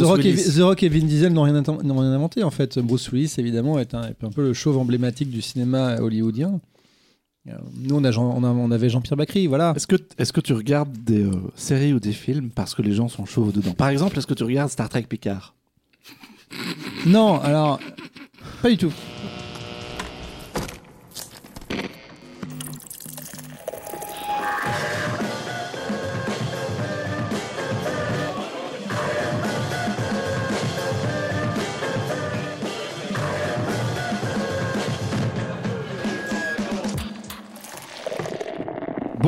The Rock, et, Willis. The Rock et Vin Diesel n'ont rien, inventé en fait. Bruce Willis évidemment est un, est un peu le chauve emblématique du cinéma hollywoodien. Euh, Nous on, a Jean- on, a- on avait Jean-Pierre Bacry, voilà. Est-ce que, est que tu regardes des euh, séries ou des films parce que les gens sont chauves dedans? Par exemple, est-ce que tu regardes Star Trek Picard? Non, alors pas du tout.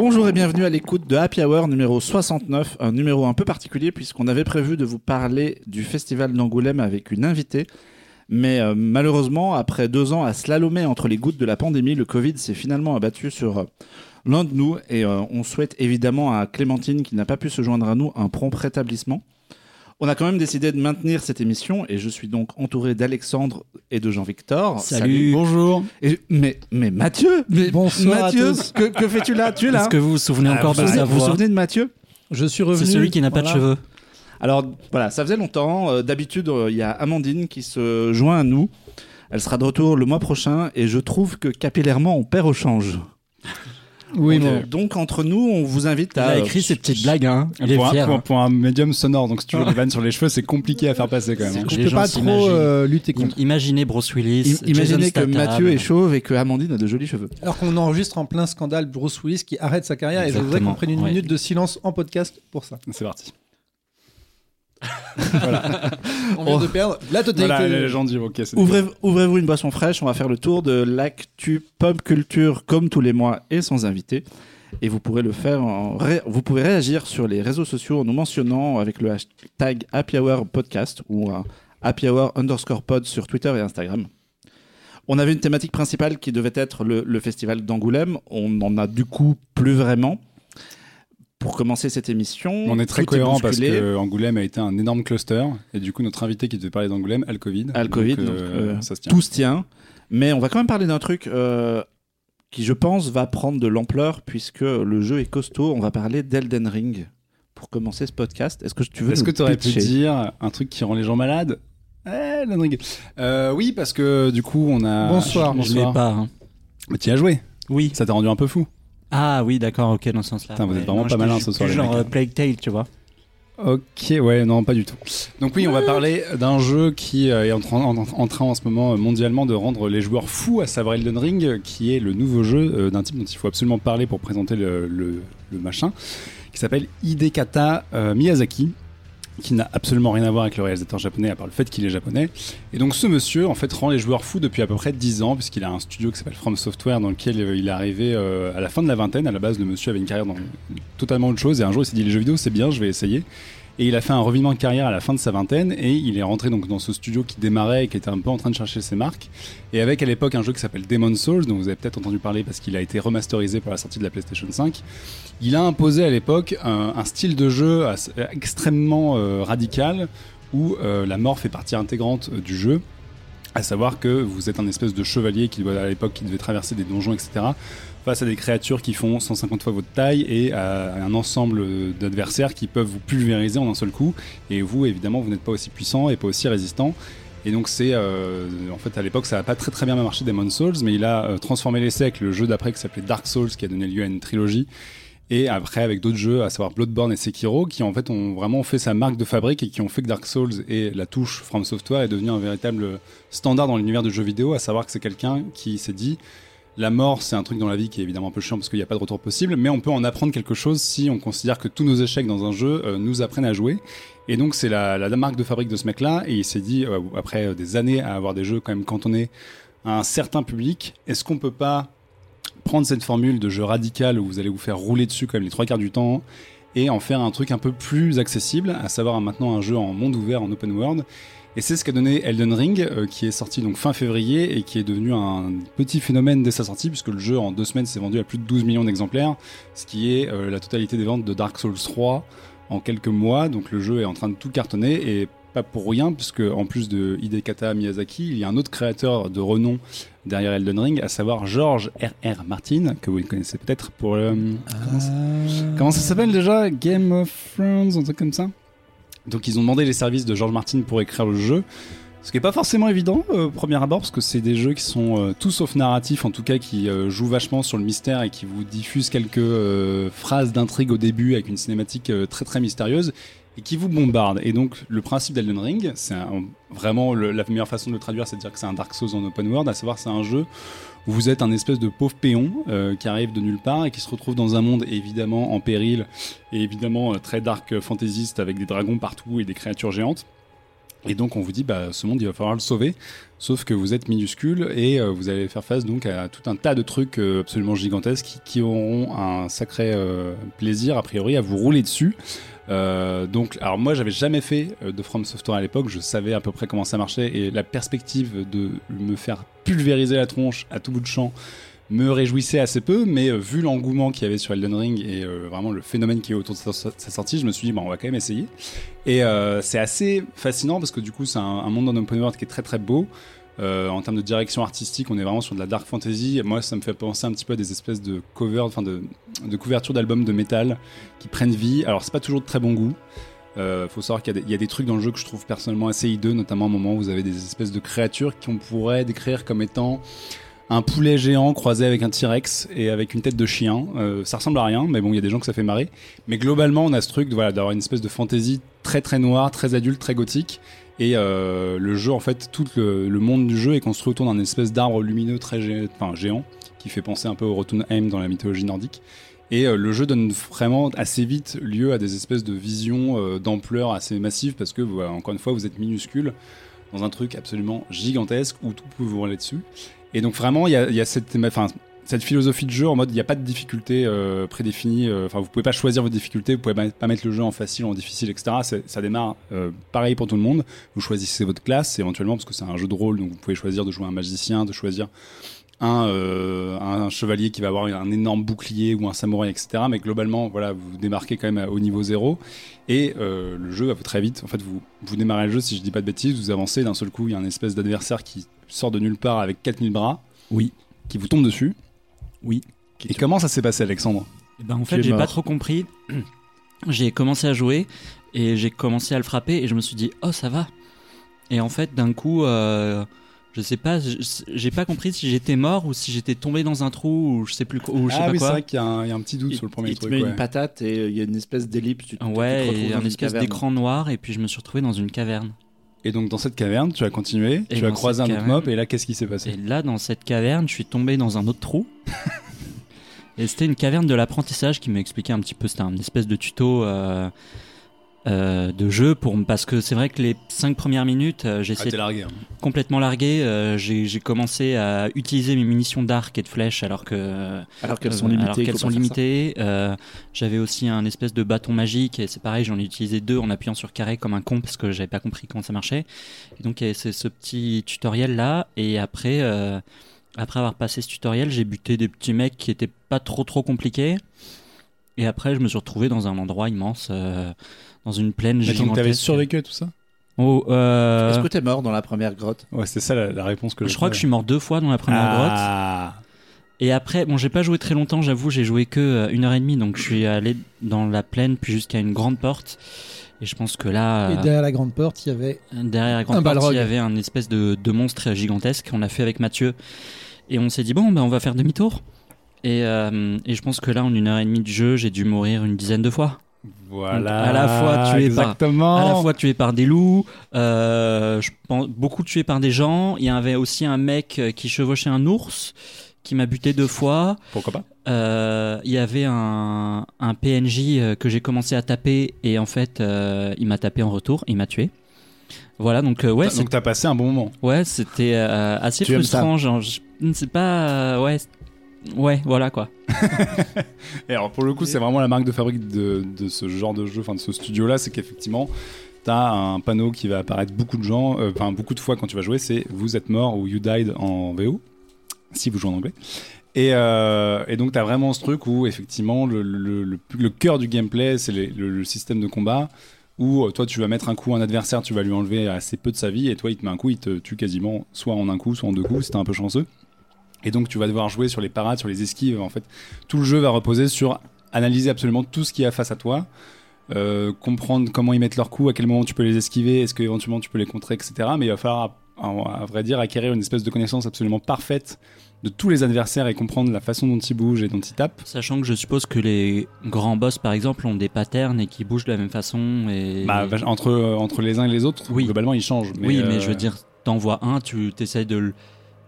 Bonjour et bienvenue à l'écoute de Happy Hour numéro 69, un numéro un peu particulier puisqu'on avait prévu de vous parler du festival d'Angoulême avec une invitée. Mais euh, malheureusement, après deux ans à slalomer entre les gouttes de la pandémie, le Covid s'est finalement abattu sur euh, l'un de nous et euh, on souhaite évidemment à Clémentine qui n'a pas pu se joindre à nous un prompt rétablissement. On a quand même décidé de maintenir cette émission et je suis donc entouré d'Alexandre et de Jean-Victor. Bonjour. Et- mais, mais Mathieu mais Bonsoir à Mathieu, tous. que, que fais-tu là? Tu es là Est-ce que vous vous souvenez Ah, encore vous de sa vous vous souvenez de Mathieu? Je suis revenu. C'est celui qui n'a pas de voilà. cheveux. Alors voilà, ça faisait longtemps. Euh, D'habitude, euh, il y a Amandine qui se joint à nous. Elle sera de retour le mois prochain et je trouve que capillairement, on perd au change. Oui, On- bon. Donc entre nous, on vous invite Il à... a écrit ses petites blagues, hein. Il est pour, un, pour- hein. pour un médium sonore, donc si tu veux des vannes sur les cheveux, c'est compliqué à faire passer quand même. hein. Je Les peux pas trop euh, lutter contre. Im- Imaginez Bruce Willis. Im- Imaginez Jason que. Mathieu est chauve et que Amandine a de jolis cheveux. Alors qu'on enregistre en plein scandale Bruce Willis qui arrête sa carrière et je voudrais qu'on prenne une ouais. minute de silence en podcast pour ça. C'est parti. On vient de perdre la totalité. Voilà, les gens disent ok, c'est Ouvrez- Ouvrez-vous une boisson fraîche, on va faire le tour de l'actu pop culture comme tous les mois et sans invité. Et vous pourrez le faire, en ré- vous pouvez réagir sur les réseaux sociaux en nous mentionnant avec le hashtag Happy Hour Podcast ou un Happy Hour underscore pod sur Twitter et Instagram. On avait une thématique principale qui devait être le, le festival d'Angoulême. On n'en a du coup plus vraiment. Pour commencer cette émission, On est très cohérent parce que Angoulême a été un énorme cluster et du coup notre invité qui devait parler d'Angoulême a le Covid. A le Covid, donc, donc, euh, ça se tient. tout se tient. Mais on va quand même parler d'un truc euh, qui, je pense, va prendre de l'ampleur puisque le jeu est costaud. On va parler d'Elden Ring pour commencer ce podcast. Est-ce que tu veux Est-ce que tu aurais pu dire un truc qui rend les gens malades? Eh. Euh, Oui, parce que du coup on a. Bonsoir. Je l'ai pas. hein. Mais tu y as joué. Oui. Ça t'a rendu un peu fou. Ah oui, d'accord, ok, dans ce sens-là. Putain, vous êtes Ouais, vraiment non, pas malin ce soir, les genre mecs. euh, Plague Tale, tu vois. Ok, ouais, non, pas du tout. Donc oui, on va parler d'un jeu qui euh, est en train, en, en train en ce moment euh, mondialement de rendre les joueurs fous, à savoir Elden Ring, qui est le nouveau jeu d'un type dont il faut absolument parler pour présenter le, le- le machin, qui s'appelle Hidekata euh, Miyazaki, qui n'a absolument rien à voir avec le réalisateur japonais, à part le fait qu'il est japonais. Et donc ce monsieur, en fait, rend les joueurs fous depuis à peu près 10 ans, puisqu'il a un studio qui s'appelle From Software, dans lequel euh, il est arrivé euh, à la fin de la vingtaine. À la base, le monsieur avait une carrière dans totalement autre chose, et un jour il s'est dit les jeux vidéo c'est bien, je vais essayer. Et il a fait un revirement de carrière à la fin de sa vingtaine et il est rentré donc dans ce studio qui démarrait et qui était un peu en train de chercher ses marques. Et avec à l'époque un jeu qui s'appelle Demon's Souls, dont vous avez peut-être entendu parler parce qu'il a été remasterisé pour la sortie de la PlayStation 5. Il a imposé à l'époque un, style de jeu extrêmement euh, radical où euh, la mort fait partie intégrante euh, du jeu. À savoir que vous êtes un espèce de chevalier qui doit à l'époque qui devait traverser des donjons, etc face à des créatures qui font 150 fois votre taille et à un ensemble d'adversaires qui peuvent vous pulvériser en un seul coup. Et vous, évidemment, vous n'êtes pas aussi puissant et pas aussi résistant. Et donc c'est, euh, en fait, à l'époque, ça n'a pas très très bien marché Demon's Souls, mais il a euh, transformé l'essai avec le jeu d'après qui s'appelait Dark Souls, qui a donné lieu à une trilogie. Et après, avec d'autres jeux, à savoir Bloodborne et Sekiro, qui en fait ont vraiment fait sa marque de fabrique et qui ont fait que Dark Souls et la touche From Software est devenu un véritable standard dans l'univers du jeu vidéo, à savoir que c'est quelqu'un qui s'est dit la mort, c'est un truc dans la vie qui est évidemment un peu chiant parce qu'il n'y a pas de retour possible, mais on peut en apprendre quelque chose si on considère que tous nos échecs dans un jeu euh, nous apprennent à jouer. Et donc c'est la, marque de fabrique de ce mec-là, et il s'est dit, euh, après euh, des années à avoir des jeux quand même cantonnés à un certain public, est-ce qu'on peut pas prendre cette formule de jeu radical où vous allez vous faire rouler dessus quand même les trois quarts du temps et en faire un truc un peu plus accessible, à savoir maintenant un jeu en monde ouvert, en open world. Et c'est ce qu'a donné Elden Ring, euh, qui est sorti donc fin février et qui est devenu un petit phénomène dès sa sortie, puisque le jeu en deux semaines s'est vendu à plus de 12 millions d'exemplaires, ce qui est euh, la totalité des ventes de Dark Souls 3 en quelques mois. Donc le jeu est en train de tout cartonner et pas pour rien, puisque en plus de Hidekata Miyazaki, il y a un autre créateur de renom derrière Elden Ring, à savoir George R.R. Martin, que vous connaissez peut-être pour le... Comment, ça- comment ça s'appelle déjà? Game of Thrones, un truc comme ça? Donc ils ont demandé les services de George Martin pour écrire le jeu. Ce qui est pas forcément évident euh, premier abord, parce que c'est des jeux qui sont euh, tout sauf narratifs, en tout cas qui euh, jouent vachement sur le mystère et qui vous diffusent quelques phrases d'intrigue au début avec une cinématique très très mystérieuse et qui vous bombardent. Et donc le principe d'Elden Ring, c'est vraiment la meilleure façon de le traduire, c'est de dire que c'est un Dark Souls en open world, à savoir c'est un jeu vous êtes un espèce de pauvre péon euh, qui arrive de nulle part et qui se retrouve dans un monde évidemment en péril et évidemment euh, très dark fantaisiste avec des dragons partout et des créatures géantes. Et donc on vous dit bah ce monde il va falloir le sauver, sauf que vous êtes minuscule et euh, vous allez faire face donc à tout un tas de trucs euh, absolument gigantesques qui, qui auront un sacré euh, plaisir a priori à vous rouler dessus. Euh, donc alors moi j'avais jamais fait euh, de From Software à l'époque, je savais à peu près comment ça marchait et la perspective de me faire pulvériser la tronche à tout bout de champ me réjouissait assez peu, mais euh, vu l'engouement qu'il y avait sur Elden Ring et vraiment le phénomène qui est autour de sa, sortie, je me suis dit, bon, on va quand même essayer. Et c'est assez fascinant parce que du coup, c'est un, un monde en open world qui est très très beau. Euh, en termes de direction artistique, on est vraiment sur de la dark fantasy. Moi, ça me fait penser un petit peu à des espèces de covers, enfin de, couvertures d'albums de métal qui prennent vie. Alors, c'est pas toujours de très bon goût. Euh, faut savoir qu'il y, a des- trucs dans le jeu que je trouve personnellement assez hideux, notamment au moment où vous avez des espèces de créatures qu'on pourrait décrire comme étant un poulet géant croisé avec un T-Rex et avec une tête de chien. Euh, ça ressemble à rien, mais bon, il y a des gens que ça fait marrer. Mais globalement, on a ce truc de, voilà, d'avoir une espèce de fantasy très très noire, très adulte, très gothique. Et euh, le jeu, en fait, tout le, monde du jeu est construit autour d'un espèce d'arbre lumineux très enfin, géant qui fait penser un peu au Rotunheim dans la mythologie nordique. Et euh, le jeu donne vraiment assez vite lieu à des espèces de visions euh, d'ampleur assez massives parce que, encore une fois, vous êtes minuscule dans un truc absolument gigantesque où tout peut vous rouler dessus. Et donc vraiment, il y a, y a cette, enfin, cette philosophie de jeu en mode il n'y a pas de difficulté euh, prédéfinie. euh, Enfin, vous pouvez pas choisir vos difficultés, vous pouvez pas- pas mettre le jeu en facile en difficile, etc. Ça démarre euh, pareil pour tout le monde. Vous choisissez votre classe éventuellement parce que c'est un jeu de rôle, donc vous pouvez choisir de jouer un magicien, de choisir un, euh, un chevalier qui va avoir un énorme bouclier ou un samouraï, etc. Mais globalement, voilà, vous démarquez quand même au niveau zéro. Et euh, le jeu va très vite. En fait, vous, vous démarrez le jeu, si je dis pas de bêtises, vous avancez, d'un seul coup, il y a un espèce d'adversaire qui sort de nulle part avec 4000 bras. Oui. Qui vous tombe dessus. Oui. Et comment ça s'est passé, Alexandre Eh ben, en fait, j'ai mort. pas trop compris. J'ai commencé à jouer et j'ai commencé à le frapper et je me suis dit, oh, ça va. Et en fait, d'un coup, euh, je sais pas, je- j'ai pas compris si j'étais mort ou si j'étais tombé dans un trou ou je sais plus quoi. Ou je sais Ah pas oui, c'est quoi. vrai qu'il y, a un il y a un petit doute Il, sur le premier il te truc. met ouais. une patate et euh, il y a une espèce d'ellipse. Tu, tu- tu te Ouais, retrouves et dans un une espèce caverne. d'écran noir et puis je me suis retrouvé dans une caverne. Et donc, dans cette caverne, tu as continué, Et tu as croisé un autre mob, et là, qu'est-ce qui s'est passé? Et là, dans cette caverne, je suis tombé dans un autre trou. et c'était une caverne de l'apprentissage qui m'a expliqué un petit peu. C'était un espèce de tuto euh, euh, de jeu pour parce que c'est vrai que les cinq premières minutes, euh, j'ai Ah, essayé largué. hein. complètement largué. euh, j'ai j'ai commencé à utiliser mes munitions d'arc et de flèches alors que Alors qu'elles euh, sont limitées. ça. limitées. Euh, J'avais aussi un espèce de bâton magique et c'est pareil, j'en ai utilisé deux en appuyant sur carré comme un con parce que j'avais pas compris comment ça marchait. Et donc il y avait ce, ce petit tutoriel là et après euh, après avoir passé ce tutoriel, j'ai buté des petits mecs qui étaient pas trop trop compliqués. Et après, je me suis retrouvé dans un endroit immense, euh, dans une plaine Mais donc, gigantesque. t'avais survécu à tout ça Oh, euh, Est-ce que t'es mort dans la première grotte? Ouais, c'est ça la, la réponse que je crois que je suis mort deux fois dans la première ah. grotte. Et après, bon, j'ai pas joué très longtemps, j'avoue, j'ai joué que euh, une heure et demie, donc je suis allé dans la plaine, puis jusqu'à une grande porte. Et je pense que là, Et euh, derrière la grande porte, il y avait derrière la grande un porte, balrog. il y avait un espèce de, de monstre gigantesque qu'on a fait avec Mathieu. Et on s'est dit, bon, ben, on va faire demi-tour. Et, euh, et je pense que là, en une heure et demie de jeu, j'ai dû mourir une dizaine de fois. Voilà. à la fois tué par- Exactement. À la fois tué par des loups, euh, je pense, beaucoup tué par des gens. Il y avait aussi un mec euh, qui chevauchait un ours qui m'a buté deux fois. Pourquoi pas? Euh, il y avait un, un PNJ que j'ai commencé à taper et en fait euh, il m'a tapé en retour, il m'a tué. Voilà donc ouais Donc, t'as passé un bon moment. ouais c'était assez Tu frustrant genre je- c'est pas ouais ouais voilà quoi. Et alors pour le coup, c'est vraiment la marque de fabrique de, ce genre de jeu, enfin de ce studio-là, c'est qu'effectivement, t'as un panneau qui va apparaître beaucoup de gens, euh, enfin beaucoup de fois quand tu vas jouer, c'est vous êtes mort ou you died en VO, si vous jouez en anglais. Et, euh, et donc t'as vraiment ce truc où effectivement le, cœur du gameplay, c'est le système de combat. Où euh, toi tu vas mettre un coup à un adversaire, tu vas lui enlever assez peu de sa vie, et toi il te met un coup, il te tue quasiment soit en un coup, soit en deux coups, si t'es un peu chanceux. Et donc tu vas devoir jouer sur les parades, sur les esquives. En fait, tout le jeu va reposer sur analyser absolument tout ce qu'il y a face à toi, euh, comprendre comment ils mettent leurs coups, à quel moment tu peux les esquiver, est-ce que éventuellement tu peux les contrer, etc. Mais il va falloir, à, à vrai dire, acquérir une espèce de connaissance absolument parfaite de tous les adversaires et comprendre la façon dont ils bougent et dont ils tapent. Sachant que je suppose que les grands boss, par exemple, ont des patterns et qui bougent de la même façon. Et... Bah, entre, euh, entre les uns et les autres, Oui. globalement, ils changent. oui, euh, mais je veux dire, t'en vois un, tu t'essayes de le...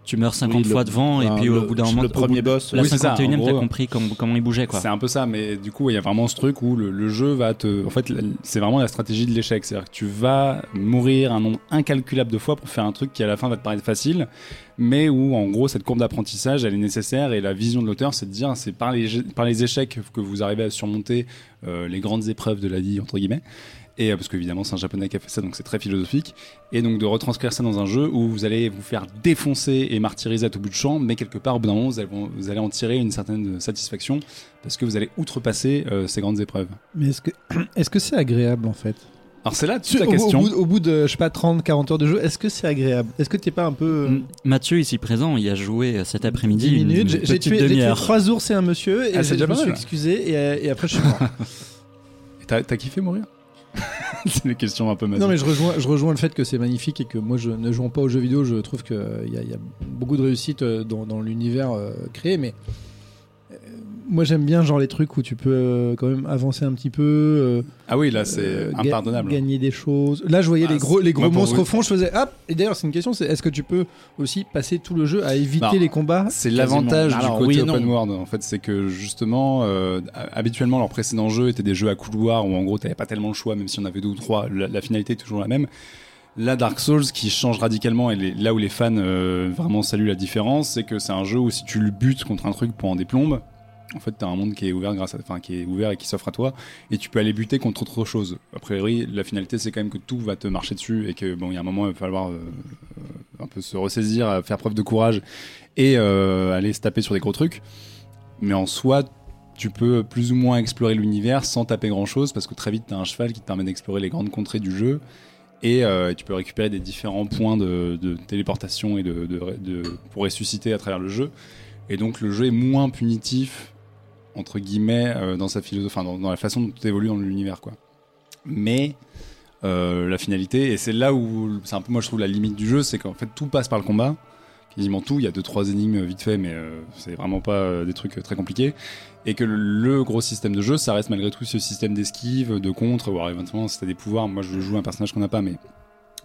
Tu meurs 50 Oui, le- fois devant et puis au bout d'un moment, le premier bout- boss, la oui, c'est ça, 51 e t'as compris com- comment il bougeait quoi. C'est un peu ça, mais du coup, il y a vraiment ce truc où le, le jeu va te. En fait, c'est vraiment la stratégie de l'échec. C'est-à-dire que tu vas mourir un nombre incalculable de fois pour faire un truc qui à la fin va te paraître facile, mais où en gros, cette courbe d'apprentissage, elle est nécessaire et la vision de l'auteur, c'est de dire c'est par les, par les échecs que vous arrivez à surmonter euh, les grandes épreuves de la vie, entre guillemets. Et euh, parce qu'évidemment, c'est un japonais qui a fait ça, donc c'est très philosophique. Et donc de retranscrire ça dans un jeu où vous allez vous faire défoncer et martyriser à tout bout de champ, mais quelque part, au bout d'un moment, vous allez, vous allez en tirer une certaine satisfaction parce que vous allez outrepasser euh, ces grandes épreuves. Mais est-ce que est-ce que c'est agréable en fait? Alors c'est là toute la question. Au bout, au bout de je sais pas 30 40 heures de jeu, est-ce que c'est agréable? Est-ce que t'es pas un peu euh, M- Mathieu, ici présent, il a joué cet après-midi 10 une minutes, j'ai tué, j'ai tué demi-heure. trois ours et un monsieur et Ah, c'est je déjà me suis excusé et, et après je suis mort. T'as kiffé mourir? C'est une question un peu non mais je rejoins, le fait que c'est magnifique et que moi je ne jouant pas aux jeux vidéo, je trouve qu'il y, a- beaucoup de réussite euh, dans, l'univers euh, créé, mais moi j'aime bien genre les trucs où tu peux euh, quand même avancer un petit peu. euh, Ah oui, là c'est euh, ga- impardonnable. Gagner des choses. Là, je voyais Ah, les gros, les gros pour monstres vous- au fond. Je faisais hop. Et d'ailleurs, c'est une question. C'est est-ce que tu peux aussi passer tout le jeu à éviter Non. les combats C'est l'avantage du côté oui open non. world. En fait, c'est que justement, euh, habituellement, leurs précédents jeux étaient des jeux à couloir où en gros, t'avais pas tellement le choix, même si on avait deux ou trois. La, la finalité est toujours la même. Là, Dark Souls, qui change radicalement, et les- là où les fans euh, vraiment saluent la différence, c'est que c'est un jeu où si tu le butes contre un truc pendant des plombes, en fait, t'as un monde qui est ouvert grâce à, enfin, qui est ouvert et qui s'offre à toi, et tu peux aller buter contre autre chose. A priori, la finalité, c'est quand même que tout va te marcher dessus et que bon, il y a un moment, il va falloir euh, un peu se ressaisir, faire preuve de courage et euh, aller se taper sur des gros trucs. Mais en soi, tu peux plus ou moins explorer l'univers sans taper grand chose parce que très vite, t'as un cheval qui te permet d'explorer les grandes contrées du jeu. Et euh, tu peux récupérer des différents points de, téléportation et de- de- pour ressusciter à travers le jeu. Et donc le jeu est moins punitif entre guillemets euh, dans sa philosophie, dans, la façon dont tu évolues dans l'univers quoi. Mais euh, la finalité et c'est là où c'est un peu moi je trouve la limite du jeu, c'est qu'en fait tout passe par le combat, quasiment tout. Il y a deux trois énigmes vite fait, mais euh, c'est vraiment pas des trucs très compliqués. Et que le, gros système de jeu, ça reste malgré tout ce système d'esquive, de contre, ou alors éventuellement si t'as des pouvoirs. Moi je joue un personnage qu'on n'a pas, mais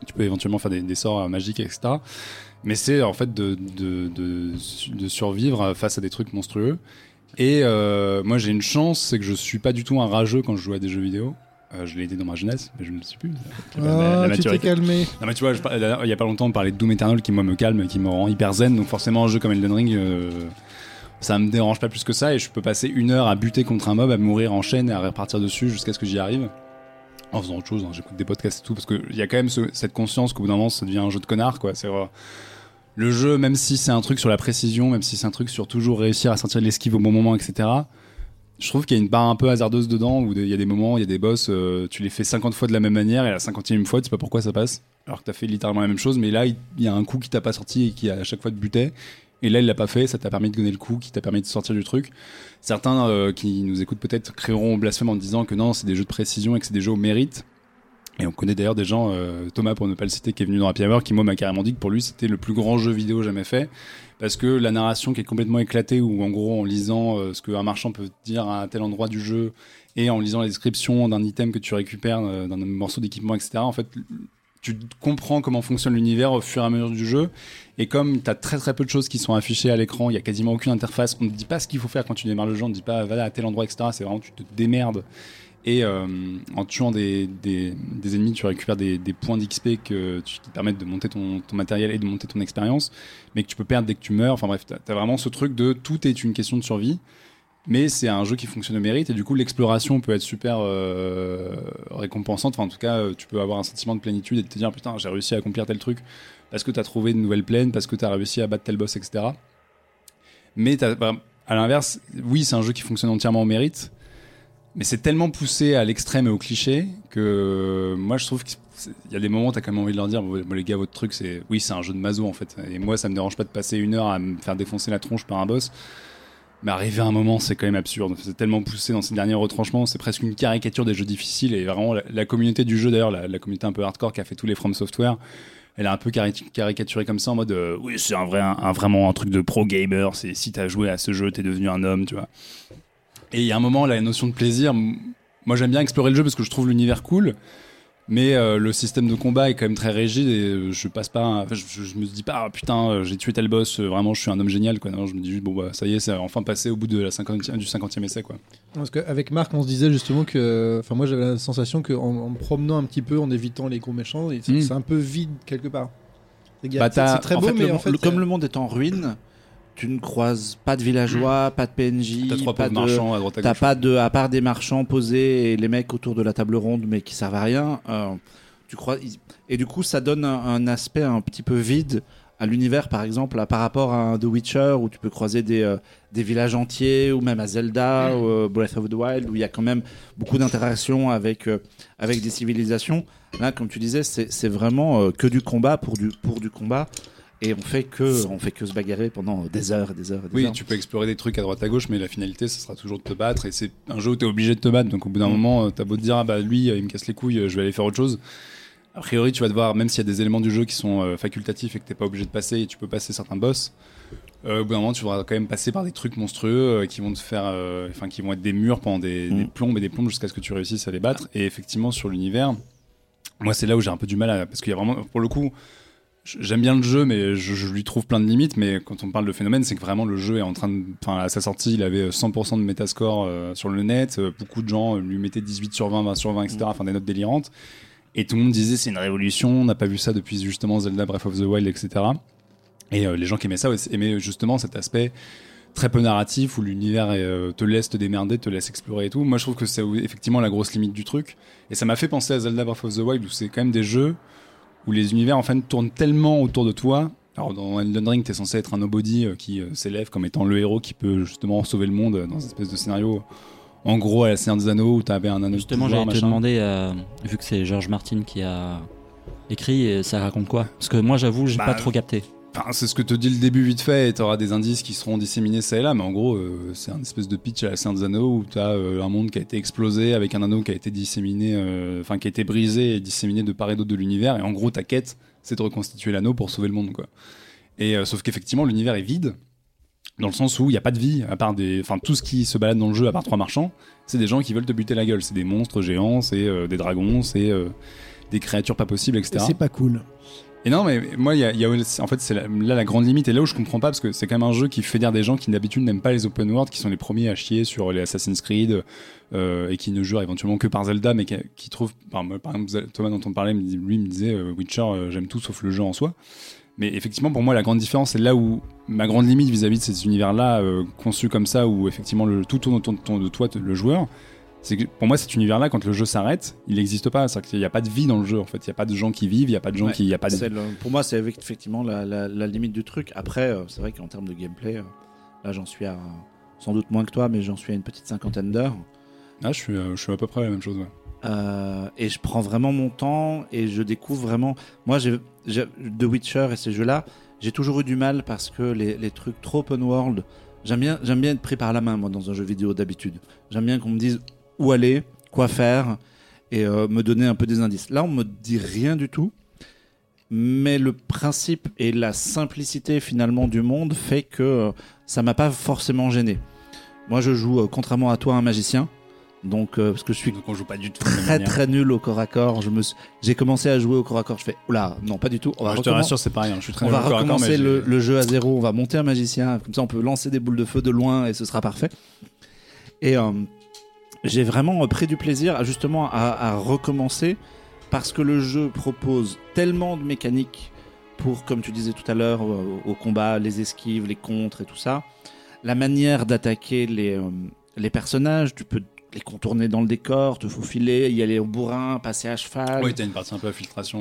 tu peux éventuellement faire des, sorts magiques, etc. Mais c'est en fait de survivre face à des trucs monstrueux. Et euh, moi j'ai une chance, c'est que je suis pas du tout un rageux quand je joue à des jeux vidéo. Euh, je l'ai été dans ma jeunesse, mais je ne le suis plus. La- la- la Ah, tu t'es calmé. Non mais tu vois, il y a pas longtemps on parlait de Doom Eternal qui moi me calme, qui me rend hyper zen, donc forcément un jeu comme Elden Ring, euh, ça me dérange pas plus que ça et je peux passer une heure à buter contre un mob, à mourir en chaîne et à repartir dessus jusqu'à ce que j'y arrive. En faisant autre chose, hein, j'écoute des podcasts et tout, parce qu'il y a quand même ce- cette conscience qu'au bout d'un moment ça devient un jeu de connard quoi. C'est vrai. Le jeu, même si c'est un truc sur la précision, même si c'est un truc sur toujours réussir à sortir de l'esquive au bon moment, etc. Je trouve qu'il y a une part un peu hasardeuse dedans où il y a des moments, il y a des boss, euh, tu les fais 50 fois de la même manière et la 50e fois, tu sais pas pourquoi ça passe. Alors que t'as fait littéralement la même chose, mais là, il y a un coup qui t'a pas sorti et qui à chaque fois te butait. Et là, il l'a pas fait, ça t'a permis de donner le coup, qui t'a permis de sortir du truc. Certains euh, qui nous écoutent peut-être crieront au blasphème en disant que non, c'est des jeux de précision et que c'est des jeux au mérite. Et on connaît d'ailleurs des gens, euh, Thomas pour ne pas le citer, qui est venu dans Happy Hour, qui moi m'a carrément dit que pour lui c'était le plus grand jeu vidéo jamais fait. Parce que la narration qui est complètement éclatée, où en gros en lisant euh, ce qu'un marchand peut dire à tel endroit du jeu, et en lisant la description d'un item que tu récupères, euh, d'un morceau d'équipement, etc., en fait tu comprends comment fonctionne l'univers au fur et à mesure du jeu. Et comme tu as très très peu de choses qui sont affichées à l'écran, il y a quasiment aucune interface, on ne dit pas ce qu'il faut faire quand tu démarres le jeu, on ne dit pas va à tel endroit, etc. C'est vraiment tu te démerdes. Et euh, en tuant des, ennemis, tu récupères des, points d'XP qui te permettent de monter ton, matériel et de monter ton expérience, mais que tu peux perdre dès que tu meurs. Enfin bref, tu as, vraiment ce truc de tout est une question de survie. Mais c'est un jeu qui fonctionne au mérite et du coup l'exploration peut être super euh, récompensante. Enfin en tout cas, euh, tu peux avoir un sentiment de plénitude et te dire putain j'ai réussi à accomplir tel truc parce que tu as trouvé de nouvelles plaines, parce que tu as réussi à battre tel boss, etc. Mais bah, à l'inverse, oui c'est un jeu qui fonctionne entièrement au mérite, mais c'est tellement poussé à l'extrême et au cliché que moi je trouve qu'il y a des moments où t'as quand même envie de leur dire bon, les gars votre truc c'est oui c'est un jeu de mazo en fait et moi ça me dérange pas de passer une heure à me faire défoncer la tronche par un boss Mais arrivé à un moment, c'est quand même absurde. C'est tellement poussé dans ces derniers retranchements, c'est presque une caricature des jeux difficiles. Et vraiment, la, communauté du jeu, d'ailleurs, la, la communauté un peu hardcore qui a fait tous les From Software, elle a un peu cari- caricaturé comme ça en mode euh, oui, c'est un vrai, un, vraiment un truc de pro gamer. Si t'as joué à ce jeu, t'es devenu un homme, tu vois. Et il y a un moment, la notion de plaisir. Moi, j'aime bien explorer le jeu parce que je trouve l'univers cool. Mais euh, le système de combat est quand même très rigide et euh, je passe pas. un- enfin, je, me dis pas, ah, putain, euh, j'ai tué tel boss, vraiment, je suis un homme génial, quoi. Non, je me dis juste, bon, bah, ça y est, c'est enfin passé au bout de la 50e, du 50e essai, quoi. Parce qu'avec Marc, on se disait justement que. Enfin, moi, j'avais la sensation qu'en en me promenant un petit peu, en évitant les gros méchants, et c'est un peu vide quelque part. C'est Bah, t'as- c'est très en beau, fait, mais le- en fait. comme le monde est en ruine, tu ne croises pas de villageois, pas de PNJ, T'as trois pas de, marchands à droite à T'as gauche. pas de, à part des marchands posés et les mecs autour de la table ronde, mais qui servent à rien. euh, tu crois et du coup, ça donne un, un aspect un petit peu vide à l'univers, par exemple, par rapport à The Witcher où tu peux croiser des, euh, des villages entiers, ou même à Zelda, ou euh, Breath of the Wild, où il y a quand même beaucoup d'interactions avec euh, avec des civilisations. Là, comme tu disais, c'est c'est vraiment que du combat pour du pour du combat. Et on fait que on fait que se bagarrer pendant des heures et des heures et des Oui, heures. tu peux explorer des trucs à droite à gauche, mais la finalité, ce sera toujours de te battre. Et c'est un jeu où t'es obligé de te battre. Donc au bout d'un Mm. moment, euh, t'as beau te dire, ah bah lui, euh, il me casse les couilles, euh, je vais aller faire autre chose. A priori, tu vas devoir, même s'il y a des éléments du jeu qui sont facultatifs et que t'es pas obligé de passer, et tu peux passer certains boss. euh, au bout d'un moment, tu devras quand même passer par des trucs monstrueux euh, qui vont te faire, euh, enfin, qui vont être des murs pendant des, Mm. des plombes et des plombes jusqu'à ce que tu réussisses à les battre. Et effectivement, sur l'univers, moi, c'est là où j'ai un peu du mal à, parce qu'il y a vraiment, pour le coup, J'aime bien le jeu, mais je, je lui trouve plein de limites. Mais quand on parle de phénomène, c'est que vraiment le jeu est en train de. Enfin, à sa sortie, il avait 100% de métascore euh, sur le net. Euh, beaucoup de gens euh, lui mettaient 18 sur 20, 20 sur 20, etc. Enfin, des notes délirantes. Et tout le monde disait c'est une révolution. On n'a pas vu ça depuis justement Zelda Breath of the Wild, etc. Et euh, les gens qui aimaient ça aimaient justement cet aspect très peu narratif où l'univers euh, te laisse te démerder, te laisse explorer et tout. Moi, je trouve que c'est effectivement la grosse limite du truc. Et ça m'a fait penser à Zelda Breath of the Wild où c'est quand même des jeux où les univers en fait tournent tellement autour de toi. Alors dans Elden Ring, t'es censé être un nobody euh, qui euh, s'élève comme étant le héros qui peut justement sauver le monde euh, dans une espèce de scénario. En gros, à la Seigneur des Anneaux où t'avais un anneau Justement, j'allais te demander, euh, vu que c'est George Martin qui a écrit, et ça raconte quoi? Parce que moi, j'avoue, j'ai Bah, pas trop capté. Enfin, c'est ce que te dit le début vite fait, et t'auras des indices qui seront disséminés ça et là, mais en gros, euh, c'est un espèce de pitch à la des Anneaux où t'as euh, un monde qui a été explosé avec un anneau qui a été disséminé, euh, enfin qui a été brisé et disséminé de part et d'autre de l'univers, et en gros, ta quête, c'est de reconstituer l'anneau pour sauver le monde. Et sauf qu'effectivement, l'univers est vide, dans le sens où il n'y a pas de vie, à part des, enfin tout ce qui se balade dans le jeu, à part trois marchands, c'est des gens qui veulent te buter la gueule, c'est des monstres géants, c'est des dragons, c'est des créatures pas possibles, etc. C'est pas cool. Et non, mais moi, il y a, en fait, c'est là la grande limite, et là où je comprends pas, parce que c'est quand même un jeu qui fédère des gens qui d'habitude n'aiment pas les open world, qui sont les premiers à chier sur les Assassin's Creed, euh, et qui ne jouent éventuellement que par Zelda, mais qui, qui trouvent, par, exemple, Thomas dont on parlait, lui me disait, euh, Witcher, euh, j'aime tout sauf le jeu en soi. Mais effectivement, pour moi, la grande différence, c'est là où ma grande limite vis-à-vis de ces univers-là, conçus comme ça, où effectivement tout tourne autour de toi, le joueur, c'est que pour moi, cet univers-là, quand le jeu s'arrête, il n'existe pas. C'est-à-dire qu'il n'y a pas de vie dans le jeu, en fait. Il n'y a pas de gens qui vivent, il n'y a pas de gens Ouais, qui. Il y a pas de... C'est le- pour moi, c'est effectivement la, la- la limite du truc. Après, euh, c'est vrai qu'en termes de gameplay, euh, là, j'en suis à sans doute moins que toi, mais j'en suis à une petite cinquantaine d'heures. Ah, je suis, euh, je suis à peu près la même chose, ouais. Euh, et je prends vraiment mon temps et je découvre vraiment. Moi, j'ai- The Witcher et ces jeux-là, j'ai toujours eu du mal parce que les, les trucs trop open world, j'aime bien, j'aime bien être pris par la main, moi, dans un jeu vidéo d'habitude. J'aime bien qu'on me dise où aller, quoi faire et euh, me donner un peu des indices. Là, on me dit rien du tout. Mais le principe et la simplicité finalement du monde fait que euh, ça m'a pas forcément gêné. Moi, je joue, euh, contrairement à toi, un magicien. Donc, euh, parce que je suis Donc on joue pas du tout de la même très très nul au corps à corps. Je me, suis- j'ai commencé à jouer au corps à corps. Je fais, oula, non pas du tout. On va, je te rassure, c'est pareil. hein, Je suis très on va corps recommencer le, jeu à zéro. On va monter un magicien. Comme ça, on peut lancer des boules de feu de loin et ce sera parfait. Et euh, j'ai vraiment pris du plaisir, justement, à, à recommencer parce que le jeu propose tellement de mécaniques pour, comme tu disais tout à l'heure, au, au combat, les esquives, les contres et tout ça. La manière d'attaquer les, euh, les personnages, tu peux les contourner dans le décor, te faufiler, y aller au bourrin, passer à cheval. Oui, t'as une partie un peu.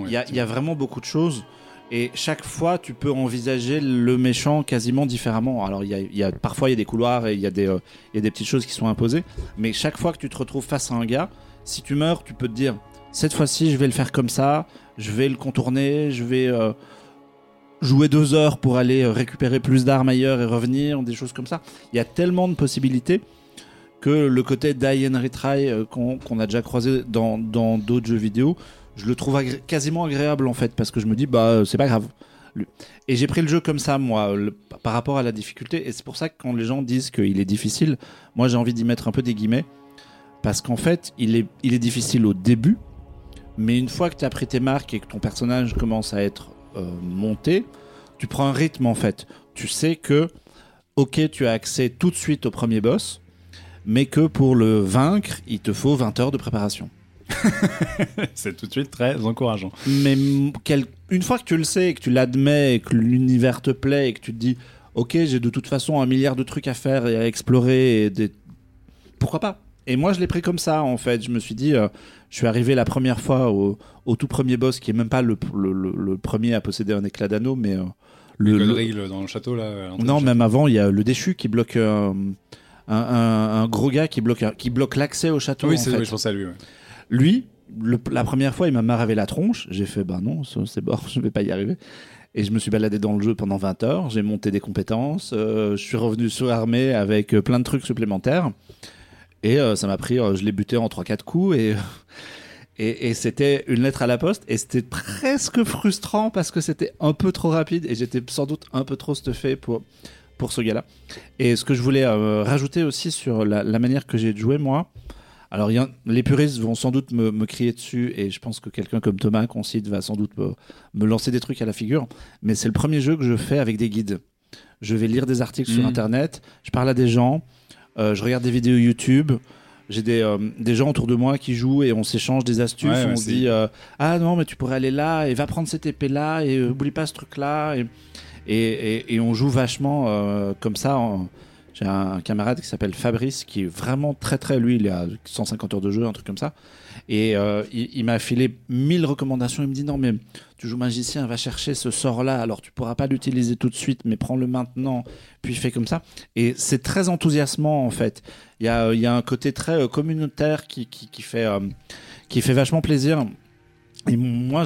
Il y, a, il y a vraiment beaucoup de choses. Et chaque fois, tu peux envisager le méchant quasiment différemment. Alors, il y a, parfois, il y a des couloirs et il y, a des, euh, il y a des petites choses qui sont imposées. Mais chaque fois que tu te retrouves face à un gars, si tu meurs, tu peux te dire cette fois-ci, je vais le faire comme ça, je vais le contourner, je vais. euh, jouer deux heures pour aller euh, récupérer plus d'armes ailleurs et revenir, des choses comme ça. Il y a tellement de possibilités que le côté die and retry qu'on a déjà croisé dans d'autres jeux vidéo, je le trouve quasiment agréable en fait parce que je me dis bah euh, c'est pas grave. Et j'ai pris le jeu comme ça moi par rapport à la difficulté et c'est pour ça que quand les gens disent qu'il est difficile, moi j'ai envie d'y mettre un peu des guillemets parce qu'en fait il est il est difficile au début mais une fois que tu as pris tes marques et que ton personnage commence à être euh, monté, tu prends un rythme en fait. Tu sais que, ok, tu as accès tout de suite au premier boss, mais que pour le vaincre, il te faut 20 heures de préparation. C'est tout de suite très encourageant. Mais quel- une fois que tu le sais que tu l'admets et que l'univers te plaît et que tu te dis, ok, j'ai de toute façon un milliard de trucs à faire et à explorer, et des... pourquoi pas? Et moi, je l'ai pris comme ça, en fait. Je me suis dit, euh, je suis arrivé la première fois au, au tout premier boss, qui est même pas le, le- le- le premier à posséder un éclat d'anneau, mais euh, le, dans le château là. non, même avant, il y a le déchu qui bloque euh, un, un- un gros gars qui bloque, qui bloque l'accès au château. Oui, c'est oui, je pensais à lui. ouais. Lui, la première fois, il m'a maravé la tronche. J'ai fait, bah non, c'est mort, je vais pas y arriver. Et je me suis baladé dans le jeu pendant 20 heures. J'ai monté des compétences. euh, je suis revenu sur armée avec euh, plein de trucs supplémentaires. Et euh, ça m'a pris, je l'ai buté en 3-4 coups. Et, c'était une lettre à la poste. Et c'était presque frustrant parce que c'était un peu trop rapide. Et j'étais sans doute un peu trop stuffé pour, pour ce gars-là. Et ce que je voulais rajouter aussi sur la, la manière que j'ai jouer, moi, alors, il y a- les puristes vont sans doute me, me crier dessus, et je pense que quelqu'un comme Thomas Concide va sans doute me, me lancer des trucs à la figure. Mais c'est le premier jeu que je fais avec des guides. Je vais lire des articles sur Mhm. Internet, je parle à des gens, euh, je regarde des vidéos YouTube. J'ai des, euh, des gens autour de moi qui jouent et on s'échange des astuces. Ouais, on se dit euh, Ah non, mais tu pourrais aller là et va prendre cette épée-là et euh, oublie pas ce truc-là. Et, et, et- et on joue vachement euh, comme ça. en- J'ai un camarade qui s'appelle Fabrice qui est vraiment très très lui, il a 150 heures de jeu, un truc comme ça. Et euh, il, m'a filé 1000 recommandations. Il me dit non mais tu joues magicien, va chercher ce sort-là. Alors tu pourras pas l'utiliser tout de suite, mais prends-le maintenant. Puis fais comme ça. Et c'est très enthousiasmant en fait. Il y a, il y a un côté très euh, communautaire qui, qui, fait, euh, qui fait vachement plaisir. Et moi,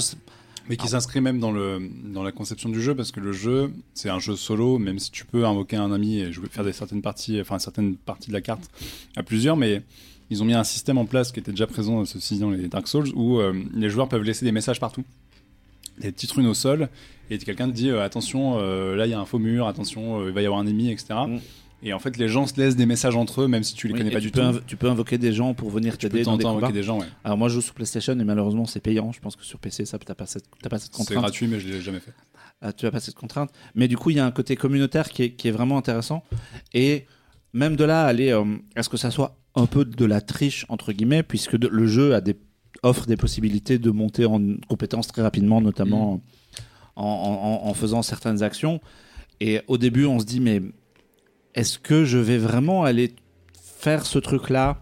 Mais qui s'inscrit même dans, le, dans la conception du jeu, parce que le jeu, c'est un jeu solo, même si tu peux invoquer un ami et jouer, faire des certaines parties, enfin certaines parties de la carte à plusieurs, mais ils ont mis un système en place qui était déjà présent, ceci dans les Dark Souls, où euh, les joueurs peuvent laisser des messages partout. Des petites runes au sol, et quelqu'un te dit euh, attention, euh, là il y a un faux mur, attention, euh, il va y avoir un ennemi, etc. Mm. Et en fait, les gens se laissent des messages entre eux, même si tu les oui, connais pas du tout. tu peux invoquer des gens pour venir t'aider dans des combats. invoquer des gens, ouais. Alors moi, je joue sur PlayStation et malheureusement, c'est payant. Je pense que sur PC, ça t'as pas cette, t'as pas cette C'est contrainte. gratuit, mais je l'ai jamais fait. Ah, tu as pas cette contrainte. Mais du coup, il y a un côté communautaire qui est, qui est vraiment intéressant. Et même de là, aller euh, à ce que ça soit un peu de la triche, entre guillemets, puisque de- le jeu a des, offre des possibilités de monter en compétences très rapidement, notamment en, en- en- en faisant certaines actions. Et au début, on se dit, mais est-ce que je vais vraiment aller faire ce truc-là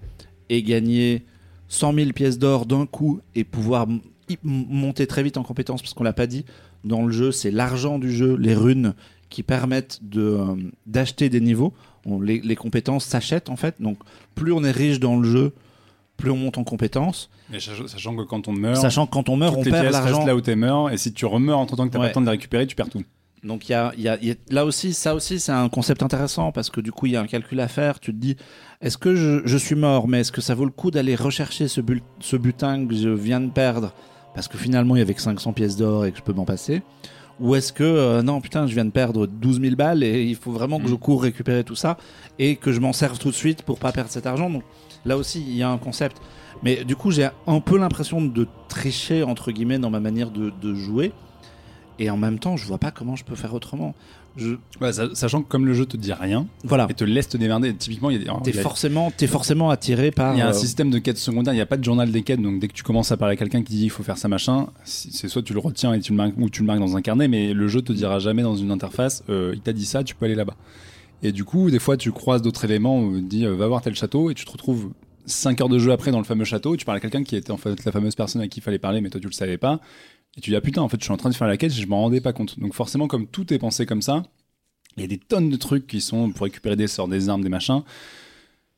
et gagner 100 000 pièces d'or d'un coup et pouvoir monter très vite en compétences parce qu'on l'a pas dit dans le jeu, c'est l'argent du jeu, les runes qui permettent de euh, d'acheter des niveaux. On- les, les compétences s'achètent en fait. Donc plus on est riche dans le jeu, plus on monte en compétences. Sachant que quand on meurt, Sachant que quand on meurt, on perd l'argent. là où t'es mort, et si tu remeurs entre temps que t'as pas Ouais. le temps de les récupérer, tu perds tout. Donc il y a, y a- y a- là aussi, ça aussi, c'est un concept intéressant parce que du coup, il y a un calcul à faire. Tu te dis, est-ce que je, je suis mort, mais est-ce que ça vaut le coup d'aller rechercher ce, bul- ce butin que je viens de perdre parce que finalement, il y avait que 500 pièces d'or et que je peux m'en passer? Ou est-ce que, euh, non, putain, je viens de perdre 12 000 balles et il faut vraiment que je Mm. cours récupérer tout ça et que je m'en serve tout de suite pour pas perdre cet argent? Donc là aussi, il y a un concept. Mais du coup, j'ai un peu l'impression de tricher, entre guillemets, dans ma manière de, de jouer. Et en même temps, je vois pas comment je peux faire autrement. Je... Ouais, sa- sachant que comme le jeu te dit rien Voilà. et te laisse te démerder, typiquement, il y a, T'es a- forcément, t'es forcément attiré par. il y a un euh, système de quêtes secondaires, il n'y a pas de journal des quêtes, donc dès que tu commences à parler à quelqu'un qui dit il faut faire ça machin, c'est soit tu le retiens et tu le marques, ou tu le marques dans un carnet, mais le jeu te dira jamais dans une interface, euh, il t'a dit ça, tu peux aller là-bas. Et du coup, des fois, tu croises d'autres éléments, te dit euh, va voir tel château, et tu te retrouves 5 heures de jeu après dans le fameux château, et tu parles à quelqu'un qui était en fait la fameuse personne à qui il fallait parler, mais toi tu le savais pas. Et tu dis ah putain, en fait, je suis en train de faire la quête, et je m'en rendais pas compte. Donc forcément, comme tout est pensé comme ça, il y a des tonnes de trucs qui sont pour récupérer des sorts, des armes, des machins.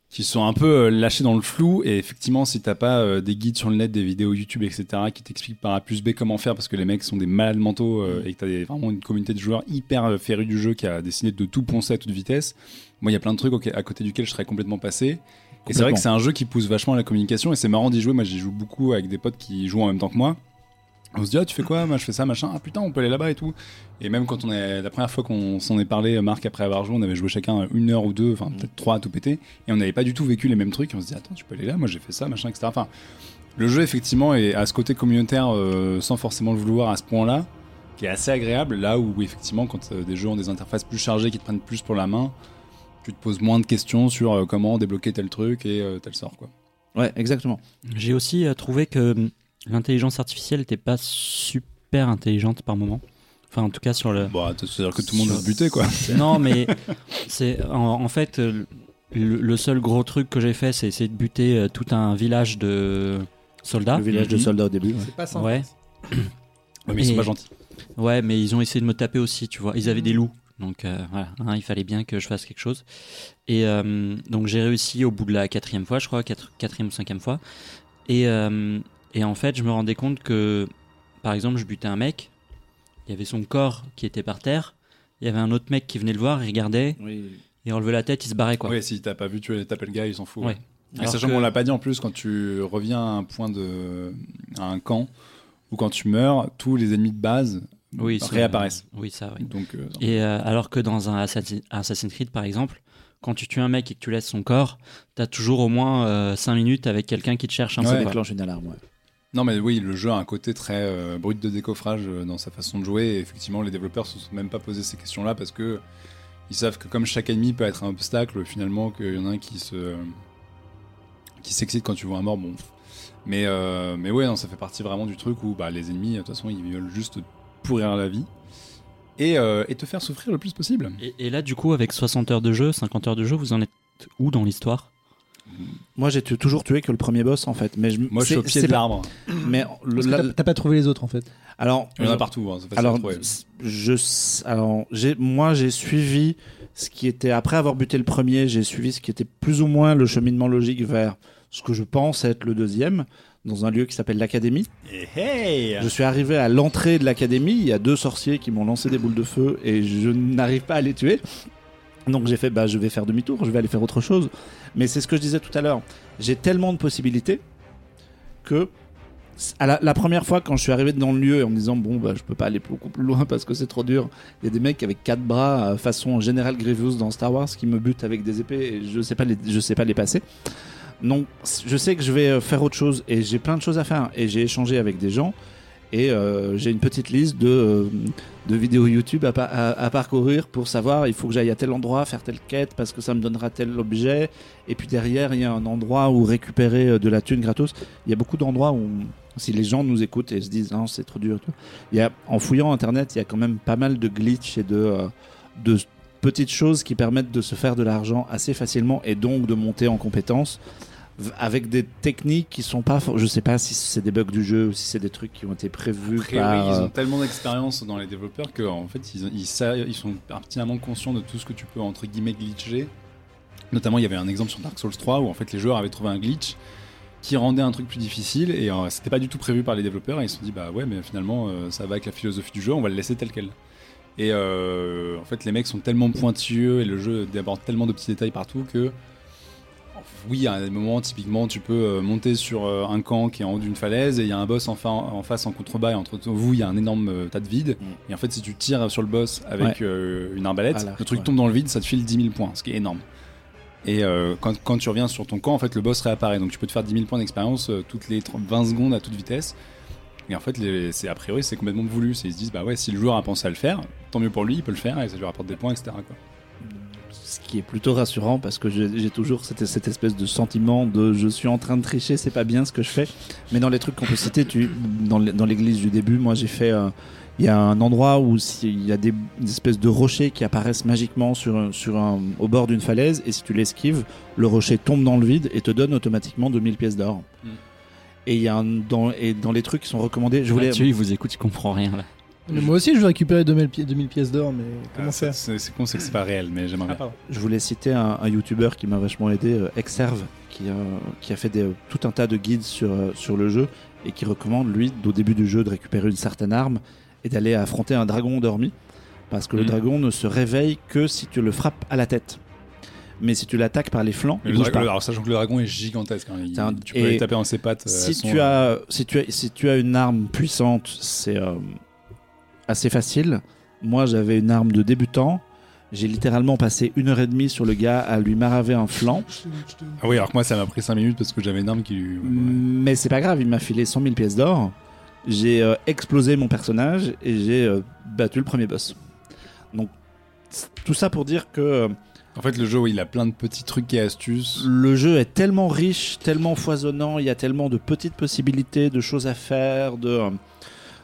qui sont un peu euh, lâchés dans le flou. Et effectivement, si t'as pas euh, des guides sur le net, des vidéos YouTube, etc., qui t'expliquent par A plus B comment faire, parce que les mecs sont des malades mentaux euh, et que t'as des- vraiment une communauté de joueurs hyper euh, férus du jeu qui a décidé de tout poncer à toute vitesse. Moi, il y a plein de trucs à côté duquel je serais complètement passé. Et c'est vrai que c'est un jeu qui pousse vachement la communication et c'est marrant d'y jouer. Moi, j'y joue beaucoup avec des potes qui jouent en même temps que moi. On se dit, ah, tu fais quoi Moi, je fais ça, machin. Ah, putain, on peut aller là-bas et tout. Et même quand on est, la première fois qu'on s'en est parlé, Marc, après avoir joué, on avait joué chacun une heure ou deux, enfin, peut-être trois à tout péter. Et on n'avait pas du tout vécu les mêmes trucs. Et on se dit, attends, tu peux aller là Moi, j'ai fait ça, machin, etc. Enfin, le jeu, effectivement, est à ce côté communautaire, euh, sans forcément le vouloir à ce point-là, qui est assez agréable. Là où, effectivement, quand euh, des jeux ont des interfaces plus chargées, qui te prennent plus pour la main, tu te poses moins de questions sur euh, comment débloquer tel truc et euh, tel sort, quoi. Ouais, exactement. J'ai aussi trouvé que hum, l'intelligence artificielle n'était pas super intelligente par moment. Enfin, en tout cas sur le. Bon, c'est-à-dire que tout le monde va se buter, quoi. non, mais c'est en, en fait euh, le, le seul gros truc que j'ai fait, c'est essayer de buter euh, tout un village de soldats. Le village de Mhm. soldats au début. ouais. C'est pas simple. Ouais. Ouais, mais ils sont pas gentils. Ouais, mais ils ont essayé de me taper aussi, tu vois. Ils avaient des loups. Donc euh, voilà, hein, il fallait bien que je fasse quelque chose. Et euh, donc j'ai réussi au bout de la quatrième fois, je crois, quatre- quatrième ou cinquième fois. Et, euh, et en fait, je me rendais compte que, par exemple, je butais un mec, il y avait son corps qui était par terre, il y avait un autre mec qui venait le voir, il regardait, Oui. il relevait la tête, il se barrait quoi. Ouais, si t'as pas vu, tu vas taper le gars, il s'en fout. Ouais. Et Alors sachant que- qu'on l'a pas dit en plus, quand tu reviens à un point de. à un camp, ou quand tu meurs, tous les ennemis de base oui, réapparaissent. Oui, ça, oui. Donc, euh, Et euh, alors que dans un Assassin- Assassin's Creed, par exemple, quand tu tues un mec et que tu laisses son corps, t'as toujours au moins 5 minutes avec quelqu'un qui te cherche un Ouais. peu. Déclenche une alarme. Ouais. Non, mais oui, le jeu a un côté très euh, brut de décoffrage euh, dans sa façon de jouer. Et effectivement, les développeurs se sont même pas posé ces questions-là parce que ils savent que comme chaque ennemi peut être un obstacle, finalement, qu'il y en a un qui se qui s'excite quand tu vois un mort. Bon, mais euh, mais ouais, non, ça fait partie vraiment du truc où bah, les ennemis, de toute façon, ils veulent juste te pourrir la vie et, euh, te faire souffrir le plus possible. Et là, du coup, avec 60 heures de jeu, 50 heures de jeu, vous en êtes où dans l'histoire? Moi, j'ai toujours tué que le premier boss en fait. Mais je, Moi, je suis au pied de l'arbre. Mais t'as- pas trouvé les autres en fait. alors, Il y en a partout. hein, c'est facile à Alors, trouver. je, alors j'ai, moi, j'ai suivi ce qui était après avoir buté le premier, j'ai suivi ce qui était plus ou moins le cheminement logique vers ce que je pense être le deuxième, dans un lieu qui s'appelle l'académie. Je suis arrivé à l'entrée de l'académie, il y a deux sorciers qui m'ont lancé des boules de feu et je n'arrive pas à les tuer. Donc j'ai fait, bah, je vais faire demi-tour, je vais aller faire autre chose. Mais c'est ce que je disais tout à l'heure. J'ai tellement de possibilités que la, première fois quand je suis arrivé dans le lieu en me disant bon bah je peux pas aller beaucoup plus loin parce que c'est trop dur il y a des mecs avec quatre bras euh, façon General Grievous dans Star Wars qui me butent avec des épées et je sais pas je sais pas les passer donc je sais que je vais euh, faire autre chose et j'ai plein de choses à faire et j'ai échangé avec des gens et euh, j'ai une petite liste de, euh, de vidéos YouTube à, à- parcourir pour savoir il faut que j'aille à tel endroit faire telle quête parce que ça me donnera tel objet. Et puis derrière il y a un endroit où récupérer euh, de la thune gratos. Il y a beaucoup d'endroits où si les gens nous écoutent et se disent non c'est trop dur il y a en fouillant internet il y a quand même pas mal de glitch et de de petites choses qui permettent de se faire de l'argent assez facilement et donc de monter en compétences avec des techniques qui sont pas je sais pas si c'est des bugs du jeu ou si c'est des trucs qui ont été prévus ils euh, ont tellement d'expérience dans les développeurs que en fait ils, ils, sa- ils sont pertinemment conscients de tout ce que tu peux entre guillemets glitcher. Notamment, il y avait un exemple sur Dark Souls 3 où en fait les joueurs avaient trouvé un glitch qui rendait un truc plus difficile et euh, c'était pas du tout prévu par les développeurs et ils se sont dit bah ouais mais finalement euh, ça va avec la philosophie du jeu, on va le laisser tel quel. Et euh, en fait les mecs sont tellement pointilleux et le jeu déborde tellement de petits détails partout que oui, à des moments, typiquement, tu peux euh, monter sur euh, un camp qui est en haut d'une falaise et il y a un boss en, fa- en face en contrebas et entre vous, il y a un énorme euh, tas de vide. Mm. Et en fait, si tu tires sur le boss avec Ouais. euh, une arbalète, l'arc, le truc ouais. tombe dans le vide, ça te file 10 000 points, ce qui est énorme. Et euh, quand, quand tu reviens sur ton camp, en fait, le boss réapparaît. Donc tu peux te faire 10 000 points d'expérience euh, toutes les 30 20 secondes à toute vitesse. Et en fait, les, c'est, a priori, c'est complètement voulu. Ils se disent, bah ouais, si le joueur a pensé à le faire, tant mieux pour lui, il peut le faire et ça lui rapporte des points, etc. Quoi. Ce qui est plutôt rassurant parce que j'ai toujours cette, cette espèce de sentiment de je suis en train de tricher, c'est pas bien ce que je fais. Mais dans les trucs qu'on peut citer, tu, dans l'é- dans l'église du début, moi j'ai fait. euh, Il y a un endroit où il y a des, des espèces de rochers qui apparaissent magiquement sur, un- sur un, au bord d'une falaise et si tu l'esquives, le rocher tombe dans le vide et te donne automatiquement 2000 pièces d'or. Mm. Et il y a un, dans, et dans les trucs qui sont recommandés, je voulais. Mathieu, il vous écoute, il comprend rien là. Mais moi aussi, je veux récupérer 2000, pi- 2000 pièces d'or, mais comment Ah, faire C'est c'est con, c'est que c'est pas réel, mais j'aimerais bien. Je voulais citer un, un YouTuber qui m'a vachement aidé, euh, Exerve, qui, euh, qui a fait des, tout un tas de guides sur, euh, sur le jeu et qui recommande, lui, au début du jeu, de récupérer une certaine arme et d'aller affronter un dragon endormi. Parce que le Mhm. dragon ne se réveille que si tu le frappes à la tête. Mais si tu l'attaques par les flancs, Mais il le bouge dragon- pas. alors, sachant que le dragon est gigantesque, hein, il- un- tu peux et taper dans ses pattes. euh, si tu, euh, as, si, tu as, si tu as une arme puissante, c'est euh, assez facile. Moi, j'avais une arme de débutant. J'ai littéralement passé une heure et demie sur le gars à lui maraver un flanc. Ah oui, alors que moi, ça m'a pris 5 minutes parce que j'avais une arme qui lui. Mais c'est pas grave, il m'a filé 100 000 pièces d'or. J'ai euh, explosé mon personnage et j'ai euh, battu le premier boss. Donc, tout ça pour dire que euh, En fait, le jeu, oui, il a plein de petits trucs et astuces. le jeu est tellement riche, tellement foisonnant, il y a tellement de petites possibilités, de choses à faire, de,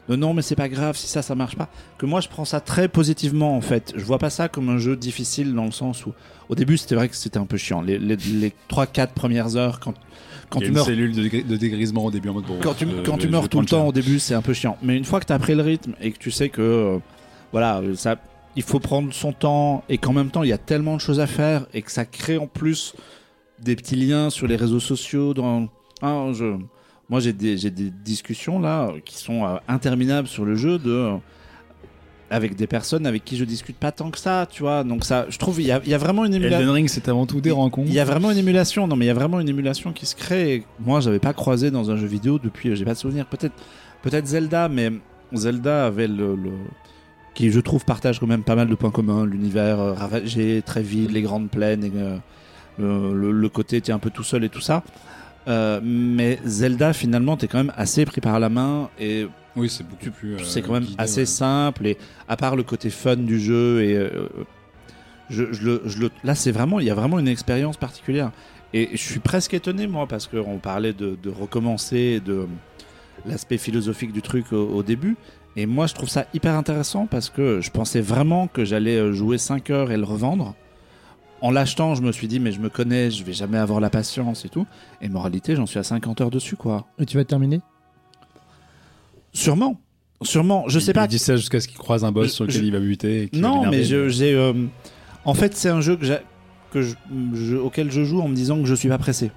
de non mais c'est pas grave si ça ça marche pas, que moi je prends ça très positivement en fait. Je vois pas ça comme un jeu difficile dans le sens où au début c'était vrai que c'était un peu chiant. Les, les, les 3-4 premières heures quand, quand il y a tu une meurs cellule de, de dégrisement au début en mode bon, quand tu, quand meurs tout le temps au début, c'est un peu chiant. Mais une fois que tu as pris le rythme et que tu sais que euh, voilà, ça, il faut prendre son temps et qu'en même temps il y a tellement de choses à faire et que ça crée en plus des petits liens sur les réseaux sociaux. Dans, hein, je, moi j'ai des, j'ai des discussions là qui sont euh, interminables sur le jeu de euh, avec des personnes avec qui je discute pas tant que ça, tu vois. Donc ça, je trouve il y a, y a vraiment une émulation. Elden Ring, c'est avant tout des rencontres. Il y a vraiment une émulation, non mais il y a vraiment une émulation qui se crée. Moi, j'avais pas croisé dans un jeu vidéo depuis, j'ai pas de souvenir. Peut-être, peut-être Zelda, mais Zelda avait le, le- qui je trouve partage quand même pas mal de points communs. L'univers euh, ravagé, très vide, les grandes plaines, et, euh, le, le- le côté t'es un peu tout seul et tout ça. Euh, mais Zelda, finalement, t'es quand même assez pris par la main et Oui, c'est beaucoup plus. euh, c'est quand même guidé, assez ouais. simple et à part le côté fun du jeu et euh, je, je le, je le- là c'est vraiment il y a vraiment une expérience particulière et je suis presque étonné moi parce qu'on parlait de, de recommencer de l'aspect philosophique du truc au, au début et moi je trouve ça hyper intéressant parce que je pensais vraiment que j'allais euh, jouer 5 heures et le revendre en l'achetant je me suis dit mais je me connais je vais jamais avoir la patience et tout et moralité j'en suis à 50 heures dessus quoi Et tu vas terminer? Sûrement sûrement je Il- sais pas Il dit ça jusqu'à ce qu'il croise un boss Je- sur lequel je- il va buter. et Non, mais j'ai. euh, en fait, c'est un jeu que que je, je- auquel je joue en me disant que je suis pas pressé.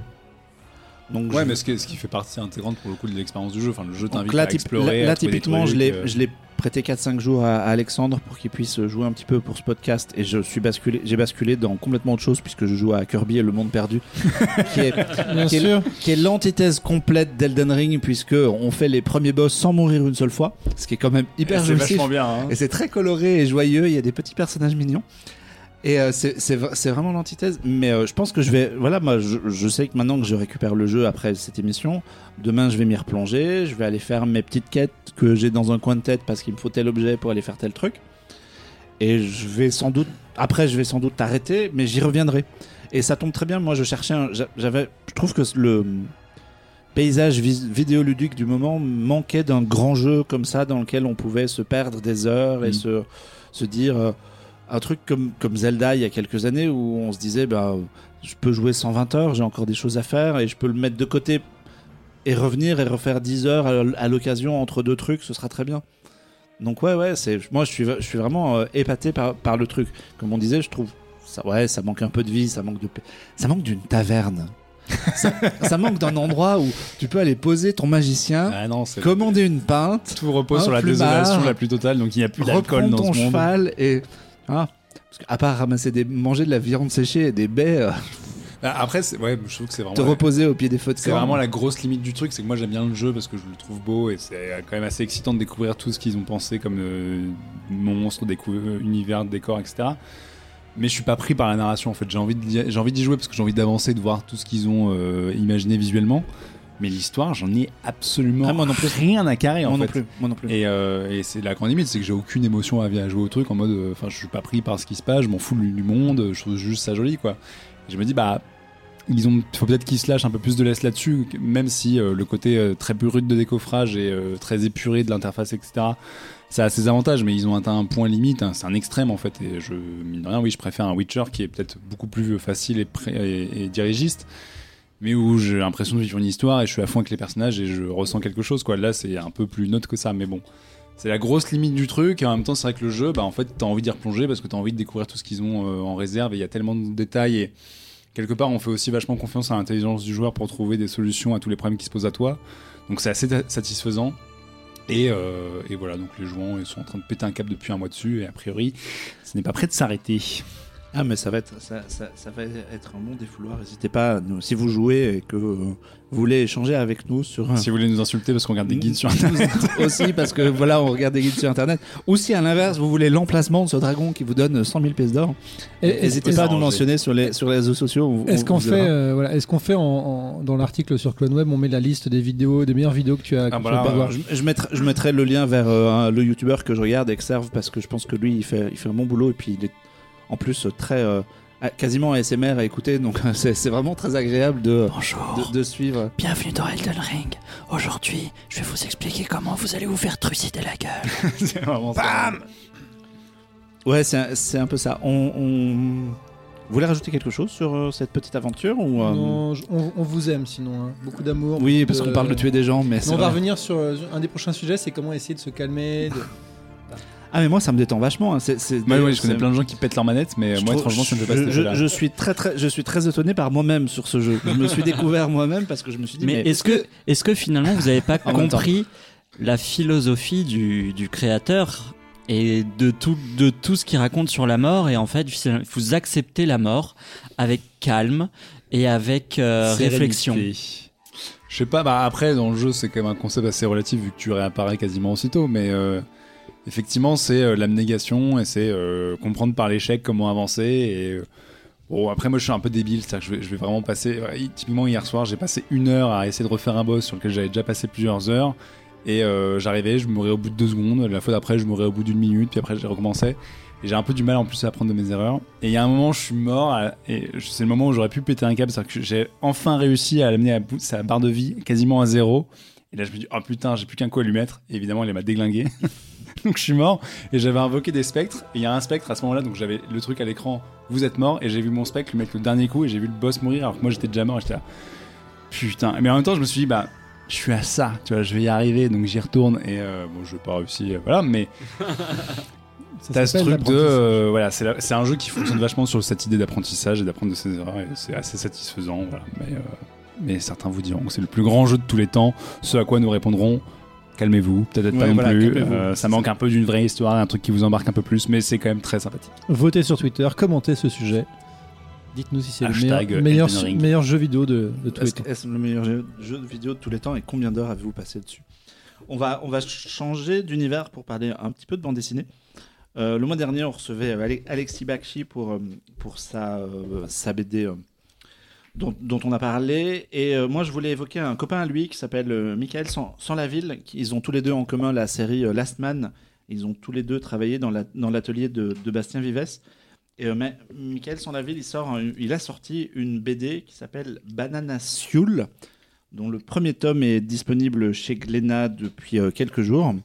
Donc, Ouais, je- mais ce qui, ce qui fait partie intégrante pour le coup de l'expérience du jeu. Enfin, le jeu t'invite là, à explorer. là, là, à trouver des typiquement, je trucs, l'ai, euh, je l'ai prêté 4-5 jours à, à Alexandre pour qu'il puisse jouer un petit peu pour ce podcast et je suis basculé, j'ai basculé dans complètement autre chose puisque je joue à Kirby et le monde perdu, qui est, Bien qui est- sûr. qui est l'antithèse complète d'Elden Ring puisque on fait les premiers boss sans mourir une seule fois, ce qui est quand même hyper c'est jouissif. vachement bien. hein. Et c'est très coloré et joyeux, il y a des petits personnages mignons. Et euh, c'est vraiment l'antithèse. Mais euh, je pense que je vais. Voilà, moi, je, je sais que maintenant que je récupère le jeu après cette émission, demain je vais m'y replonger. Je vais aller faire mes petites quêtes que j'ai dans un coin de tête parce qu'il me faut tel objet pour aller faire tel truc. Et je vais sans doute. Après, je vais sans doute t'arrêter, mais j'y reviendrai. Et ça tombe très bien. Moi, je cherchais. J'avais. Je trouve que le paysage vidéoludique du moment manquait d'un grand jeu comme ça dans lequel on pouvait se perdre des heures et Mm. se, se dire euh, un truc comme, comme Zelda il y a quelques années où on se disait bah, je peux jouer 120 heures, j'ai encore des choses à faire et je peux le mettre de côté et revenir et refaire 10 heures à, l'occasion entre deux trucs, ce sera très bien. Donc ouais ouais, c'est moi je suis je suis vraiment euh, épaté par par le truc. Comme on disait, je trouve ça ouais, ça manque un peu de vie, ça manque de ça manque d'une taverne. ça, ça manque d'un endroit où tu peux aller poser ton magicien, Ah non, commander une pinte, Tout repose un sur la plumard, désolation la plus totale, donc il n'y a plus d'alcool dans ton ce monde. cheval et ah, parce qu'à part ramasser des manger de la viande séchée et des baies, euh, Ah, Après, c'est- ouais, je trouve que c'est vraiment. te reposer au pied des feux de C'est camp. vraiment la grosse limite du truc, c'est que moi j'aime bien le jeu parce que je le trouve beau et c'est quand même assez excitant de découvrir tout ce qu'ils ont pensé comme euh, monstre, décou- euh, univers, décor, etc. Mais je suis pas pris par la narration en fait. J'ai envie j'ai envie d'y jouer parce que j'ai envie d'avancer, de voir tout ce qu'ils ont euh, imaginé visuellement. Mais l'histoire, j'en ai absolument Ah, moi non plus. rien à carrer en fait. plus, moi non plus. Et, euh, et c'est la grande limite, c'est que j'ai aucune émotion à, à jouer au truc en mode, euh, enfin, je suis pas pris par ce qui se passe, je m'en fous du monde, je trouve juste ça joli, quoi. Et je me dis, bah, ils ont, faut peut-être qu'ils se lâchent un peu plus de laisse là-dessus, même si euh, le côté euh, très brut de décoffrage et euh, très épuré de l'interface, etc. Ça a ses avantages, mais ils ont atteint un point limite, hein, c'est un extrême en fait. Et je, mine de rien, oui, je préfère un Witcher qui est peut-être beaucoup plus facile et, et, et dirigiste, mais où j'ai l'impression de vivre une histoire et je suis à fond avec les personnages et je ressens quelque chose, quoi. Là, c'est un peu plus neutre que ça, mais bon c'est la grosse limite du truc. En même temps, c'est vrai que le jeu, bah, en fait, t'as envie d'y replonger parce que t'as envie de découvrir tout ce qu'ils ont euh, en réserve. Et il y a tellement de détails. Et quelque part, on fait aussi vachement confiance à l'intelligence du joueur pour trouver des solutions à tous les problèmes qui se posent à toi. Donc c'est assez satisfaisant. Et, euh, et voilà, donc les joueurs ils sont en train de péter un cap depuis un mois dessus. Et a priori, ce n'est pas prêt de s'arrêter. Ah mais ça va être ça, ça, ça va être un bon défouloir. N'hésitez pas, nous, si vous jouez et que euh, vous voulez échanger avec nous sur un- Si vous voulez nous insulter parce qu'on regarde des guides sur Internet. aussi parce que voilà on regarde des guides sur internet. Ou si à l'inverse vous voulez l'emplacement de ce dragon qui vous donne 100 000 pièces d'or, Et- n'hésitez pas à nous mentionner sur les sur les réseaux sociaux. on- Est-ce on qu'on fait, euh, voilà, est-ce qu'on fait en, en- dans l'article sur CloneWeb, on met la liste des vidéos, des meilleures vidéos que tu as, Ah, voilà, euh, voir je, je mettrai, je mettrai le lien vers euh, le youtubeur que je regarde, Exerve, parce que je pense que lui, il fait, il fait un bon boulot et puis il est en plus euh, très. euh, quasiment ASMR à écouter, donc c'est vraiment très agréable de, de, de suivre. Bienvenue dans Elden Ring. Aujourd'hui, je vais vous expliquer comment vous allez vous faire trucider la gueule. c'est vraiment ça. Ouais, c'est un- c'est un peu ça. On, on... Vous voulez rajouter quelque chose sur euh, cette petite aventure ou, euh, Non, je- on, on vous aime sinon. hein. Beaucoup d'amour. Oui, parce qu'on parle de tuer des gens, mais c'est on va revenir sur euh, un des prochains sujets, c'est comment essayer de se calmer. de- Ah, mais moi, ça me détend vachement. hein. C'est, c'est- Moi, ouais, je connais plein de gens qui pètent leur manette, mais Je moi, trouve- franchement, ça me fait pas je, je, je suis très, très, je suis très étonné par moi-même sur ce jeu. Je me suis découvert moi-même parce que je me suis dit, Mais mais, est-ce que, est-ce que finalement vous n'avez pas compris la philosophie du, du créateur et de tout, de tout ce qu'il raconte sur la mort et en fait vous acceptez la mort avec calme et avec euh, réflexion? Je sais pas, bah après dans le jeu c'est quand même un concept assez relatif vu que tu réapparais quasiment aussitôt, mais euh, effectivement c'est euh, l'abnégation et c'est euh, comprendre par l'échec comment avancer et euh, bon après moi je suis un peu débile, c'est-à-dire que je vais, vraiment passer, typiquement hier soir j'ai passé une heure à essayer de refaire un boss sur lequel j'avais déjà passé plusieurs heures et j'arrivais, je mourais au bout de deux secondes, la fois d'après je mourais au bout d'une minute puis après j'ai recommencé. Et j'ai un peu du mal en plus à apprendre de mes erreurs. Et il y a un moment, je suis mort, à- et c'est le moment où j'aurais pu péter un câble, c'est-à-dire que j'ai enfin réussi à l'amener à sa barre de vie quasiment à zéro. Et là, je me dis, oh putain, j'ai plus qu'un coup à lui mettre. Et évidemment, il m'a déglingué. donc je suis mort, et j'avais invoqué des spectres. Et il y a un spectre à ce moment-là, donc j'avais le truc à l'écran, vous êtes mort, et j'ai vu mon spectre lui mettre le dernier coup, et j'ai vu le boss mourir, alors que moi j'étais déjà mort, et j'étais là, putain. Mais en même temps, je me suis dit, bah, je suis à ça, tu vois, je vais y arriver, donc j'y retourne, et euh, bon, je vais pas réussi, euh, voilà, mais T'as ce truc de euh, voilà, c'est la- c'est un jeu qui fonctionne vachement sur cette idée d'apprentissage et d'apprendre de ses erreurs. et C'est assez satisfaisant, voilà. Mais, euh, mais certains vous diront que c'est le plus grand jeu de tous les temps. Ce à quoi nous répondrons calmez-vous, peut-être Ouais, pas non voilà, plus. Euh, ça manque un peu d'une vraie histoire, un truc qui vous embarque un peu plus, mais c'est quand même très sympathique. Votez sur Twitter, commentez ce sujet. Dites-nous si c'est le meilleur, jeu vidéo de, de tous les temps. est-ce le meilleur jeu, vidéo de tous les temps et combien d'heures avez-vous passé dessus? On va, on va changer d'univers pour parler un petit peu de bande dessinée. Euh, le mois dernier, on recevait Ale- Alexis Bakshi pour, euh, pour sa, euh, sa BD euh, dont, on a parlé. Et euh, moi, je voulais évoquer un copain à lui qui s'appelle euh, Michael Sans, Sans la Ville. Ils ont tous les deux en commun la série euh, Last Man. Ils ont tous les deux travaillé dans la- dans l'atelier de, de Bastien Vives. Et mais Michael Sans la Ville, il, sort il a sorti une BD qui s'appelle Banana Sioul, dont le premier tome est disponible chez Glénat depuis quelques jours.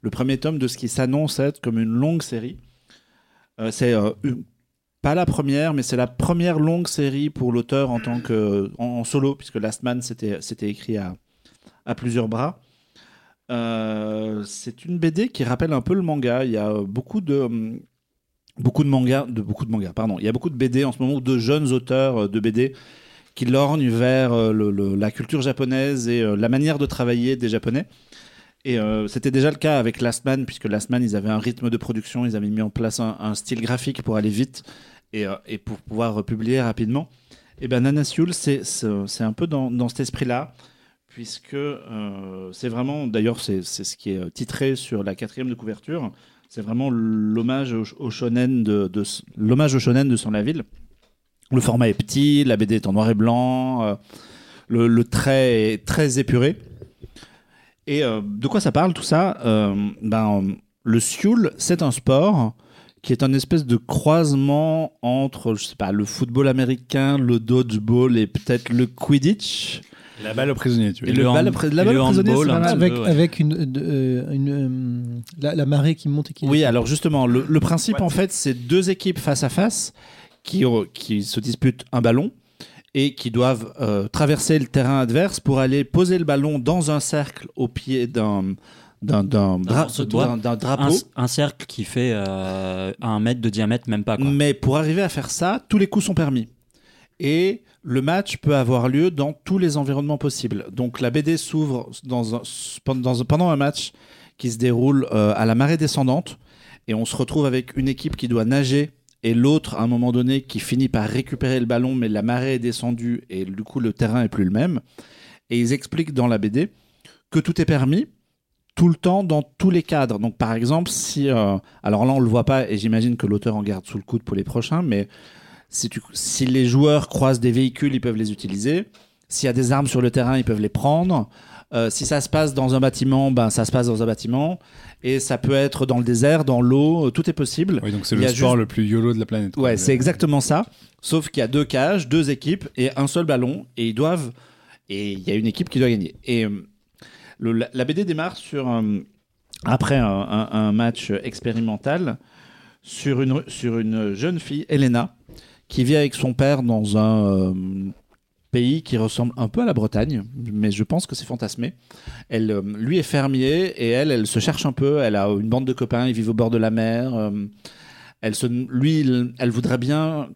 Le premier tome de ce qui s'annonce être comme une longue série. C'est pas la première, mais c'est la première longue série pour l'auteur en tant que en, solo, puisque Last Man c'était écrit à, à plusieurs bras. Euh, c'est une BD qui rappelle un peu le manga. Il y a beaucoup de beaucoup de mangas, de beaucoup de mangas, pardon. Il y a beaucoup de BD en ce moment, de jeunes auteurs euh, de BD qui lorgnent vers euh, la culture japonaise et la manière de travailler des Japonais. Et c'était déjà le cas avec Last Man, puisque Last Man, ils avaient un rythme de production, ils avaient mis en place un style graphique pour aller vite et, euh, et pour pouvoir publier rapidement. Et ben Nana c'est un peu dans, cet esprit-là, puisque euh, c'est vraiment, d'ailleurs, c'est ce qui est titré sur la quatrième de couverture, c'est vraiment l'hommage au, shonen de, de l'hommage au shonen de Sans la ville. Le format est petit, la BD est en noir et blanc, euh, le, trait est très épuré. Et de quoi ça parle tout ça? Ben, Le sioul, c'est un sport qui est un espèce de croisement entre, je sais pas, le football américain, le dodgeball et peut-être le quidditch. La balle au prisonnier, tu Et veux le dire. balle hand- après- la et balle le prisonnier, handball, un Avec, peu, ouais. avec une, euh, une, euh, la, la marée qui monte et qui Oui, alors justement, le, le principe en fait, c'est deux équipes face à face qui, qui se disputent un ballon et qui doivent euh, traverser le terrain adverse pour aller poser le ballon dans un cercle au pied d'un d'un dra- Un, drapeau. un cercle qui fait euh, un mètre de diamètre, même pas. Quoi. Mais pour arriver à faire ça, tous les coups sont permis. Et le match peut avoir lieu dans tous les environnements possibles. Donc la BD s'ouvre dans un- pendant, pendant un match qui se déroule euh, à la marée descendante. Et on se retrouve avec une équipe qui doit nager et l'autre, à un moment donné, qui finit par récupérer le ballon, mais la marée est descendue et du coup le terrain est plus le même. Et ils expliquent dans la BD que tout est permis tout le temps dans tous les cadres. Donc par exemple, si euh, alors là on le voit pas et j'imagine que l'auteur en garde sous le coude pour les prochains, mais si, tu, si les joueurs croisent des véhicules, ils peuvent les utiliser. S'il y a des armes sur le terrain, ils peuvent les prendre. Euh, si ça se passe dans un bâtiment, ben ça se passe dans un bâtiment. Et ça peut être dans le désert, dans l'eau, euh, tout est possible. Oui, donc c'est le sport juste- le plus YOLO de la planète. quoi. Ouais, c'est exactement ça. Sauf qu'il y a deux cages, deux équipes et un seul ballon. Et ils doivent. Et il y a une équipe qui doit gagner. Et la, BD démarre un- après un, match expérimental sur une, jeune fille, Elena, qui vit avec son père dans un euh, pays qui ressemble un peu à la Bretagne, mais je pense que c'est fantasmé. Elle, euh, lui est fermier et elle, elle se cherche un peu. Elle a une bande de copains, ils vivent au bord de la mer. euh, elle lui, elle voudrait bien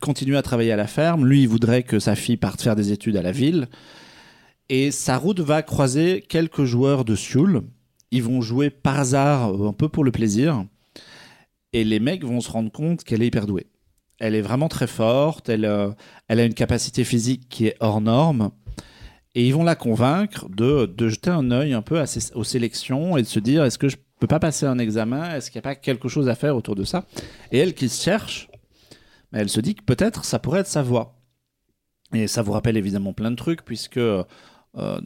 continuer à travailler à la ferme. Lui, il voudrait que sa fille parte faire des études à la ville. Et sa route va croiser quelques joueurs de Sioule. Ils vont jouer par hasard, euh, un peu pour le plaisir. Et les mecs vont se rendre compte qu'elle est hyper douée. Elle est vraiment très forte. Elle, euh, elle a une capacité physique qui est hors norme. Et ils vont la convaincre de, de jeter un œil un peu aux sélections et de se dire est-ce que je peux pas passer un examen? Est-ce qu'il n'y a pas quelque chose à faire autour de ça? Et elle qui se cherche, elle se dit que peut-être ça pourrait être sa voie. Et ça vous rappelle évidemment plein de trucs, puisque euh,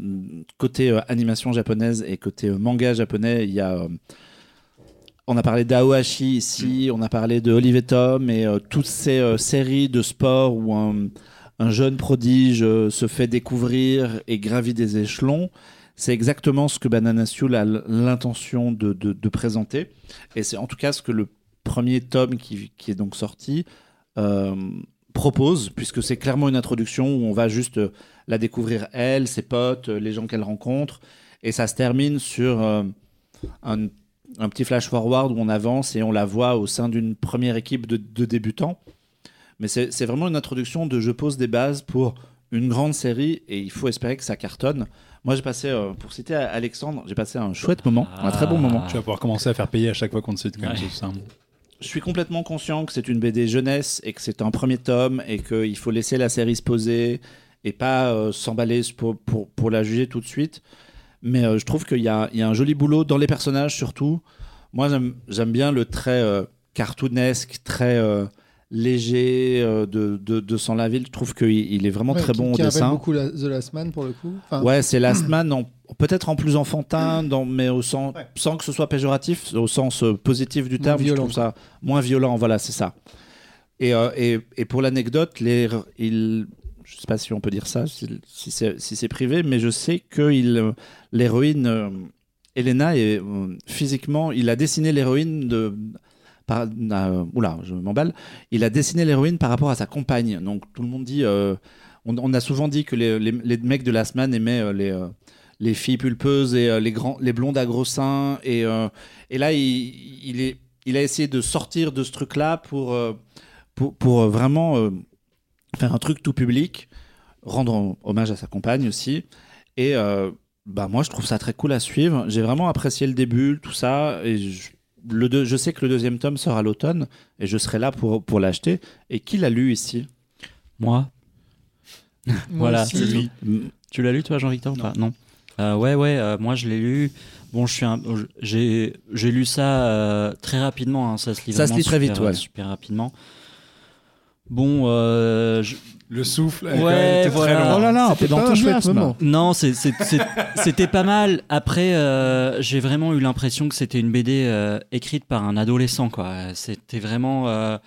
côté euh, animation japonaise et côté euh, manga japonais, il y a. on a parlé d'Aohashi ici, on a parlé de Olive et Tom et toutes ces séries de sport où un, un jeune prodige se fait découvrir et gravit des échelons. C'est exactement ce que Banana Soul a l'intention de, de- de présenter. Et c'est en tout cas ce que le premier tome qui, qui est donc sorti propose, puisque c'est clairement une introduction où on va juste euh, la découvrir elle, ses potes, euh, les gens qu'elle rencontre. Et ça se termine sur euh, un, un petit flash forward où on avance et on la voit au sein d'une première équipe de, de débutants. Mais c'est vraiment une introduction de je pose des bases pour une grande série et il faut espérer que ça cartonne. Moi, j'ai passé, euh, pour citer Alexandre, j'ai passé un chouette moment, un très bon moment. Tu vas pouvoir commencer à faire payer à chaque fois qu'on te cite comme Ouais. ça. Je suis complètement conscient que c'est une BD jeunesse et que c'est un premier tome et qu'il faut laisser la série se poser et pas euh, s'emballer pour, pour, pour la juger tout de suite. Mais euh, je trouve qu'il y a, il y a un joli boulot dans les personnages surtout. Moi, j'aime- j'aime bien le trait euh, cartoonesque, très léger de, de, de Sans la ville. Je trouve qu'il il est vraiment Ouais, très qui- bon au qui rappelle dessin. beaucoup la- The Last Man pour le coup. Enfin, Ouais, c'est Last Man, en- peut-être en plus enfantin, dans, mais au sens, Ouais. sans que ce soit péjoratif, au sens euh, positif du Moins terme. Je violent, trouve ça moins violent, voilà, c'est ça. Et, euh, et, et pour l'anecdote, les, il, je sais pas si on peut dire ça, si, si c'est si privé, mais je sais que l'héroïne, euh, Elena, est, euh, physiquement, il a dessiné l'héroïne de. Par, oula, je m'emballe. Il a dessiné l'héroïne par rapport à sa compagne. Donc tout le monde dit. on, on a souvent dit que les, les- les mecs de Last Man aimaient les, les filles pulpeuses et euh, les, grands, les blondes à gros seins. Et, euh, et là, il, il, est, il a essayé de sortir de ce truc-là pour, euh, pour, pour, vraiment euh, faire un truc tout public, rendre hommage à sa compagne aussi. Et euh, bah, moi, je trouve ça très cool à suivre. J'ai vraiment apprécié le début, tout ça. Et je, le deux- je sais que le deuxième tome sort à l'automne et je serai là pour, pour l'acheter. Et qui l'a lu ici? Moi, moi voilà, c'est tout. Tu l'as lu toi, Jean-Victor ou pas? Non. Euh, ouais, ouais. euh, moi, je l'ai lu. Bon, je suis un- j'ai j'ai lu ça euh, très rapidement. hein, ça se lit. Ça se vraiment lit très super, vite, ouais. Super rapidement. Bon, euh, je- Le souffle Ouais, voilà. très long. Oh là là, C'était dans pas un chouette. Non, c'est- c'est- c'est- c'était pas mal. Après, euh, j'ai vraiment eu l'impression que c'était une BD euh, écrite par un adolescent. quoi. C'était vraiment euh,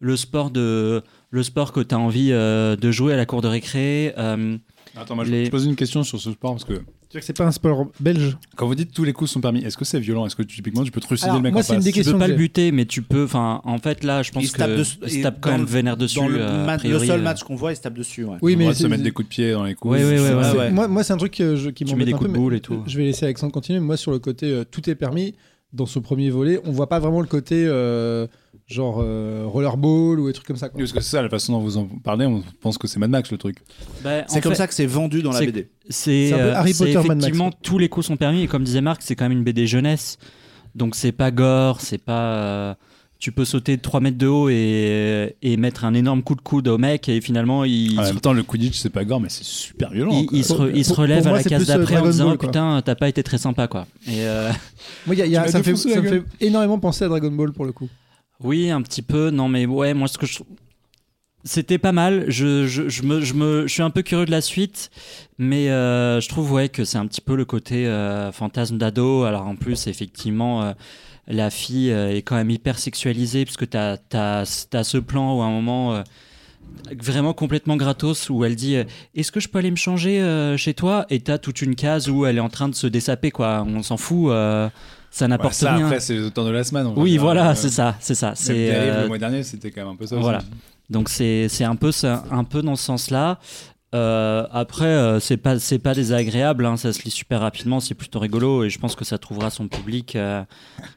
le sport de le sport que tu as envie euh, de jouer à la cour de récré. Euh, Attends, moi je Les- je pose une question sur ce sport parce que C'est-à-dire que c'est pas un sport belge. Quand vous dites tous les coups sont permis, est-ce que c'est violent? Est-ce que typiquement tu peux trucider Alors, le mec moi, en c'est une face? des Tu peux pas que le buter, mais tu peux. Enfin, en fait, là, je pense Il se que dessus- il se tape quand dans même le- vénère dessus. Dans le, euh, a ma- le priori, seul euh. match qu'on voit, il se tape dessus. Ouais. Oui, On mais va se c'est- mettre des coups de pied dans les coups. Ouais, ouais, ouais, C'est- ouais. Moi, moi c'est un truc que je- qui Tu m'embête mets des un coups de boule et tout. Je vais laisser Alexandre continuer. Moi, sur le côté euh, tout est permis, dans ce premier volet, on voit pas vraiment le côté euh, genre euh, rollerball ou des trucs comme ça. quoi. Oui, Parce que c'est ça, la façon dont vous en parlez, on pense que c'est Mad Max le truc. Bah, C'est comme fait, ça que c'est vendu dans la BD. C'est euh, Harry Potter, Mad Max, effectivement tous les coups sont permis et comme disait Marc, c'est quand même une BD jeunesse. Donc c'est pas gore, c'est pas euh, tu peux sauter de 3 mètres de haut et, et mettre un énorme coup de coude au mec et finalement il, en même temps, le Quidditch, c'est pas gore, mais c'est super violent. il, se, re- il se Pour- relève pour à moi, la case d'après en disant Ball, putain t'as pas été très sympa quoi. Et euh, Moi, il y a- il y a- Tu m'as ça, me fait, ça me fait énormément penser à Dragon Ball pour le coup. Oui, un petit peu. Non, mais ouais, moi, ce que je. C'était pas mal. Je, je, je, me, je, me, je suis un peu curieux de la suite, mais euh, je trouve ouais, que c'est un petit peu le côté euh, fantasme d'ado. Alors en plus, effectivement, euh, la fille est quand même hyper sexualisée, puisque tu as, ce plan où à un moment, vraiment complètement gratos, où elle dit Est-ce que je peux aller me changer chez toi? Et tu as toute une case où elle est en train de se dessaper, quoi. On s'en fout, ça Ouais, n'apporte ça, rien. après, c'est les auteurs de la semaine. oui, dire. voilà, Euh, c'est ça, c'est ça. C'est Dérive, euh, le mois dernier, c'était quand même un peu ça. aussi. Voilà. donc c'est c'est un peu ça- un peu dans ce sens-là. Euh, après, euh, c'est pas c'est pas désagréable, hein, ça se lit super rapidement, c'est plutôt rigolo et je pense que ça trouvera son public. euh,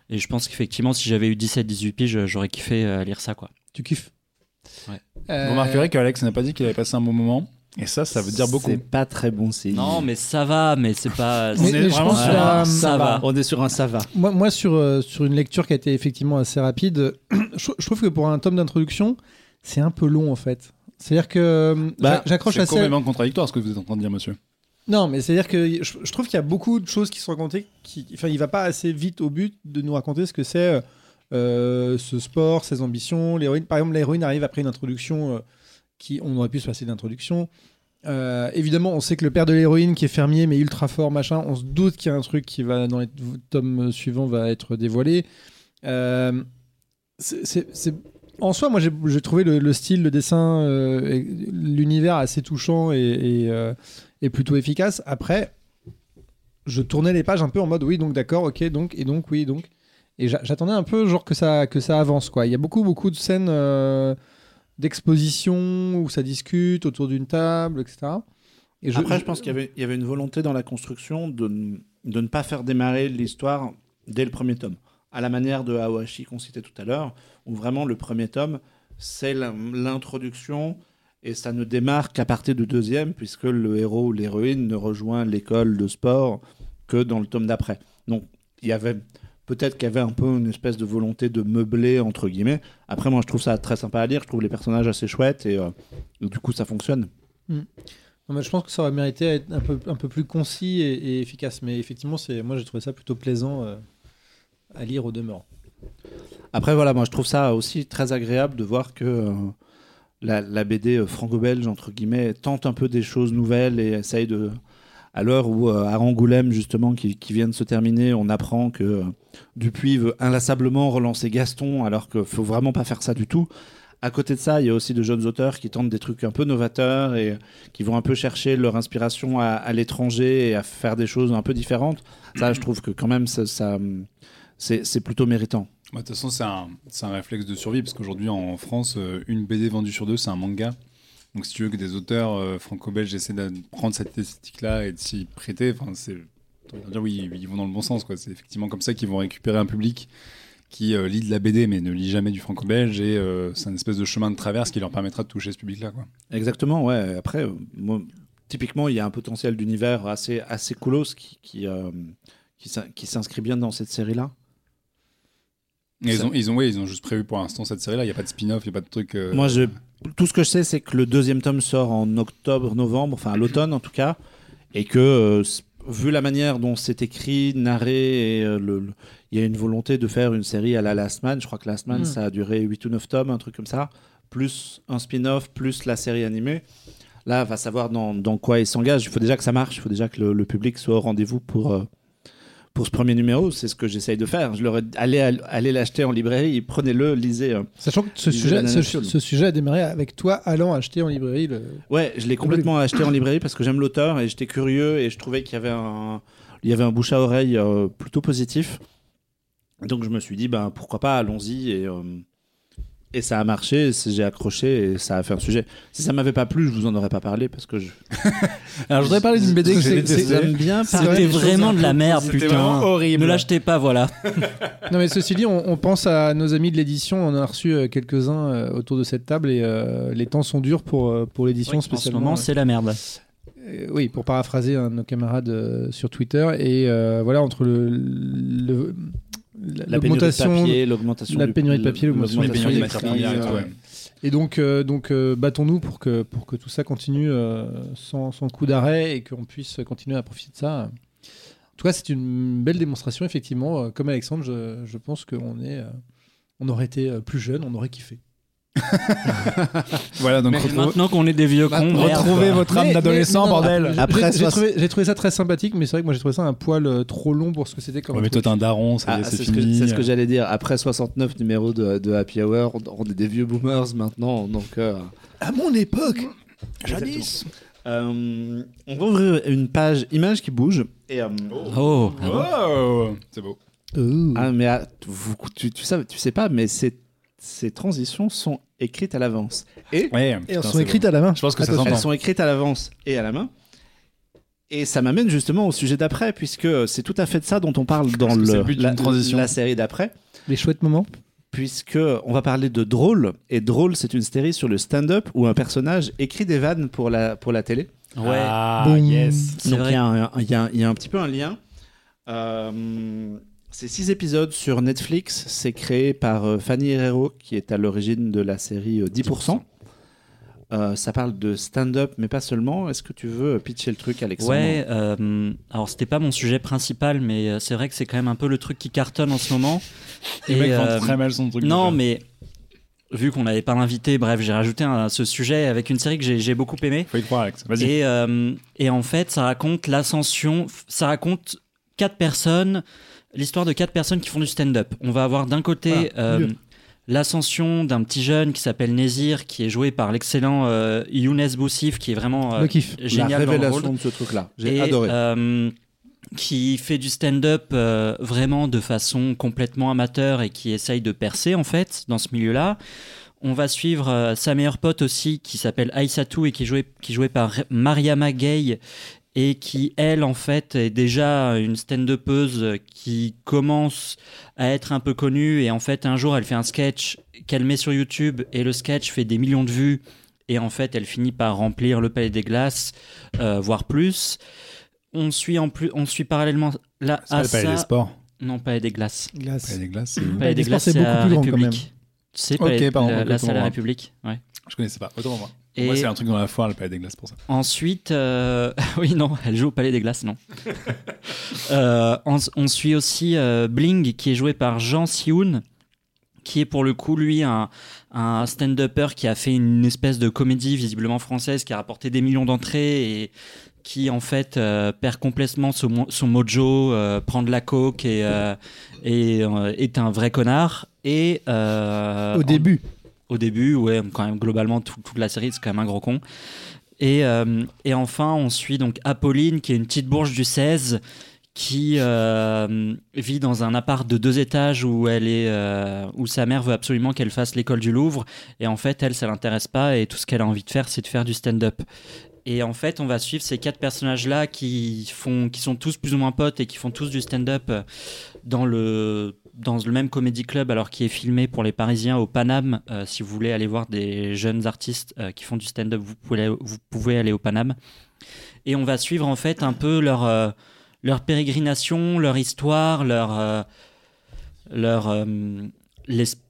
et je pense qu'effectivement, si j'avais eu 17-18 piges, j'aurais kiffé euh, lire ça quoi. Tu kiffes? Ouais. Euh, Vous remarquerez qu'Alex n'a pas dit qu'il avait passé un bon moment. Et ça, ça veut dire beaucoup. C'est pas très bon signe. Non, mais ça va, mais c'est pas. Mais- c'est- mais je vraiment sur euh, ça va. On est sur un ça va. Moi, moi sur, euh, sur une lecture qui a été effectivement assez rapide, je, je trouve que pour un tome d'introduction, c'est un peu long en fait. C'est-à-dire que euh, Bah, j'a- j'accroche C'est assez. complètement contradictoire ce que vous êtes en train de dire, monsieur. Non, mais c'est-à-dire que je, je trouve qu'il y a beaucoup de choses qui sont racontées. Qui, enfin, il va pas assez vite au but de nous raconter ce que c'est euh, ce sport, ses ambitions. L'héroïne, par exemple, l'héroïne arrive après une introduction euh, qui, on aurait pu se passer d'introduction. Euh, évidemment, on sait que le père de l'héroïne, qui est fermier mais ultra fort, machin, on se doute qu'il y a un truc qui va dans les tomes suivants va être dévoilé. Euh, En soi, moi, j'ai trouvé le, le style, le dessin, euh, l'univers assez touchant et, et, plutôt efficace. Après, je tournais les pages un peu en mode oui, donc d'accord, ok, donc et donc oui, donc. Et j'a- j'attendais un peu genre que ça que ça avance quoi. Il y a beaucoup beaucoup de scènes d'exposition où ça discute autour d'une table, etc. Et Après, je pense qu'il y avait, il y avait une volonté dans la construction de, de ne pas faire démarrer l'histoire dès le premier tome. À la manière de Awashi qu'on citait tout à l'heure, où vraiment le premier tome, c'est l'in- l'introduction et ça ne démarre qu'à partir du deuxième, puisque le héros ou l'héroïne ne rejoint l'école de sport que dans le tome d'après. Donc, il y avait peut-être qu'il y avait un peu une espèce de volonté de meubler, entre guillemets. Après, moi, je trouve ça très sympa à lire. Je trouve les personnages assez chouettes et euh, du coup, ça fonctionne. Non, mais je pense que ça aurait mérité à être un peu, un peu plus concis et, et efficace. Mais effectivement, c'est, moi j'ai trouvé ça plutôt plaisant euh, à lire au demeurant. Après, voilà, moi je trouve ça aussi très agréable de voir que euh, la, la BD franco-belge, entre guillemets, tente un peu des choses nouvelles et essaye de. À l'heure où euh, à Angoulême, justement, qui, vient de se terminer, on apprend que euh, Dupuis veut inlassablement relancer Gaston, alors qu'il faut vraiment pas faire ça du tout. À côté de ça, il y a aussi de jeunes auteurs qui tentent des trucs un peu novateurs et qui vont un peu chercher leur inspiration à, l'étranger et à faire des choses un peu différentes. Ça, je trouve que quand même, ça, c'est plutôt méritant. Bah, De toute façon, c'est un, un réflexe de survie, parce qu'aujourd'hui, en France, euh, une BD vendue sur deux, c'est un manga. Donc, si tu veux que des auteurs euh, franco-belges essaient de prendre cette esthétique-là et de s'y prêter, enfin, c'est. on va dire, oui, ils vont dans le bon sens, quoi. C'est effectivement comme ça qu'ils vont récupérer un public qui euh, lit de la BD, mais ne lit jamais du franco-belge, et euh, c'est un espèce de chemin de traverse qui leur permettra de toucher ce public-là, quoi. Exactement, ouais. Après, euh, moi, typiquement, il y a un potentiel d'univers assez, assez coolos qui, qui, euh, qui s'in- qui s'inscrit bien dans cette série-là. Et ils ont, ils, ont, ouais, ils ont juste prévu pour l'instant cette série-là, il n'y a pas de spin-off, il n'y a pas de truc. euh, Moi, je, tout ce que je sais, c'est que le deuxième tome sort en octobre, novembre, enfin à l'automne en tout cas, et que euh, vu la manière dont c'est écrit, narré, euh, il y a une volonté de faire une série à la Last Man. Je crois que Last Man, Mm. ça a duré 8 ou 9 tomes, un truc comme ça, plus un spin-off, plus la série animée. Là, va savoir dans, dans quoi il s'engage. Il faut déjà que ça marche, il faut déjà que le, le public soit au rendez-vous pour, euh, pour ce premier numéro, c'est ce que j'essaye de faire. Je leur ai allez, allez l'acheter en librairie, prenez-le, lisez. euh. Sachant que ce Lisez sujet, Banana ce, Soul. ce sujet a démarré avec toi allant acheter en librairie le. Ouais, je l'ai complètement acheté en librairie parce que j'aime l'auteur et j'étais curieux et je trouvais qu'il y avait un, il y avait un bouche à oreille euh, plutôt positif. Donc je me suis dit, ben pourquoi pas, allons-y et euh, et ça a marché, j'ai accroché et ça a fait un sujet. Si ça m'avait pas plu, je vous en aurais pas parlé parce que je. Alors je voudrais parler d'une BD que. J'aime bien C'était vraiment de la merde, putain. horrible. Ne l'achetez pas, voilà. Non mais ceci dit, on, on pense à nos amis de l'édition. On en a reçu euh, quelques-uns euh, autour de cette table et euh, les temps sont durs pour pour l'édition en ce spécialement. moment, c'est la merde. Oui, pour paraphraser un de nos camarades sur Twitter et euh, voilà entre le, le- la- La pénurie de l'augmentation papier, l'augmentation la pénurie de papier, l'augmentation Les des pénuries de matières premières et donc, euh, donc euh, battons-nous pour que, pour que tout ça continue euh, sans, sans coup d'arrêt et qu'on puisse continuer à profiter de ça. En tout cas, c'est une belle démonstration, effectivement. Comme Alexandre, je, je pense qu'on est, on aurait été plus jeune, on aurait kiffé. Voilà, donc Mais retrouve- maintenant qu'on est des vieux cons, retrouvez votre âme Mais- d'adolescent, bordel. j'ai- Après, j'ai- trouvé, j'ai trouvé ça très sympathique, mais c'est vrai que moi j'ai trouvé ça un poil euh, trop long pour ce que c'était comme. Ouais, mais toi, t'es un daron, Ah, est, c'est c'est ce que, fini. c'est ce que j'allais dire. Après 69 numéros de, de Happy Hour, on, est des vieux boomers maintenant. Donc, euh, À mon époque, jadis. Euh, on va ouvrir une page image qui bouge. Et, euh, Oh, ah Oh, c'est beau. Ah, mais ah, vous- tu, tu, sais, tu sais pas, mais ces, ces transitions sont écrites à l'avance. Et Ouais, et putain, elles sont écrites à la main. Je pense que ça Attention. elles sont écrites à l'avance et à la main. Et ça m'amène justement au sujet d'après, puisque c'est tout à fait de ça dont on parle dans le, le but d'une la, transition. la série d'après. Les chouettes moments. puisque on va parler de Drôle et Drôle c'est une série sur le stand-up où un personnage écrit des vannes pour la pour la télé. Ouais, Ah, Boum. yes. c'est Donc il y, a un- il y a un- il y a un petit peu un lien. Euh, c'est six épisodes sur Netflix. C'est créé par euh, Fanny Herrero qui est à l'origine de la série euh, 10%. Euh, ça parle de stand-up, mais pas seulement. Est-ce que tu veux pitcher le truc, Alexandre Ouais, euh, alors c'était pas mon sujet principal, mais euh, c'est vrai que c'est quand même un peu le truc qui cartonne en ce moment. Le mec vend euh, très mal son truc. non, mais vu qu'on n'avait pas l'invité, bref, j'ai rajouté un- ce sujet avec une série que j'ai beaucoup aimé. Faut y croire, Alex. Vas-y. Et, euh, et en fait, ça raconte l'ascension, ça raconte quatre personnes, l'histoire de quatre personnes qui font du stand-up. On va avoir d'un côté euh, l'ascension d'un petit jeune qui s'appelle Nézir, qui est joué par l'excellent euh, Younes Boussif, qui est vraiment euh, Le kiff. La génial dans le de ce truc-là. J'ai et, adoré. euh, qui fait du stand-up euh, vraiment de façon complètement amateur et qui essaye de percer en fait dans ce milieu-là. On va suivre euh, sa meilleure pote aussi qui s'appelle Aïssatou et qui est jouée, qui est jouée par Mariama Gay et qui elle en fait est déjà une stand-upeuse qui commence à être un peu connue et en fait un jour elle fait un sketch qu'elle met sur YouTube et le sketch fait des millions de vues et en fait elle finit par remplir le palais des glaces euh, voire plus on suit en plus on suit parallèlement là C'est pas à le palais des ça sports. non palais des glaces Glace. Palais des glaces, c'est palais des glaces c'est c'est beaucoup plus grand, quand République tu sais Ok, palais- pardon, la. République ouais Je connaissais pas. Autant moi. Et- Moi, c'est un truc dans la foire, le palais des glaces pour ça. Ensuite, euh, oui, non, elle joue au Palais des Glaces, non. Euh, on, on suit aussi euh, Bling, qui est joué par Jean Sioun, qui est pour le coup, lui, un, un stand-upper qui a fait une espèce de comédie visiblement française, qui a rapporté des millions d'entrées et qui, en fait, euh, perd complètement son, mo- son mojo, euh, prend de la coke et, euh, et euh, est un vrai connard. Et, euh, Au en- début. Au début, ouais, quand même, globalement, tout- toute la série, c'est quand même un gros con. Et, euh, et enfin, on suit donc Apolline, qui est une petite bourge du 16, qui euh, vit dans un appart de deux étages où, elle est, euh, où sa mère veut absolument qu'elle fasse l'école du Louvre. Et en fait, elle, ça l'intéresse pas, et tout ce qu'elle a envie de faire, c'est de faire du stand-up. Et en fait, on va suivre ces quatre personnages-là qui, font, qui sont tous plus ou moins potes et qui font tous du stand-up dans le, dans le même comédie club, alors qui est filmé pour les Parisiens au Paname. Euh, si vous voulez aller voir des jeunes artistes euh, qui font du stand-up, vous pouvez, aller au Paname. Et on va suivre en fait un peu leur, euh, pérégrination, leur histoire, leur,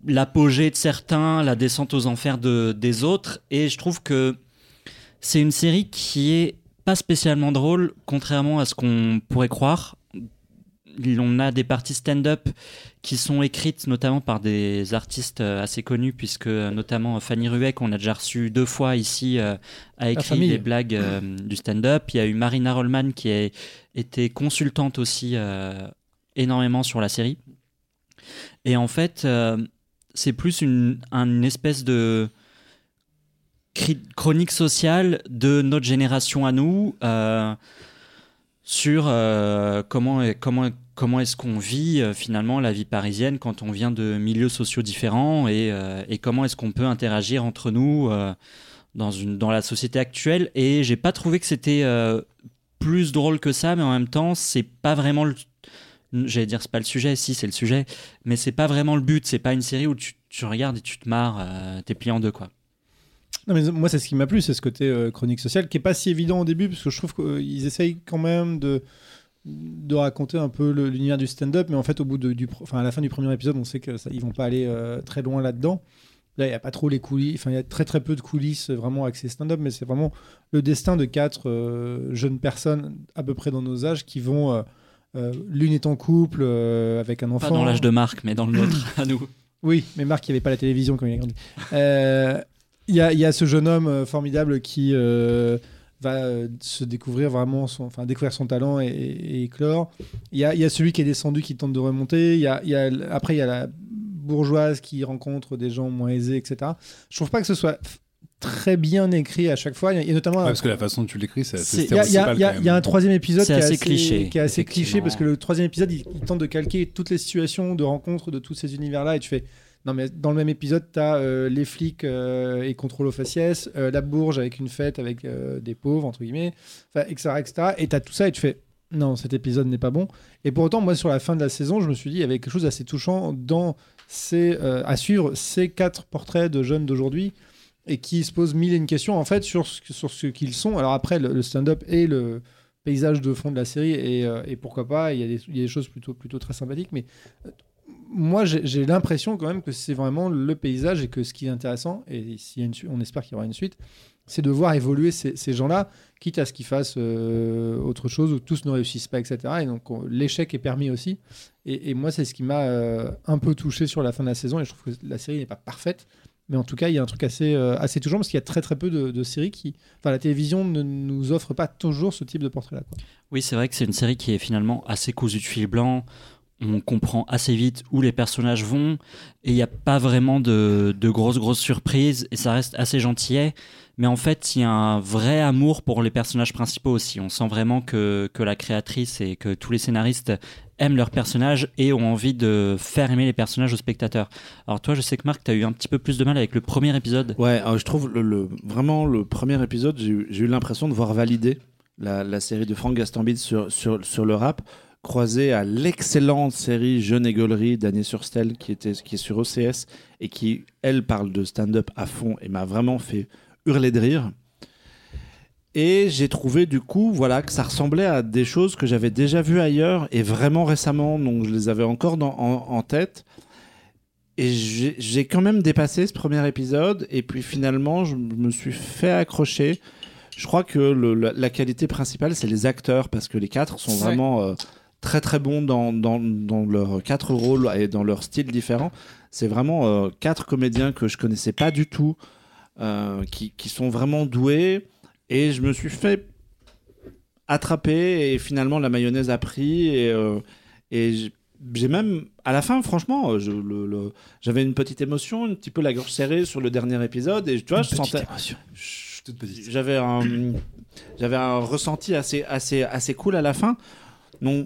l'apogée de certains, la descente aux enfers de, des autres. Et je trouve que c'est une série qui est pas spécialement drôle, contrairement à ce qu'on pourrait croire. On a des parties stand-up qui sont écrites notamment par des artistes euh, assez connus, puisque euh, notamment Fanny Rueck, qu'on a déjà reçu deux fois ici, euh, a écrit des blagues euh, du stand-up. Il y a eu Marina Rollman qui a été consultante aussi euh, énormément sur la série. Et en fait, euh, c'est plus une, une espèce de chronique sociale de notre génération à nous euh, sur euh, comment, comment, comment est-ce qu'on vit euh, finalement la vie parisienne quand on vient de milieux sociaux différents et, euh, comment est-ce qu'on peut interagir entre nous euh, dans, la société actuelle. Et j'ai pas trouvé que c'était plus drôle que ça, mais en même temps, c'est pas vraiment le. J'allais dire, c'est pas le sujet, si, c'est le sujet, mais c'est pas vraiment le but. C'est pas une série où tu, regardes et tu te marres, t'es plié en deux, quoi. Non, mais moi, c'est ce qui m'a plu, c'est ce côté chronique sociale qui est pas si évident au début, parce que je trouve qu'ils essayent quand même de, de raconter un peu l'univers du stand-up, mais en fait, au bout de, du, enfin, à la fin du premier épisode, on sait que ça, ils vont pas aller euh, très loin là-dedans. Là, il n'y a pas trop les coulisses, enfin, il y a très très peu de coulisses euh, vraiment axées stand-up, mais c'est vraiment le destin de quatre euh, jeunes personnes à peu près dans nos âges qui vont. euh, L'une est en couple avec un enfant. Pas dans l'âge de Marc, mais dans le nôtre, à nous. Oui, mais Marc, il n'y avait pas la télévision quand il a grandi. Il y, y a ce jeune homme formidable qui va euh, se découvrir vraiment, son, enfin découvrir son talent et, et éclore. Il y a, il y a celui qui est descendu qui tente de remonter. Il y a, il y a- après, il y a la bourgeoise qui rencontre des gens moins aisés, etc. Je trouve pas que ce soit très bien écrit à chaque fois. Il y a, il y a notamment Ouais, parce que la façon dont tu l'écris, c'est assez il y, a- il y a- un troisième épisode qui est assez cliché, qui est assez cliché parce que le troisième épisode, il, il tente de calquer toutes les situations de rencontre de tous ces univers-là et tu fais. Non, mais dans le même épisode, tu as les flics euh, et contrôle aux faciès, euh, la bourge avec une fête avec euh, des pauvres, entre guillemets, etc., etc. Et tu as tout ça et tu fais non, cet épisode n'est pas bon. Et pour autant, moi, sur la fin de la saison, je me suis dit, il y avait quelque chose d'assez touchant dans ces, euh, à suivre ces quatre portraits de jeunes d'aujourd'hui et qui se posent mille et une questions en fait sur ce, sur ce qu'ils sont. Alors après, le, stand-up et le paysage de fond de la série et, euh, et pourquoi pas, il y, y a des choses plutôt, plutôt très sympathiques, mais euh, moi j'ai l'impression quand même que c'est vraiment le paysage et que ce qui est intéressant, et a une, on espère qu'il y aura une suite, c'est de voir évoluer ces, gens-là, quitte à ce qu'ils fassent euh, autre chose où tous ne réussissent pas, etc. Et donc on- l'échec est permis aussi. Et, moi, c'est ce qui m'a euh, un peu touché sur la fin de la saison. Et je trouve que la série n'est pas parfaite. Mais en tout cas, il y a un truc assez, euh, assez touchant parce qu'il y a très très peu de, séries qui. Enfin, la télévision ne nous offre pas toujours ce type de portrait-là. Oui, c'est vrai que c'est une série qui est finalement assez cousue de fil blanc. On comprend assez vite où les personnages vont et il n'y a pas vraiment de, de grosses grosses surprises et ça reste assez gentillet. Mais en fait, il y a un vrai amour pour les personnages principaux aussi. On sent vraiment que, que la créatrice et que tous les scénaristes aiment leurs personnages et ont envie de faire aimer les personnages aux spectateurs. Alors toi, je sais que Marc, tu as eu un petit peu plus de mal avec le premier épisode. Ouais, je trouve le, vraiment le premier épisode, j'ai eu, l'impression de voir valider la, la série de Franck Gastambide sur, sur, sur le rap, croisée à l'excellente série Jeune et Gaulerie d'Année sur Stel qui, était, qui est sur OCS et qui, elle, parle de stand-up à fond et m'a vraiment fait hurler de rire. Et j'ai trouvé du coup voilà, que ça ressemblait à des choses que j'avais déjà vues ailleurs et vraiment récemment, donc je les avais encore dans- en, en tête. Et j'ai quand même dépassé ce premier épisode et puis finalement je me suis fait accrocher. Je crois que le- la, la qualité principale c'est les acteurs parce que les quatre sont vraiment euh, très très bons dans, dans, dans leurs quatre rôles et dans leur style différent. C'est vraiment euh, quatre comédiens que je connaissais pas du tout, euh, qui, qui sont vraiment doués et je me suis fait attraper et finalement la mayonnaise a pris et, euh, et j'ai même à la fin franchement j'avais une petite émotion un petit peu la gorge serrée sur le dernier épisode et tu vois je sentais Chut, toute petite. j'avais un j'avais un ressenti assez assez assez cool à la fin non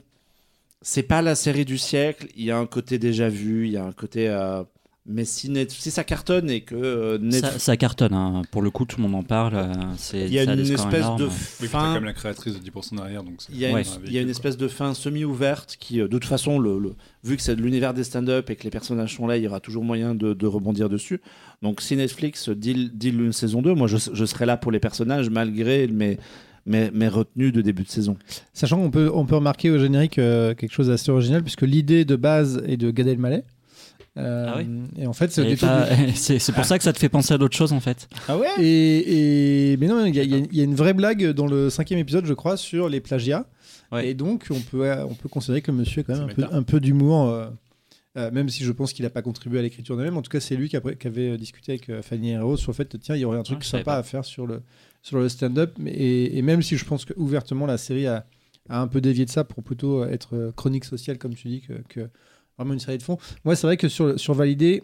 c'est pas la série du siècle il y a un côté déjà vu il y a un côté euh, mais si, Net- si ça cartonne et que euh, Net- Ça, ça cartonne, hein. pour le coup, tout le monde en parle. euh, c'est- il y a ça une espèce de fin quand même la créatrice de 10% derrière, donc c'est Il y a, une, un il y a une espèce de fin semi-ouverte qui, euh, de toute façon, le, le- vu que c'est de l'univers des stand-up et que les personnages sont là, il y aura toujours moyen de, de rebondir dessus. Donc, si Netflix deal, deal une saison 2, moi, je, je serai là pour les personnages malgré mes, mes, mes retenues de début de saison. Sachant qu'on peut, on peut remarquer au générique euh, quelque chose d'assez original puisque l'idée de base est de Gad Elmaleh. Euh, Ah oui Et en fait, c'est pas- du- C'est c'est pour ça que ça te fait penser à d'autres choses en fait. Ah ouais? Et, et- mais non, il y, a- y y une vraie blague dans le cinquième épisode, je crois, sur les plagiats. Ouais. Et donc, on peut, on peut considérer que le monsieur a quand même un peu, méta. un peu d'humour, euh, euh, même si je pense qu'il n'a pas contribué à l'écriture de même. En tout cas, c'est lui qui, après- qui avait discuté avec euh, Fanny Herro sur le fait tiens, il y aurait un truc Ah, sympa à faire sur le, sur le stand-up. Et, et même si je pense que ouvertement la série a, a un peu dévié de ça pour plutôt être euh, chronique sociale, comme tu dis, que, que vraiment une série de fond. Moi, c'est vrai que sur, sur Validé,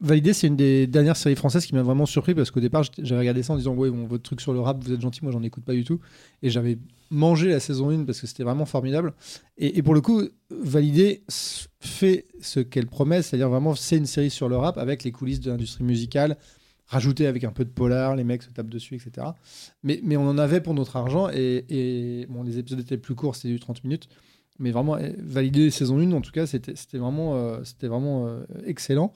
Validé, c'est une des dernières séries françaises qui m'a vraiment surpris parce qu'au départ, j'avais regardé ça en disant Ouais, bon, votre truc sur le rap, vous êtes gentil, moi j'en écoute pas du tout. Et j'avais mangé la saison 1 parce que c'était vraiment formidable. Et, pour le coup, Validé fait ce qu'elle promet, c'est-à-dire vraiment, c'est une série sur le rap avec les coulisses de l'industrie musicale, rajoutées avec un peu de polar, les mecs se tapent dessus, etc. Mais, on en avait pour notre argent et, bon, les épisodes étaient plus courts, c'était du 30 minutes. Mais vraiment, eh, Validé saison 1, en tout cas, c'était vraiment, euh, vraiment euh, excellent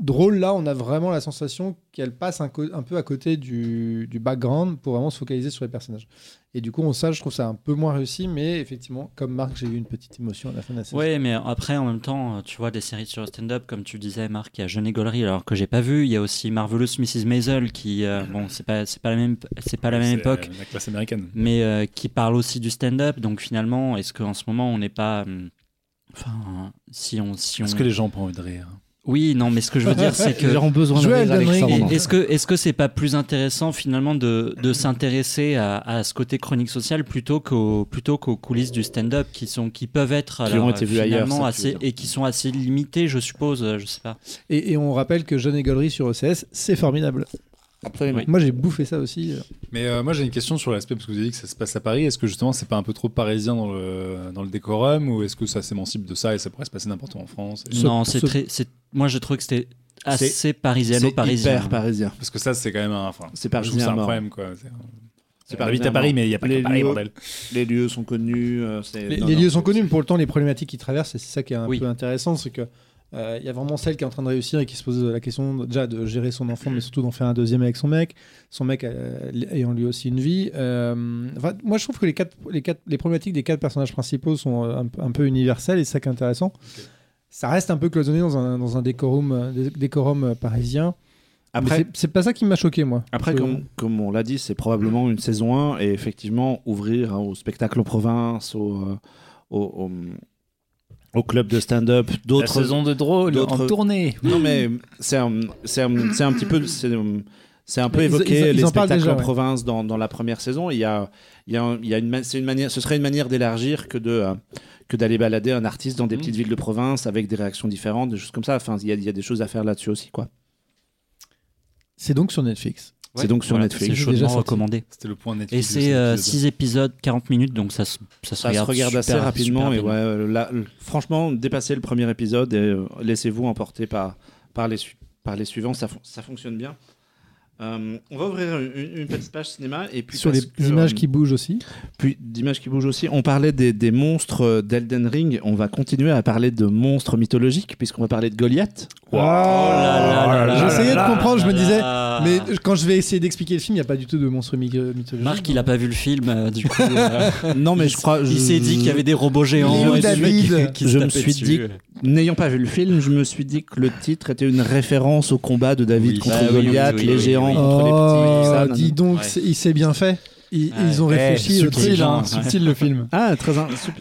drôle, là, on a vraiment la sensation qu'elle passe un, peu à côté du, du background pour vraiment se focaliser sur les personnages. Et du coup, on, ça, je trouve ça un peu moins réussi, mais effectivement, comme Marc, j'ai eu une petite émotion à la fin de la saison. Ouais, mais après, en même temps, tu vois des séries sur le stand-up, comme tu disais, Marc, il y a Jeune et Gollery, alors que j'ai pas vu. Il y a aussi Marvelous Mrs. Maisel, qui, euh, bon, c'est pas, c'est pas la même, c'est pas la même époque, La classe américaine. mais euh, qui parle aussi du stand-up. Donc finalement, est-ce qu'en ce moment, on n'est pas, hum, enfin, si on, si on, Est-ce que les gens ont envie de rire? Oui, non, mais ce que je veux dire, c'est que Les gens ont besoin de Est-ce que est-ce que c'est pas plus intéressant finalement de, de s'intéresser à, à ce côté chronique sociale plutôt qu'aux plutôt qu'aux coulisses du stand-up qui sont qui peuvent être Qui alors, ont été vues ailleurs, finalement veux assez et qui sont assez limitées je suppose euh, je sais pas Et, et on rappelle que Jeune Gollery sur OCS, c'est formidable. Absolument. Oui. Moi, j'ai bouffé ça aussi. Mais euh, moi j'ai une question sur l'aspect, parce que vous avez dit que ça se passe à Paris. Est-ce que justement c'est pas un peu trop parisien dans le, dans le décorum ou est-ce que ça s'émancipe de ça et ça pourrait se passer n'importe où en France? Et- non c'est ce- très c'est moi j'ai trouvé que c'était assez parisiano-parisien hyper parisien. Parce que ça c'est quand même un. Enfin, C'est je trouve parisien c'est un problème quoi. C'est- C'est On habite à Paris, mais il n'y a pas Les que Paris, lieux- bordel. Les lieux sont connus. euh, c'est- Les, non, les non, lieux sont connus, mais pour le temps, les problématiques qu'ils traversent, et c'est ça qui est un Oui. peu intéressant, c'est que euh, il y a vraiment celle qui est en train de réussir et qui se pose la question déjà de gérer son enfant, mais surtout d'en faire un deuxième avec son mec, son mec euh, ayant lui aussi une vie. Euh, enfin, moi, je trouve que les, quatre, les, quatre, les problématiques des quatre personnages principaux sont euh, un peu universelles et c'est ça qui est intéressant. Ça reste un peu cloisonné dans un, dans un décorum, euh, décorum euh, parisien. Après, c'est- pas ça qui m'a choqué, moi. Après, comme, comme on l'a dit, c'est probablement une saison 1 et effectivement ouvrir hein, au spectacle en province, au, euh, au, au, au club de stand-up, d'autres. de drôle d'autres- tournée. Non, mais c'est un, c'est un, c'est un petit peu. C'est un peu Ils- évoqué ils- ils les en spectacles déjà, en ouais. province dans, dans la première saison. Il y a, il y a, il y a une, ma- c'est une manière, ce serait une manière d'élargir que de euh, que d'aller balader un artiste dans des petites villes de province avec des réactions différentes, des choses comme ça. Enfin, il y a, il y a des choses à faire là-dessus aussi, quoi. C'est donc sur Netflix. C'est donc sur Voilà, Netflix. c'est chaudement recommandé C'était le point et Netflix. de c'est cet euh, épisode. 6 épisodes 40 minutes donc ça se, ça se Ça regarde, se regarde assez super- rapidement super et ouais, euh, là, franchement, dépassez le premier épisode et euh, laissez-vous emporter par, par, les, su- par les suivants, ça, fon- ça fonctionne bien. Euh, on va ouvrir une, une petite page cinéma et puis sur les que, images euh, qui bougent aussi. puis d'images qui bougent aussi. On parlait des, des monstres euh, d'Elden Ring. On va continuer à parler de monstres mythologiques puisqu'on va parler de Goliath. Oh là là J'essayais de comprendre, je me disais. Mais quand je vais essayer d'expliquer le film, il n'y a pas du tout de monstre my- mythologique. Marc il a pas vu le film euh, du coup euh, non, mais je crois. il s'est dit qu'il y avait des robots géants et David. qui se Je me suis dessus. dit- N'ayant pas vu le film, je me suis dit que le titre était une référence au combat de David Oui. contre Bah Goliath, oui, oui, les oui, géants oui. contre les petits. Oh, dis donc, Ouais. il s'est bien fait. Ils, Ouais. ils ont Eh, réfléchi. subtil, hein, subtil le film. Ah, très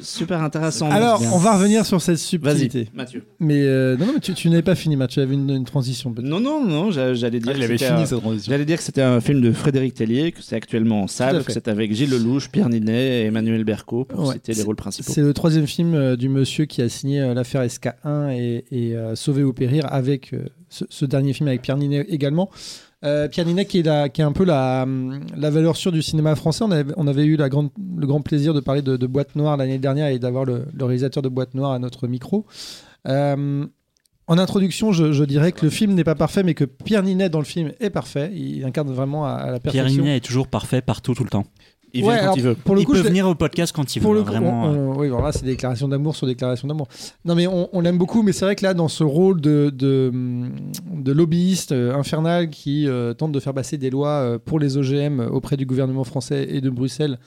super intéressant. Alors, Bien. on va revenir sur cette Vas-y, subtilité. Mathieu. Mais euh, non, non, mais tu, tu n'avais pas fini, Mathieu. Tu avais une, une transition. peut-être. Non, non, non, j'a- j'allais dire. Ah, que fini un- transition. J'allais dire que c'était un film de Frédéric Tellier, que c'est actuellement en salle, que c'est avec Gilles Lelouch, Pierre Ninet et Emmanuel Berco, pour Ouais. citer les rôles principaux. C'est le troisième film euh, du monsieur qui a signé euh, l'affaire SK1 et, et euh, Sauver ou Périr avec euh, ce, ce dernier film avec Pierre Ninet également. Euh, Pierre Ninet qui est, un peu la, valeur sûre du cinéma français. On avait, eu le grand plaisir de parler de, Boîte Noire l'année dernière et d'avoir le, réalisateur de Boîte Noire à notre micro. Euh, en introduction, je, dirais que le film n'est pas parfait, mais que Pierre Ninet dans le film est parfait. Il incarne vraiment à, la Pierre perfection. Ninet est toujours parfait partout tout le temps Il vient Ouais, quand alors, il veut. Pour le il coup, peut je venir au podcast quand il pour veut le coup, vraiment on- euh. on- oui, voilà, c'est déclaration d'amour sur déclaration d'amour. Non, mais on, on l'aime beaucoup, mais c'est vrai que là, dans ce rôle de, de, de lobbyiste euh, infernal qui euh, tente de faire passer des lois euh, pour les OGM auprès du gouvernement français et de Bruxelles,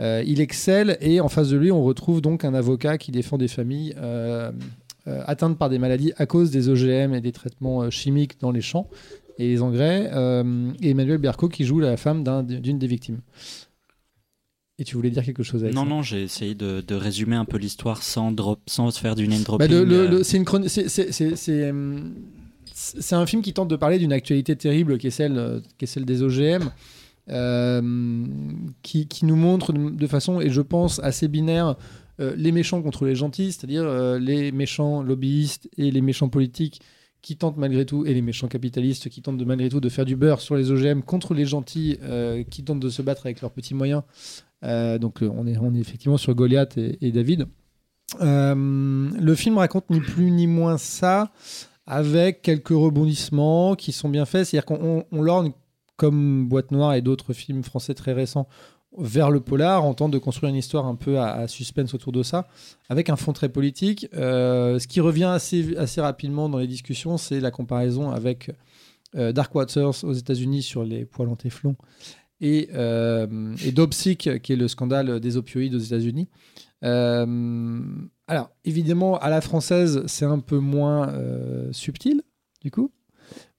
euh, il excelle. Et en face de lui, on retrouve donc un avocat qui défend des familles euh, euh, atteintes par des maladies à cause des OGM et des traitements euh, chimiques dans les champs et les engrais. euh, et Emmanuel Berco qui joue la femme d'un- d'une des victimes. Et tu voulais dire quelque chose avec non ça non j'ai essayé de, de résumer un peu l'histoire sans drop sans faire du name Bah, dropping euh, le- c'est une chroni- c'est- c'est- un film qui tente de parler d'une actualité terrible qui est celle, euh, qui est celle des OGM. euh, qui, qui nous montre de, façon, et je pense, assez binaire, euh, les méchants contre les gentils, c'est-à-dire euh, les méchants lobbyistes et les méchants politiques qui tentent malgré tout, et les méchants capitalistes qui tentent de malgré tout de faire du beurre sur les OGM contre les gentils euh, qui tentent de se battre avec leurs petits moyens. Euh, donc euh, on, est, on effectivement sur Goliath et, David. Euh, le film raconte ni plus ni moins ça, avec quelques rebondissements qui sont bien faits. C'est-à-dire qu'on on- on lorgne, comme Boîte Noire et d'autres films français très récents, vers le polar, en tentant de construire une histoire un peu à, suspense autour de ça, avec un fond très politique. Ce qui revient assez, rapidement dans les discussions, c'est la comparaison avec Dark Waters aux États-Unis sur les poils en téflon et, euh, qui est le scandale des opioïdes aux États-Unis. Euh, alors, évidemment, à la française, c'est un peu moins euh, subtil, du coup,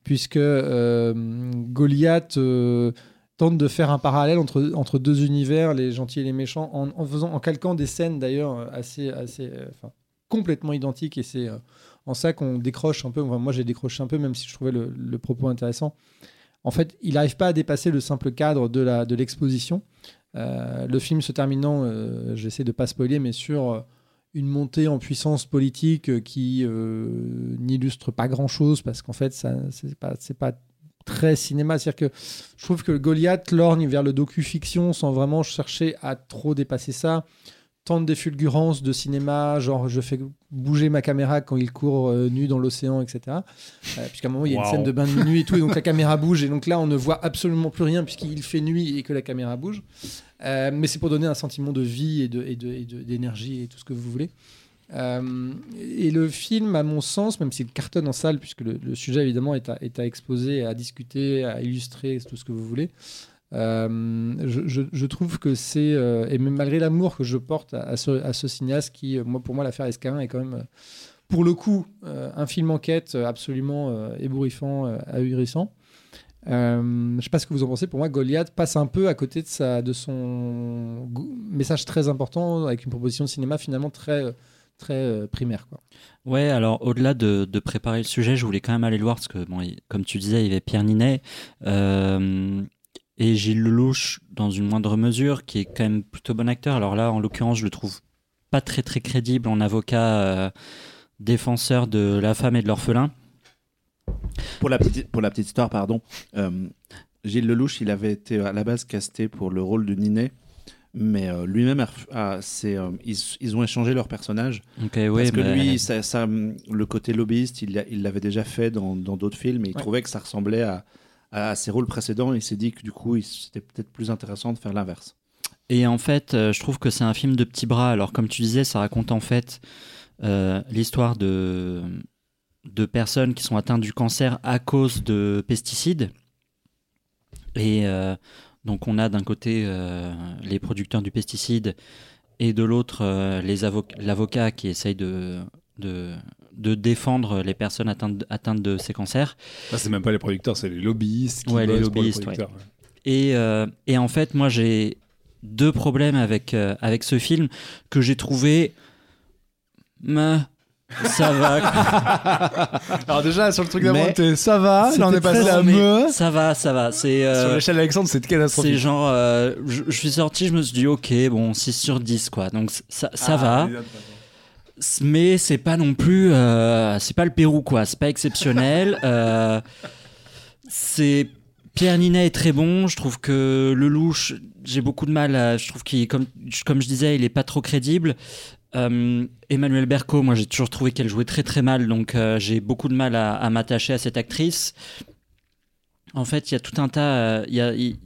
puisque euh, Goliath tente de faire un parallèle entre, entre deux univers, les gentils et les méchants, en, faisant, en calquant des scènes d'ailleurs assez, assez, enfin, complètement identiques, et c'est en ça qu'on décroche un peu. Moi, j'ai décroché un peu, même si je trouvais le propos intéressant. En fait, il n'arrive pas à dépasser le simple cadre de la de l'exposition. Euh, le film se terminant, euh, j'essaie de pas spoiler, mais sur euh, une montée en puissance politique qui n'illustre pas grand-chose parce qu'en fait, ça c'est pas c'est pas très cinéma. C'est-à-dire que je trouve que Goliath lorgne vers le docu-fiction sans vraiment chercher à trop dépasser ça. Tente des fulgurances de cinéma, genre je fais bouger ma caméra quand il court euh, nu dans l'océan, etc. Euh, Puisqu'à un moment, il y a une scène de bain de minuit et tout, et donc la caméra bouge, et donc là, on ne voit absolument plus rien puisqu'il fait nuit et que la caméra bouge. Euh, mais c'est pour donner un sentiment de vie et de- et de- et de- d'énergie et, tout ce que vous voulez. Et le film, à mon sens, même s'il cartonne en salle, puisque le, le sujet évidemment est à, est à exposer, à discuter, à illustrer, tout ce que vous voulez, euh, je, trouve que c'est, euh, et malgré l'amour que je porte à, ce, cinéaste, qui, euh, moi, pour moi, l'affaire SK1 est quand même, pour le coup, un film enquête absolument ébouriffant, ahurissant. Je ne sais pas ce que vous en pensez. Pour moi, Goliath passe un peu à côté de, son message très important avec une proposition de cinéma finalement très, très primaire. Quoi. Ouais, alors au-delà de, préparer le sujet, je voulais quand même aller le voir parce que, comme tu disais, il y avait Pierre Ninet et Gilles Lelouch dans une moindre mesure, qui est quand même plutôt bon acteur. Alors là, en l'occurrence, je le trouve pas très très crédible en avocat euh, défenseur de la femme et de l'orphelin. Pour la petite, pour la petite histoire, pardon, euh, Gilles Lelouch, il avait été à la base casté pour le rôle de Ninet, mais euh, lui-même, c'est, ils, ils ont échangé leur personnage. Parce que mais- lui, ça, ça, le côté lobbyiste, il l'a- il l'avait déjà fait dans dans d'autres films et il Ouais. trouvait que ça ressemblait à, à ses rôles précédents. Il s'est dit que du coup, c'était peut-être plus intéressant de faire l'inverse. Et en fait, euh, je trouve que c'est un film de petits bras. Alors, comme tu disais, ça raconte en fait euh, l'histoire de, de personnes qui sont atteintes du cancer à cause de pesticides. Et euh, donc, on a d'un côté les producteurs du pesticide et de l'autre l'avocat qui essaye de, de, de défendre les personnes atteintes, atteintes de ces cancers. Là, c'est même pas les producteurs, c'est les lobbyistes. Qui Ouais, les bossent pour lobbyistes, producteurs, ouais. Et, euh, et en fait, moi, j'ai deux problèmes avec, euh, avec ce film que j'ai trouvé. Mais ça va. Alors déjà, sur le truc d'inventer, ça va. Là, on C'était est passé très à me. ça va, ça va. C'est. euh, Sur l'échelle d'Alexandre, c'est c'est catastrophique. genre, euh, je, je suis sorti, je me suis dit, ok, bon, 6 sur 10, quoi. Donc ça, ça Ah, va. Mais c'est pas non plus. euh, c'est pas le Pérou, quoi. C'est pas exceptionnel. Euh, c'est. Pierre Ninet est très bon. Je trouve que Lelouch, j'ai beaucoup de mal à. Je trouve qu'il, comme, comme je disais, il est pas trop crédible. Euh, Emmanuel Berco, moi j'ai toujours trouvé qu'elle jouait très très mal, donc euh, j'ai beaucoup de mal à, à m'attacher à cette actrice. En fait, il y a tout un tas. Il y, a, il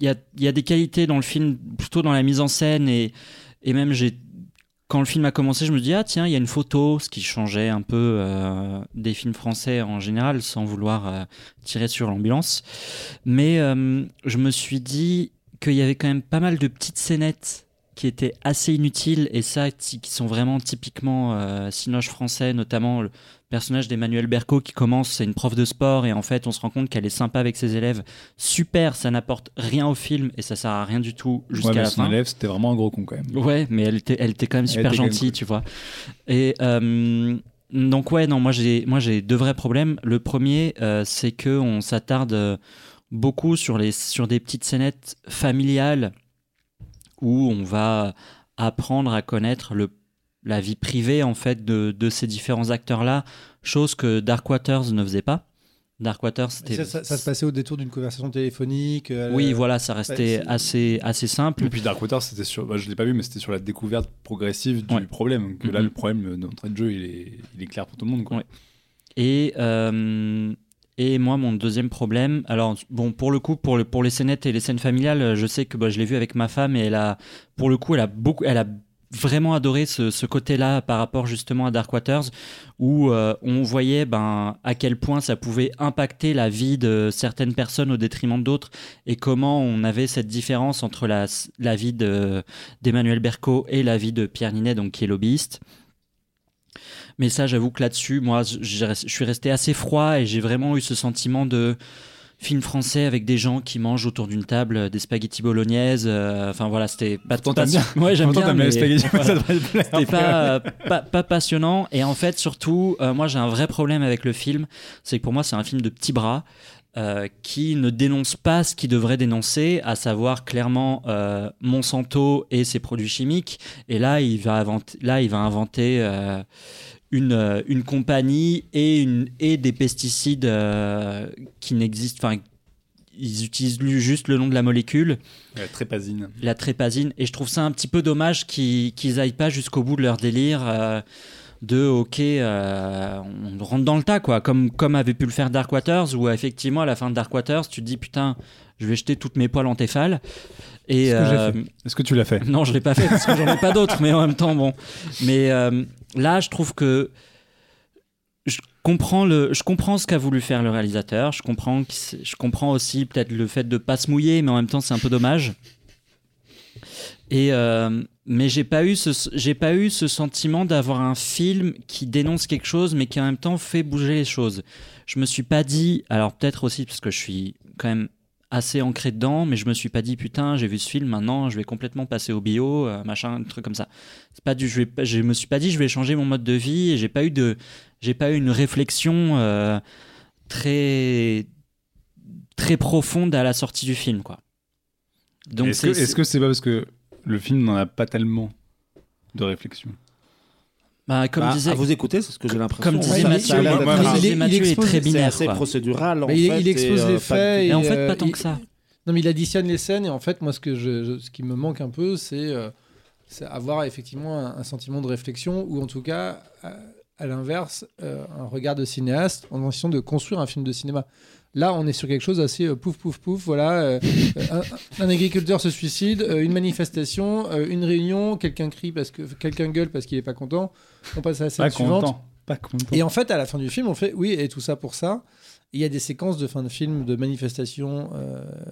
y, a, y a des qualités dans le film, plutôt dans la mise en scène, et, et même j'ai. Quand le film a commencé, je me dis ah tiens il y a une photo, ce qui changeait un peu euh, des films français en général, sans vouloir euh, tirer sur l'ambulance. Mais euh, je me suis dit qu'il y avait quand même pas mal de petites scénettes qui étaient assez inutiles et ça qui sont vraiment typiquement euh, cinoche français, notamment le personnage d'Emmanuel Berco qui commence, c'est une prof de sport et en fait on se rend compte qu'elle est sympa avec ses élèves. Super, ça n'apporte rien au film et ça sert à rien du tout jusqu'à Ouais, la son fin. élève, c'était vraiment un gros con quand même. Ouais, mais elle était, elle était quand même super gentille, cool. tu vois. Et euh, donc ouais, non, moi j'ai, moi j'ai deux vrais problèmes. Le premier, euh, c'est que on s'attarde, euh, beaucoup sur, les, sur des petites scénettes familiales où on va apprendre à connaître le, la vie privée en fait de, de ces différents acteurs-là, chose que Dark Waters ne faisait pas. Dark Waters, c'était. Ça, ça- ça se passait au détour d'une conversation téléphonique. euh, Oui, voilà, ça restait c'est- assez, assez simple. Et puis Darkwater, c'était sur. bah, je l'ai pas vu, mais c'était sur la découverte progressive du Ouais. problème. Que là, le problème d'entrée de jeu, il est, il est clair pour tout le monde. Quoi. Ouais. Et, euh, et moi, mon deuxième problème, alors bon, pour le coup, pour, le, pour les scénettes et les scènes familiales, je sais que bah, je l'ai vu avec ma femme et elle a, pour le coup, elle a beaucoup, elle a vraiment adoré ce, côté-là par rapport justement à Dark Waters, où euh, on voyait ben, à quel point ça pouvait impacter la vie de certaines personnes au détriment d'autres et comment on avait cette différence entre la, la vie de- d'Emmanuel Berco et la vie de Pierre Ninet, donc qui est lobbyiste. Mais ça, j'avoue que là-dessus, moi, je suis resté assez froid et j'ai vraiment eu ce sentiment de film français avec des gens qui mangent autour d'une table euh, des spaghettis bolognaises. euh, Enfin voilà, c'était pas, Pourtant, pas- bien. Ouais, j'aime bien. mais les spaghettis, voilà. C'était pas, euh, pas, pas passionnant. Et en fait, surtout, euh, moi, j'ai un vrai problème avec le film. C'est que pour moi, c'est un film de petits bras. euh, qui ne dénonce pas ce qu'il devrait dénoncer, à savoir clairement euh, Monsanto et ses produits chimiques. Et là, il va inventer, là, il va inventer euh, une, euh, une compagnie et, une, et des pesticides euh, qui n'existent. Enfin, ils utilisent juste le nom de la molécule Ouais, très pasine. la trépasine. Et je trouve ça un petit peu dommage qu'ils qu'ils aillent pas jusqu'au bout de leur délire euh, de ok, euh, on rentre dans le tas, quoi. Comme, comme avait pu le faire Dark Waters, où effectivement, à la fin de Dark Waters, tu te dis putain, je vais jeter toutes mes poils en téfale. Et, que euh, Est-ce que tu l'as fait? Non, je l'ai pas fait parce que j'en ai pas d'autres, mais en même temps, bon. Mais euh, là, je trouve que je comprends le, je comprends ce qu'a voulu faire le réalisateur. Je comprends, je comprends aussi peut-être le fait de pas se mouiller, mais en même temps, c'est un peu dommage. Et euh, mais j'ai pas pas eu ce sentiment d'avoir un film qui dénonce quelque chose, mais qui en même temps fait bouger les choses. Je me suis pas dit, alors peut-être aussi parce que je suis quand même assez ancré dedans, mais je me suis pas dit putain, j'ai vu ce film, maintenant je vais complètement passer au bio, euh, machin, un truc comme ça. C'est pas du, je, vais, je me suis pas dit je vais changer mon mode de vie, et j'ai pas eu de, j'ai pas eu une réflexion euh, très très profonde à la sortie du film, quoi. Donc Est-ce que c'est- est-ce que c'est pas parce que le film n'en a pas tellement de réflexion? Bah, comme Bah, disait, à vous écouter, c'est ce que j'ai l'impression. comme disait Mathieu, Mathieu, il est expose- très C'est binaire, assez quoi. procédural. en Mais il, fait, il expose et, euh, les faits. Et en fait, euh, pas tant que ça. Non, mais il additionne les scènes et en fait, moi, ce, que je, je- ce qui me manque un peu, c'est euh, c'est avoir effectivement un, un sentiment de réflexion ou en tout cas, à, à l'inverse, euh, un regard de cinéaste en essayant de construire un film de cinéma. Là, on est sur quelque chose assez euh, pouf, pouf, pouf. Voilà, euh, euh, un, un agriculteur se suicide, euh, une manifestation, une réunion, quelqu'un crie parce que quelqu'un gueule parce qu'il est pas content. On passe à la scène Pas suivante. content. Pas content. Et en fait, à la fin du film, on fait oui, et tout ça pour ça. Il y a des séquences de fin de film, de manifestations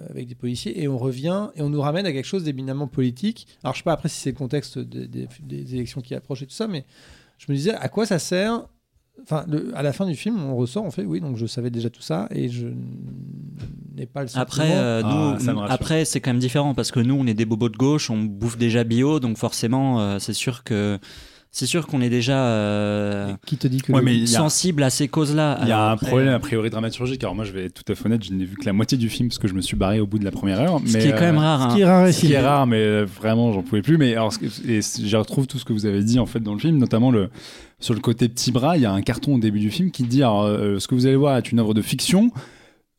avec des policiers, et on revient et on nous ramène à quelque chose d'éminemment politique. Alors, je sais pas après si c'est le contexte des, des- des élections qui approchent et tout ça, mais je me disais à quoi ça sert Enfin, le- à la fin du film, on ressort, on fait oui, donc je savais déjà tout ça et je n'ai pas le sentiment. Après, euh, Ah, nous, me rassure. après c'est quand même différent parce que nous, on est des bobos de gauche, on bouffe déjà bio, donc forcément, euh, c'est sûr que c'est sûr qu'on est déjà euh, qui te dit que Ouais, mais a- sensible à ces causes-là? Il y a Alors un après, problème euh, a priori dramaturgique. Alors moi, je vais être tout à fait honnête, je n'ai vu que la moitié du film parce que je me suis barré au bout de la première heure. Ce mais, qui est quand même rare. ce hein. qui est rare Ce qui est rare, mais vraiment, j'en pouvais plus. Mais alors, ce et je retrouve tout ce que vous avez dit en fait dans le film, notamment le sur le côté petit bras. Il y a un carton au début du film qui dit alors, euh, ce que vous allez voir est une œuvre de fiction.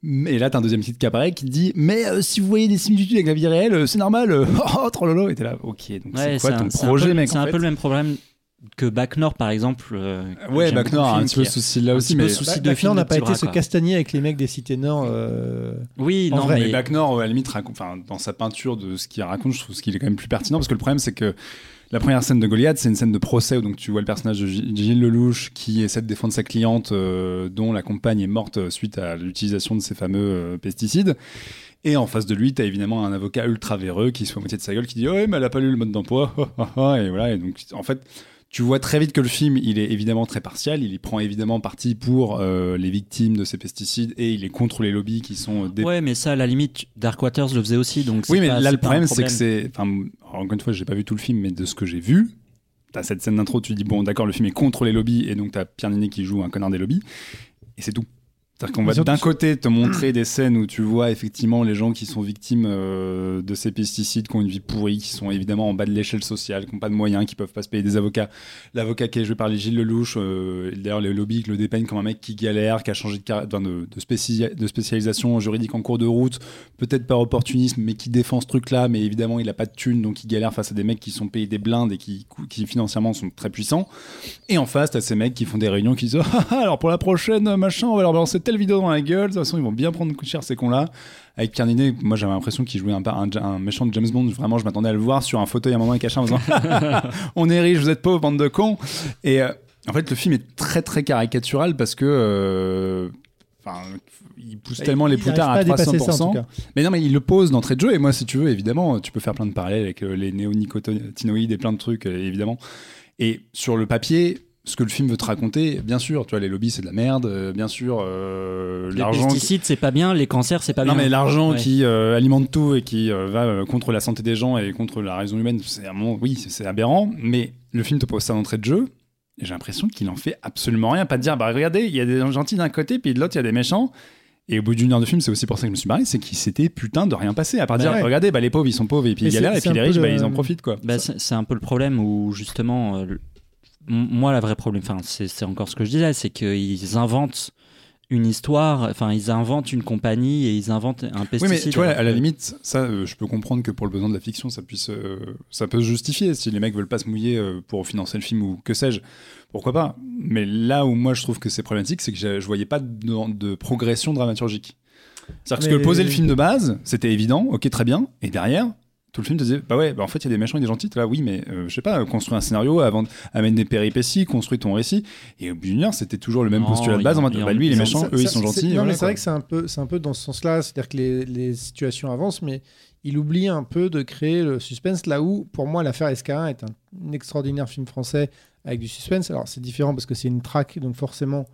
Et là, t'as un deuxième titre qui apparaît qui dit Mais euh, si vous voyez des similitudes avec la vie réelle, euh, c'est normal. oh, trololo. Et t'es là, ok. Donc Ouais, c'est quoi un- ton un projet, peu- mec C'est un fait peu le même problème que Bac Nord, par exemple. euh, Ouais, Bac Nord a un petit peu souci là aussi. Mais souci Bah, de Bachelor film n'a pas été se castagner avec les mecs des cités nord. euh, Oui, En non, vrai, mais Bac Nord, à la limite, raconte- dans sa peinture de ce qu'il raconte, je trouve ce qu'il est quand même plus pertinent parce que le problème, c'est que la première scène de Goliath, c'est une scène de procès où donc tu vois le personnage de Gilles Lelouch qui essaie de défendre sa cliente euh, dont la compagne est morte euh, suite à l'utilisation de ces fameux euh, pesticides. Et en face de lui, tu as évidemment un avocat ultra véreux qui se fait à moitié de sa gueule qui dit Ouais, mais elle a pas lu le mode d'emploi. et voilà. Et donc, en fait, tu vois très vite que le film, il est évidemment très partial. Il y prend évidemment parti pour euh, les victimes de ces pesticides et il est contre les lobbies qui sont euh, dé- ouais, mais ça, à la limite, Dark Waters le faisait aussi. Donc oui, mais pas- là, le problème, c'est que c'est. Enfin, encore une fois, j'ai pas vu tout le film, mais de ce que j'ai vu, t'as cette scène d'intro, tu dis, bon, d'accord, le film est contre les lobbies, et donc t'as Pierre Ninet qui joue un connard des lobbies, et c'est tout. C'est-à-dire qu'on va d'un côté te montrer des scènes où tu vois effectivement les gens qui sont victimes euh, de ces pesticides, qui ont une vie pourrie, qui sont évidemment en bas de l'échelle sociale, qui n'ont pas de moyens, qui peuvent pas se payer des avocats. L'avocat qui est joué par les Gilles Lelouch, euh, d'ailleurs les lobbies qui le dépeignent comme un mec qui galère, qui a changé de, carri- enfin, de, de, spécia- de spécialisation juridique en cours de route, peut-être par opportunisme, mais qui défend ce truc-là, mais évidemment il a pas de thunes, donc il galère face à des mecs qui sont payés des blindes et qui, qui financièrement sont très puissants. Et en face, t'as ces mecs qui font des réunions qui disent Ah, ah, alors pour la prochaine machin, on va leur balancer telle vidéo dans la gueule. De toute façon, ils vont bien prendre cher ces cons-là. Avec Carninet, moi j'avais l'impression qu'il jouait un, un, un méchant de James Bond. Vraiment, je m'attendais à le voir sur un fauteuil à un moment avec caché en faisant On est riche, vous êtes pauvres, bande de cons. Et euh, en fait, le film est très très caricatural parce que. euh, Enfin, il pousse tellement les poutards à arrive pas dépasser ça, en 300%. tout cas. Mais non, mais il le pose d'entrée de jeu. Et moi, si tu veux, évidemment, tu peux faire plein de parallèles avec euh, les néonicotinoïdes et plein de trucs, évidemment. Et sur le papier, ce que le film veut te raconter, bien sûr, tu vois, les lobbies, c'est de la merde. euh, bien sûr, euh, Les l'argent. pesticides, c'est pas bien. Les cancers, c'est pas Non, bien. mais l'argent Ouais. qui euh, alimente tout et qui va contre la santé des gens et contre la raison humaine, c'est un moment- oui, c'est- aberrant. Mais le film te pose ça d'entrée de jeu. Et j'ai l'impression qu'il en fait absolument rien. Pas de dire, bah regardez, il y a des gens gentils d'un côté, puis de l'autre, il y a des méchants. Et au bout d'une heure de film, c'est aussi pour ça que je me suis barré, c'est qu'il s'était putain de rien passé. À part Bah dire, ouais. regardez, bah les pauvres, ils sont pauvres et puis ils galèrent, et puis les riches, bah, ils en profitent, quoi. Bah, c'est un peu le problème où justement, moi, la vraie problème, enfin, c'est encore ce que je disais, c'est qu'ils inventent une histoire, enfin, ils inventent une compagnie et ils inventent un Oui, pesticide. mais tu vois, à la limite, ça, euh, je peux comprendre que pour le besoin de la fiction, ça puisse, euh, ça peut se justifier. Si les mecs veulent pas se mouiller euh, pour financer le film ou que sais-je, pourquoi pas. Mais là où moi je trouve que c'est problématique, c'est que je, je voyais pas de, de progression dramaturgique. C'est-à-dire que Mais- poser le film de base, c'était évident, ok, très bien, et derrière. Tout le film te disait, bah ouais, bah en fait, il y a des méchants et des gentils. Là, oui, mais euh, je sais pas, construis un scénario, avant, amène des péripéties, construis ton récit. Et au bout d'une heure, c'était toujours le même Non, postulat de base y en mode, y bah lui, il est y méchant, eux, ils sont c'est- gentils. Non, mais c'est vrai que c'est un peu, c'est un peu dans ce sens-là. C'est-à-dire que les, les situations avancent, mais il oublie un peu de créer le suspense. Là où, pour moi, l'affaire SK1 est un, un extraordinaire film français avec du suspense. Alors, c'est différent parce que c'est une traque, donc forcément,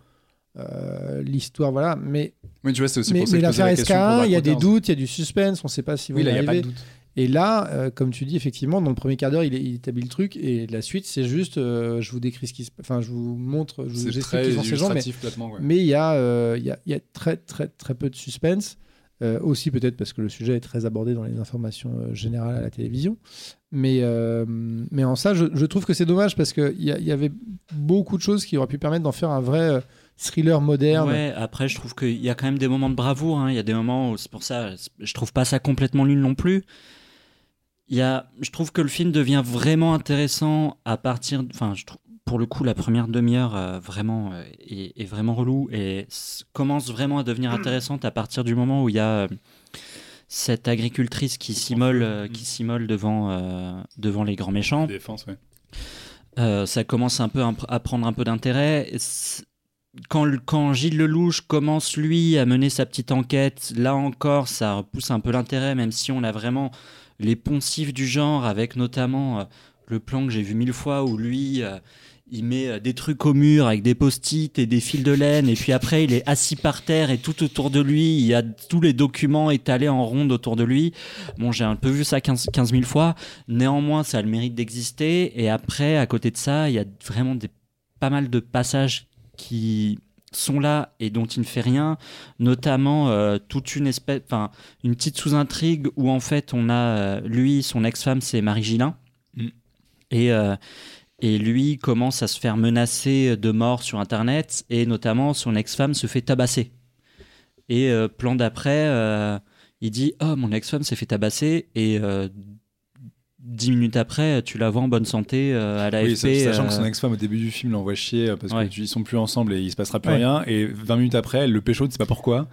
euh, l'histoire, voilà. Mais, Oui, tu vois, c'est aussi mais, pour ça mais que l'affaire question pour SK1, il y a des doutes, il y a du suspense, on ne sait pas si vous Oui, là, y n'y a pas de doute. Et là, euh, comme tu dis, effectivement, dans le premier quart d'heure, il, il établit le truc. Et la suite, c'est juste, euh, je vous décris ce qui se Enfin, je vous montre, je vous C'est explique très qui sont ces gens, mais ouais. il y, a, euh, il y, a, il y a très, très, très peu de suspense. Euh, aussi peut-être parce que le sujet est très abordé dans les informations euh, générales à la télévision. Mais, euh, mais en ça, je, je trouve que c'est dommage parce qu'il y, a- y avait beaucoup de choses qui auraient pu permettre d'en faire un vrai euh, thriller moderne. Ouais, après, je trouve qu'il y a quand même des moments de bravoure. hein. Il y a des moments où c'est pour ça, je trouve pas ça complètement nul non plus. Il y a, je trouve que le film devient vraiment intéressant à partir. Enfin, je trouve, pour le coup, la première demi-heure euh, vraiment euh, est, est vraiment relou et commence vraiment à devenir intéressante à partir du moment où il y a euh, cette agricultrice qui s'immole, euh, qui s'immole devant, euh, devant les grands méchants. Défense, ouais. Euh, ça commence un peu à prendre un peu d'intérêt. Quand, quand Gilles Lelouch commence, lui, à mener sa petite enquête, là encore, ça repousse un peu l'intérêt, même si on a vraiment les poncifs du genre, avec notamment euh, le plan que j'ai vu mille fois où lui, euh, il met euh, des trucs au mur avec des post-it et des fils de laine, et puis après, il est assis par terre et tout autour de lui, il y a tous les documents étalés en ronde autour de lui. Bon, j'ai un peu vu ça 15, 15 000 fois. Néanmoins, ça a le mérite d'exister. Et après, à côté de ça, il y a vraiment des, pas mal de passages qui sont là et dont il ne fait rien, notamment euh, toute une espèce, enfin une petite sous-intrigue où en fait on a euh, lui, son ex-femme, c'est Marie Gillin, Mm. et euh, et lui commence à se faire menacer de mort sur Internet et notamment son ex-femme se fait tabasser. Et plan d'après, il dit oh mon ex-femme s'est fait tabasser et dix minutes après tu la vois en bonne santé euh, à l'AFP. Oui, sa- sachant euh, que son ex-femme au début du film l'envoie chier euh, parce Ouais. qu'ils sont plus ensemble et il se passera plus Ouais. rien. Et 20 minutes après, elle le pécho, tu sais pas pourquoi.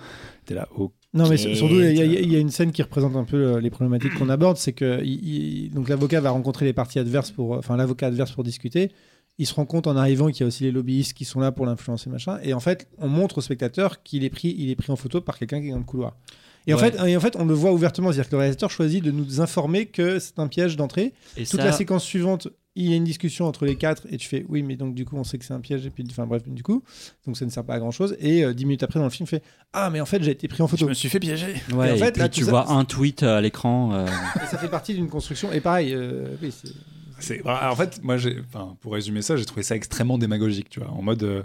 T'es là, oh. Non, mais surtout, il y, a- y y une scène qui représente un peu euh, les problématiques qu'on aborde. C'est que il- il- donc l'avocat va rencontrer les parties adverses pour, enfin l'avocat adverse pour discuter. Il se rend compte en arrivant qu'il y a aussi les lobbyistes qui sont là pour l'influencer machin. Et en fait, on montre au spectateur qu'il est pris, il est pris en photo par quelqu'un qui est dans le couloir. Et, en fait, et en fait, on le voit ouvertement, c'est-à-dire que le réalisateur choisit de nous informer que c'est un piège d'entrée. et Toute ça- la séquence suivante, il y a une discussion entre les quatre et tu fais oui, mais donc du coup, on sait que c'est un piège et puis enfin bref, du coup, donc ça ne sert pas à grand chose. Et euh, dix minutes après dans le film, fait ah mais en fait j'ai été pris en Je photo. me suis fait piéger. Ouais, Et en et fait, puis là, tu ça- vois un tweet euh, à l'écran. euh, Et ça fait partie d'une construction. Et pareil, euh, oui, c'est- C'est- En fait, moi, enfin, pour résumer ça, j'ai trouvé ça extrêmement démagogique, tu vois, en mode.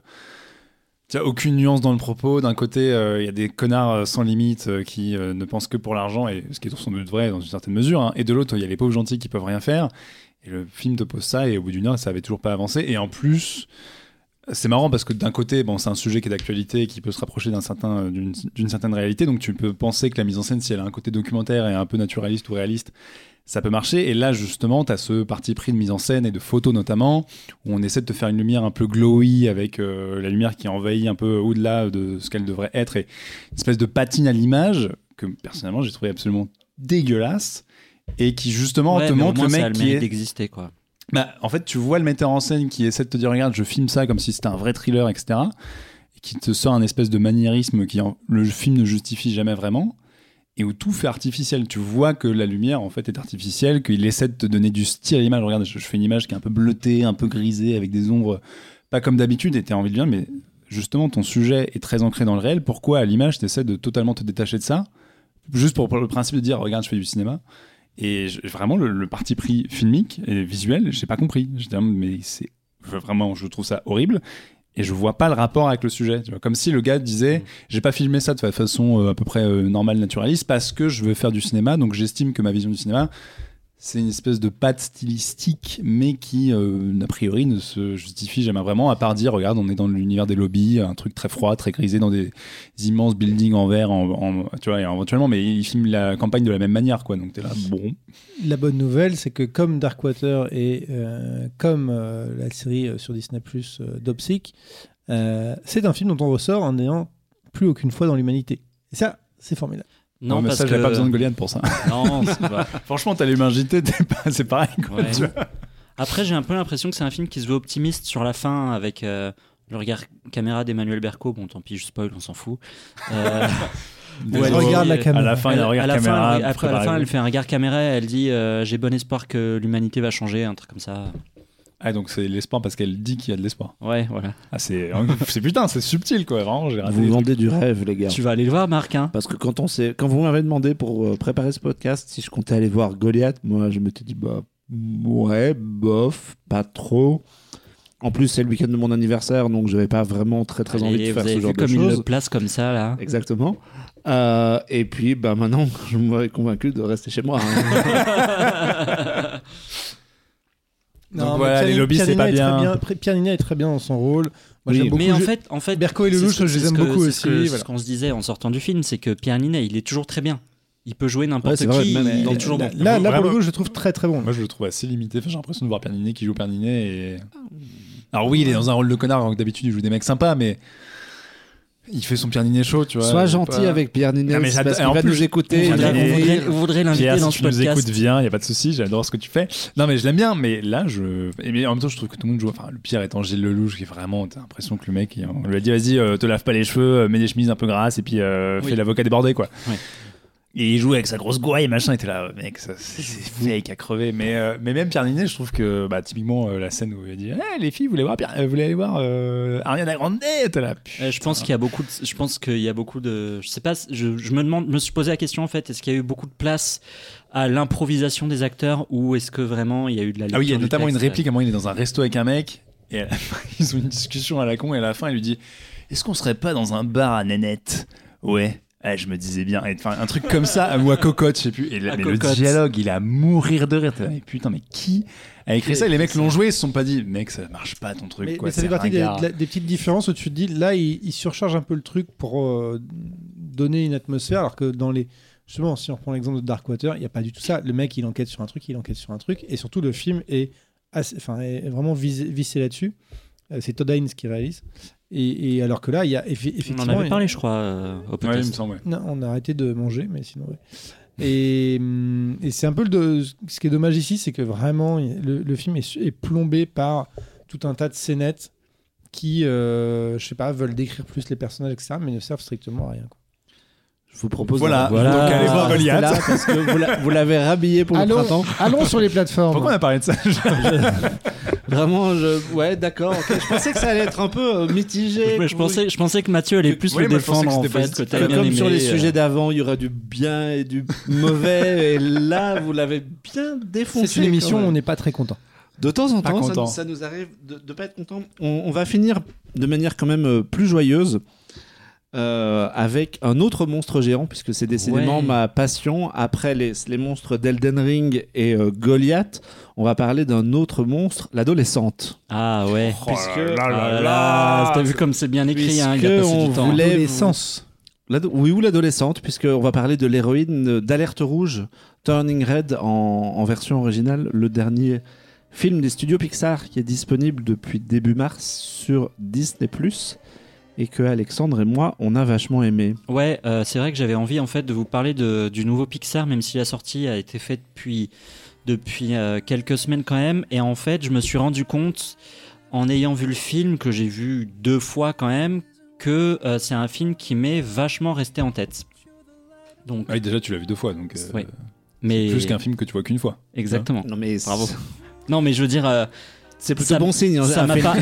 As aucune nuance dans le propos. D'un côté, euh, il y a des connards euh, sans limite euh, qui ne pensent que pour l'argent, et ce qui est sans doute vrai dans une certaine mesure. hein. Et de l'autre, il y a les pauvres gentils qui peuvent rien faire. Et le film te pose ça, et au bout d'une heure, ça avait toujours pas avancé. Et en plus, c'est marrant parce que d'un côté, bon, c'est un sujet qui est d'actualité, et qui peut se rapprocher d'un certain, d'une, certaine réalité. Donc tu peux penser que la mise en scène, si elle a un côté documentaire et un peu naturaliste ou réaliste, ça peut marcher. Et là, justement, tu as ce parti pris de mise en scène et de photos notamment, où on essaie de te faire une lumière un peu glowy avec euh, la lumière qui envahit un peu au-delà de ce qu'elle devrait être et une espèce de patine à l'image que personnellement j'ai trouvé absolument dégueulasse et qui justement Ouais, te montre le mec qui est d'exister, quoi. Bah, en fait, tu vois le metteur en scène qui essaie de te dire regarde, je filme ça comme si c'était un vrai thriller, etc. Et qui te sort un espèce de maniérisme qui en- le film ne justifie jamais vraiment. Et où tout fait artificiel. Tu vois que la lumière, en fait, est artificielle, qu'il essaie de te donner du style à l'image. Regarde, je, fais une image qui est un peu bleutée, un peu grisée, avec des ombres pas comme d'habitude, et t'as envie de bien, mais justement, ton sujet est très ancré dans le réel. Pourquoi, à l'image, t'essaies de totalement te détacher de ça? Juste pour, pour le principe de dire, regarde, je fais du cinéma. Et je- vraiment, le, le parti pris filmique et visuel, j'ai pas compris. J'étais là, mais c'est vraiment, je trouve ça horrible. Et je vois pas le rapport avec le sujet. Tu vois, comme si le gars disait, j'ai pas filmé ça de fa- façon euh, à peu près euh, normale, naturaliste, parce que je veux faire du cinéma. Donc j'estime que ma vision du cinéma, c'est une espèce de patte stylistique, mais qui, euh, a priori, ne se justifie jamais vraiment, à part dire, regarde, on est dans l'univers des lobbies, un truc très froid, très grisé, dans des immenses buildings en verre, tu vois, éventuellement, mais il filme la campagne de la même manière, quoi. Donc t'es là, bon. La bonne nouvelle, c'est que comme Darkwater et euh, comme euh, la série sur Disney Plus Dopsic, c'est un film dont on ressort en n'ayant plus aucune foi dans l'humanité. Et ça, c'est formidable. Non, mais parce ça, que... j'avais pas besoin de Goliath pour ça. Non, c'est pas... Franchement, t'as mains JT, pas- c'est pareil, quoi. Ouais. tu vois. Après, j'ai un peu l'impression que c'est un film qui se veut optimiste sur la fin avec euh, le regard caméra d'Emmanuel Berco. Bon, tant pis, je spoil, on s'en fout. Euh, elle regarde la caméra. À la fin, un elle- regard à la caméra. fin, après, à la fin, elle fait un regard caméra. Elle dit euh, J'ai bon espoir que l'humanité va changer, un truc comme ça. Ah, donc c'est l'espoir parce qu'elle dit qu'il y a de l'espoir. Ouais, voilà. Ah, c'est c'est putain, c'est subtil, quoi. Vraiment, j'ai raté. Vous trucs. vendez du rêve, les gars. Tu vas aller le voir, Marc. Hein Parce que quand on s'est, quand vous m'avez demandé pour euh, préparer ce podcast si je comptais aller voir Goliath, moi je m'étais dit bah ouais, bof, pas trop. En plus, c'est le week-end de mon anniversaire, donc j'avais pas vraiment très très envie Allez, de faire vous avez ce genre vu de comme il choses. le place comme ça, là Exactement. Euh, et puis, bah maintenant, je m'aurais convaincu de rester chez moi. hein. Non, Donc mais voilà, Pierre- les lobbies, c'est Ninet pas est très bien. Pré- Pierre Ninet est très bien dans son rôle. Moi, Oui, j'aime beaucoup. Mais en fait, en fait Berco et Lelouch, je les aime beaucoup aussi. ce que- voilà. Ce qu'on se disait en sortant du film, c'est que Pierre Ninet, il est toujours très bien. Il peut jouer Ouais, n'importe vrai, qui. même il dans- est toujours là, bon. là, là, pour le coup, je le trouve très très bon. Moi, je le trouve assez limité. Enfin, j'ai l'impression de voir Pierre Ninet qui joue Pierre Ninet. Et... Alors, oui, il est dans un rôle de connard, alors que d'habitude, il joue des mecs sympas, mais il fait son Pierre Ninet chaud, tu vois. Sois gentil pas- avec Pierre Ninet, parce qu'il en va plus, nous écouter. Rire. vous voudrez l'inviter Pierre, dans si ce tu nous podcast. écoutes, viens, il n'y a pas de souci, j'adore ce que tu fais. Non, mais je l'aime bien, mais là, je. Et mais en même temps, je trouve que tout le monde joue. Enfin, le pire étant Gilles Lelouch, qui est vraiment. T'as l'impression que le mec, on lui a dit, vas-y, euh, te lave pas les cheveux, euh, mets des chemises un peu grasses, et puis euh, Oui. fais l'avocat débordé, quoi. Ouais. Et il joue avec sa grosse gouaille, machin, et t'es là, mec, ça, c'est c'est fake à crever. Mais, euh, mais même Pierre Ninet, je trouve que, bah, typiquement, euh, la scène où il dit, Eh, les filles, vous voulez voir, Pierre- euh, vous voulez aller voir euh, Ariana Grande? T'es là, Euh, je pense qu'il y a beaucoup de, je pense qu'il y a beaucoup de, je sais pas, je, je me demande, me suis posé la question en fait, est-ce qu'il y a eu beaucoup de place à l'improvisation des acteurs ou est-ce que vraiment il y a eu de la Ah oui, il y a notamment une réplique. À un moment, il est dans un resto avec un mec. Et à la fin, ils ont une discussion à la con. Et à la fin, il lui dit Est-ce qu'on serait pas dans un bar à Nénette Ouais. Ah, je me disais bien. Enfin, un truc comme ça, ou à Cocotte, je sais plus. Et le, À mais le dialogue, il est à mourir de rire. Là, mais putain, mais qui a écrit ça? Et les mecs l'ont joué, ils se sont pas dit Mec, ça marche pas ton truc. Mais, quoi, mais ça fait c'est partie des, petites différences où tu te dis, là, il, il surcharge un peu le truc pour euh, donner une atmosphère, alors que dans les. Justement, si on reprend l'exemple de Darkwater, il n'y a pas du tout ça. Le mec, il enquête sur un truc, il enquête sur un truc, et surtout, le film est, assez- enfin, est vraiment visé, vissé là-dessus. Euh, C'est Todd Haynes qui réalise. Et, et alors que là, il y a effi- On effectivement. en avait parlé, je crois, euh, au Ouais, il podcast. me semble, ouais. Non, on a arrêté de manger, mais sinon, ouais. Et, hum, et c'est un peu le de- ce qui est dommage ici, c'est que vraiment le, le film est, plombé par tout un tas de scénettes qui, euh, je sais pas, veulent décrire plus les personnages, etc., mais ne servent strictement à rien. quoi. Je vous propose. Voilà. Voilà. Donc, allez voir Goliath. là, parce que vous l'a- vous l'avez rhabillé pour le Allons, printemps. allons sur les plateformes. Pourquoi on a parlé de ça Vraiment, je... ouais, d'accord. Je pensais que ça allait être un peu euh, mitigé. Je, je pensais, je pensais que Mathieu allait plus Ouais, le défendre en fait, que Comme, t'avais bien comme aimé, sur les euh, sujets d'avant, il y aura du bien et du mauvais. et là, vous l'avez bien défoncé. C'est une émission où on n'est pas très content. De temps en temps, ça, nous- ça nous arrive de ne pas être content. On, on va finir de manière quand même euh, plus joyeuse euh, avec un autre monstre géant, puisque c'est décidément Ouais. ma passion. Après les, les monstres d'Elden Ring et euh, Goliath, on va parler d'un autre monstre, l'adolescente. Ah ouais. Puisque- Ah là là, T'as vu comme c'est bien écrit, hein, il a passé on du temps. voulait- L'adolescence. L'ado- oui, ou l'adolescente, puisqu'on va parler de l'héroïne d'Alerte Rouge, Turning Red en, en version originale, le dernier film des studios Pixar qui est disponible depuis début mars sur Disney ⁇ et que Alexandre et moi, on a vachement aimé. Ouais, euh, c'est vrai que j'avais envie en fait de vous parler de, du nouveau Pixar, même si la sortie a été faite depuis, depuis euh, quelques semaines quand même. Et en fait, je me suis rendu compte, en ayant vu le film, que j'ai vu deux fois quand même, que euh, c'est un film qui m'est vachement resté en tête. Donc, Ah oui, déjà, tu l'as vu deux fois, donc. euh, Oui. mais Plus qu'un film que tu vois qu'une fois. exactement. Non mais Bravo. Non, mais je veux dire, euh, C'est plutôt Ça- bon signe. ça m'a pas.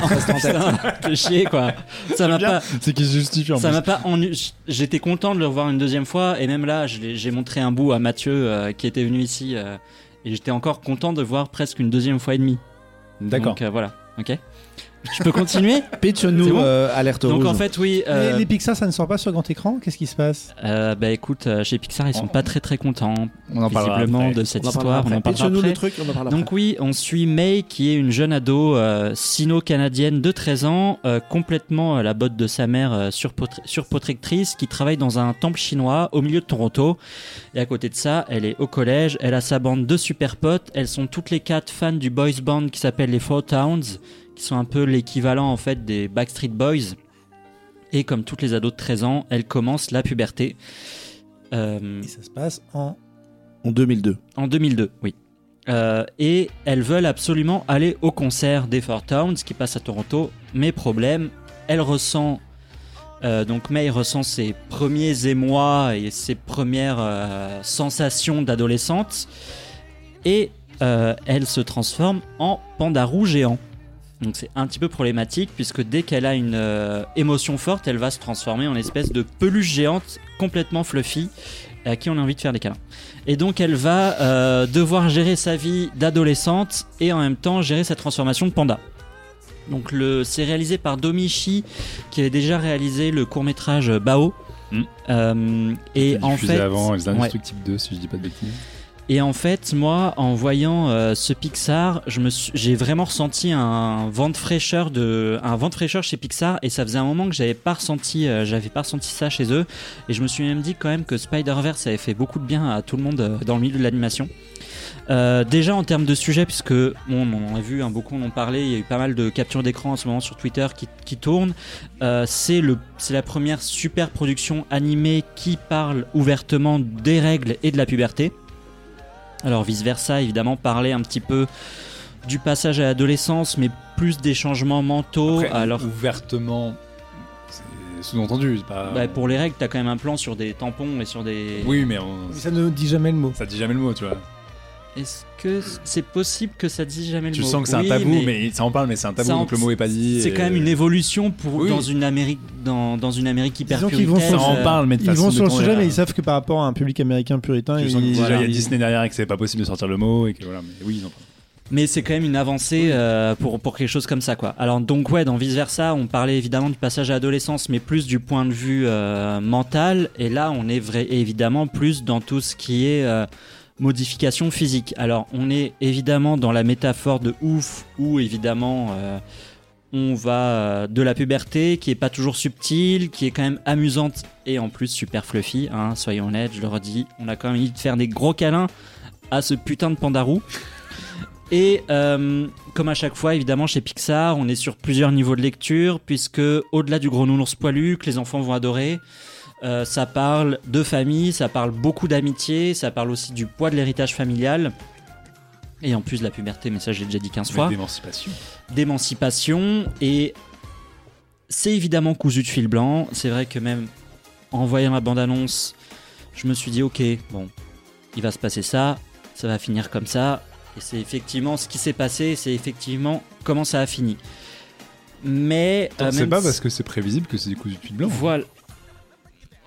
qui chier quoi. Ça m'a pas. C'est qu'il se justifie en Ça m'a pas ennu- J'étais content de le revoir une deuxième fois et même là, j'ai montré un bout à Mathieu euh, qui était venu ici euh, et j'étais encore content de voir presque une deuxième fois et demie. D'accord. Donc euh, voilà, ok. Je peux continuer Pitch-nous bon euh, Alerte Donc Rouge. en fait, oui. euh, Les, les Pixar, ça ne sort pas sur grand écran Qu'est-ce qui se passe? Euh, bah écoute, chez Pixar, ils sont On- pas très très contents On en parlera visiblement après. de cette on en parlera histoire. On en après. parlera après. le truc, on en parlera Donc oui, on suit May qui est une jeune ado euh, sino-canadienne de 13 ans, euh, complètement à la botte de sa mère euh, surprotectrice, qui travaille dans un temple chinois au milieu de Toronto. Et à côté de ça, elle est au collège, elle a sa bande de super potes, elles sont toutes les quatre fans du boys band qui s'appelle les Four Towns, qui sont un peu l'équivalent en fait des Backstreet Boys. Et comme toutes les ados de 13 ans, elle commence la puberté. Euh, Et ça se passe en. En 2002. en 2002, oui. Euh, et elles veulent absolument aller au concert des Four Towns qui passe à Toronto. Mais problème, elle ressent. euh, donc May ressent ses premiers émois et ses premières sensations d'adolescente. Et elle se transforme en panda roux géant. Donc c'est un petit peu problématique puisque dès qu'elle a une euh, émotion forte, elle va se transformer en espèce de peluche géante complètement fluffy à qui on a envie de faire des câlins. Et donc elle va euh, devoir gérer sa vie d'adolescente et en même temps gérer sa transformation de panda. Donc le, c'est réalisé par Domichi qui avait déjà réalisé le court métrage Bao. Mm. Euh, et en fait, avant les ouais. Indestructibles 2, si je dis pas de bêtises. Et en fait, moi, en voyant euh, ce Pixar, j'ai vraiment ressenti un vent de fraîcheur de, un vent de fraîcheur chez Pixar, et ça faisait un moment que j'avais pas ressenti, euh, j'avais pas ressenti ça chez eux, et je me suis même dit quand même que Spider-Verse avait fait beaucoup de bien à tout le monde euh, dans le milieu de l'animation. Déjà en termes de sujet, puisque on en a vu, hein, beaucoup en ont parlé, il y a eu pas mal de captures d'écran en ce moment sur Twitter qui, qui tournent. C'est la première super production animée qui parle ouvertement des règles et de la puberté. Alors vice versa, évidemment, parler un petit peu du passage à l'adolescence, mais plus des changements mentaux. Après, alors ouvertement, c'est sous-entendu. c'est Pas... bah, pour les règles, t'as quand même un plan sur des tampons et sur des. Oui, mais on- Ça ne dit jamais le mot. ça dit jamais le mot, tu vois. Est-ce que c'est possible que ça dise jamais le Tu mot sens que c'est Oui, un tabou, mais... ça en parle, mais c'est un tabou, en- donc le mot est pas dit. C'est et- quand même une évolution pour Oui. dans une Amérique dans, dans une Amérique hyper Disons vont puritaine. sur- Ça en parle, mais de Ils façon vont sur le sujet, mais ils savent que par rapport à un public américain puritain, Tu ils, déjà, Voilà. il y a Disney derrière et que c'est pas possible de sortir le mot et que voilà. Mais oui, ils en parlent. Mais c'est quand même une avancée euh, pour, pour quelque chose comme ça, quoi. Alors, donc, ouais, dans Vice Versa, on parlait évidemment du passage à l'adolescence, mais plus du point de vue euh, mental. Et là, on est vrai, évidemment plus dans tout ce qui est euh, modification physique. Alors, on est évidemment dans la métaphore de ouf, où évidemment. euh, on va euh, de la puberté qui est pas toujours subtile, qui est quand même amusante et en plus super fluffy. Hein, soyons honnêtes, je le redis, on a quand même envie de faire des gros câlins à ce putain de pandarou. Et euh, comme à chaque fois, évidemment, chez Pixar, on est sur plusieurs niveaux de lecture, puisque au-delà du gros nounours poilu que les enfants vont adorer, euh, ça parle de famille, ça parle beaucoup d'amitié, ça parle aussi du poids de l'héritage familial. Et en plus de la puberté, mais ça j'ai déjà dit 15 fois d'émancipation. d'émancipation et c'est évidemment cousu de fil blanc. C'est vrai que même en voyant la bande-annonce, je me suis dit ok, bon, il va se passer ça, ça va finir comme ça. Et c'est effectivement ce qui s'est passé, c'est effectivement comment ça a fini. Mais euh, C'est pas parce que c'est prévisible que c'est des coups de fil blanc. voilà.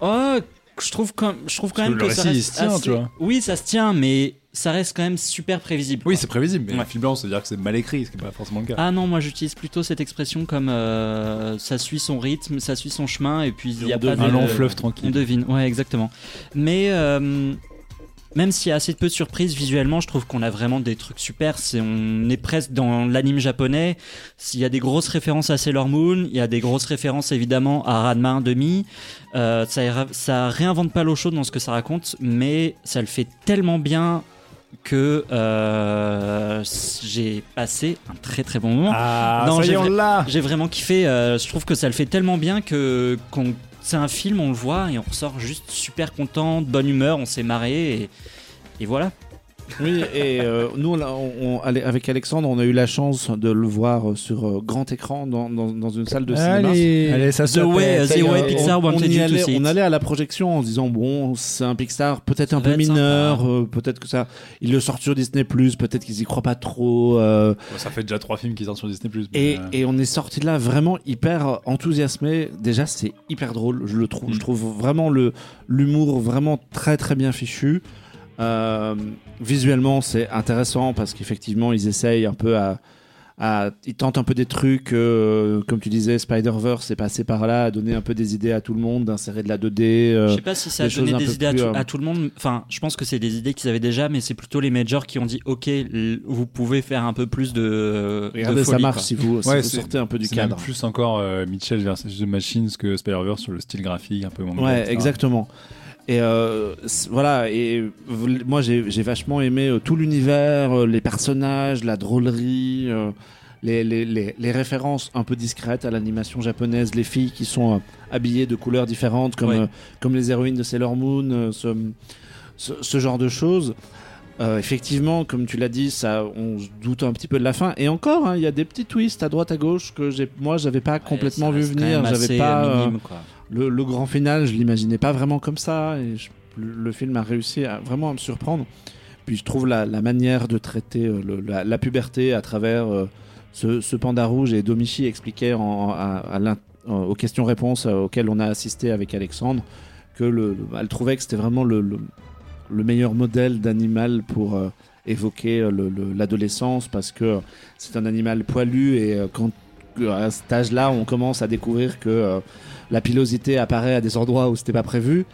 Oh, je trouve quand, je trouve quand Parce même que que, le ça récit, il se tient, assez- tu vois. Oui, ça se tient, mais ça reste quand même super prévisible. Oui, c'est prévisible, mais Ouais. film blanc, c'est-à-dire que c'est mal écrit, ce qui n'est pas forcément le cas. Ah non, moi j'utilise plutôt cette expression comme euh, ça suit son rythme, ça suit son chemin, et puis il n'y a On pas de. un long fleuve On tranquille. devine, ouais, exactement. Mais euh, même s'il y a assez peu de surprises visuellement, je trouve qu'on a vraiment des trucs super. C'est, on est presque dans l'anime japonais. S'il y a des grosses références à Sailor Moon, il y a des grosses références évidemment à Ranma 1,5. Euh, ça, ça réinvente pas l'eau chaude dans ce que ça raconte, mais ça le fait tellement bien que euh, j'ai passé un très très bon moment. Ah, Non, j'ai J'ai vraiment kiffé. euh, je trouve que ça le fait tellement bien que qu'on- c'est un film, on le voit et on ressort juste super content, de bonne humeur, on s'est marré et, et voilà. Oui, et euh, nous, on, on- on- avec Alexandre, on a eu la chance de le voir euh, sur euh, grand écran dans, dans, dans une salle de cinéma. Allez, Allez, ça se Way, The Way on- Pixar on, wanted y allait, see on it. allait à la projection en se disant bon c'est un Pixar peut-être un peu mineur euh, peut-être que ça ils le sortent sur Disney peut-être qu'ils y croient pas trop euh, ça fait déjà trois films qui sortent sur Disney+. et, euh, et on est sorti de là vraiment hyper enthousiasmé déjà c'est hyper drôle je le trouve Mm. je trouve vraiment le l'humour vraiment très très bien fichu Euh, visuellement c'est intéressant parce qu'effectivement ils essayent un peu à, à- ils tentent un peu des trucs euh, comme tu disais Spider-Verse est passé par là à donner un peu des idées à tout le monde d'insérer de la 2D euh, Je sais pas si ça a donné des idées à plus, tout, euh, à tout le monde. Enfin, je pense que c'est des idées qu'ils avaient déjà, mais c'est plutôt les majors qui ont dit OK, vous pouvez faire un peu plus de. regardez de ça marche quoi. si vous, si Ouais, vous c'est- sortez un peu du c'est même cadre plus encore euh, Mitchell versus The Machines que Spider-Verse sur le style graphique un peu manga, Ouais, etc. exactement. Et euh, voilà, et moi j'ai j'ai vachement aimé euh, tout l'univers, euh, les personnages, la drôlerie, euh, les, les, les, les références un peu discrètes à l'animation japonaise, les filles qui sont habillées de couleurs différentes comme, Ouais. comme les héroïnes de Sailor Moon, ce, ce, ce genre de choses. Euh, effectivement, comme tu l'as dit, ça, on se doute un petit peu de la fin. Et encore, hein, il y a des petits twists à droite à gauche que j'ai, moi, j'avais pas complètement Ouais, vu venir. J'avais pas. euh, quoi. Le, grand final, je l'imaginais pas vraiment comme ça. Et le, film a réussi à, vraiment à me surprendre. Puis je trouve la, manière de traiter euh, la, puberté à travers euh, ce, panda rouge et Domichi expliquait euh, aux questions-réponses auxquelles on a assisté avec Alexandre que le, le- elle trouvait que c'était vraiment le, le, le meilleur modèle d'animal pour évoquer le- le- l'adolescence parce que c'est un animal poilu et euh, à cet âge-là on commence à découvrir que la pilosité apparaît à des endroits où c'était pas prévu,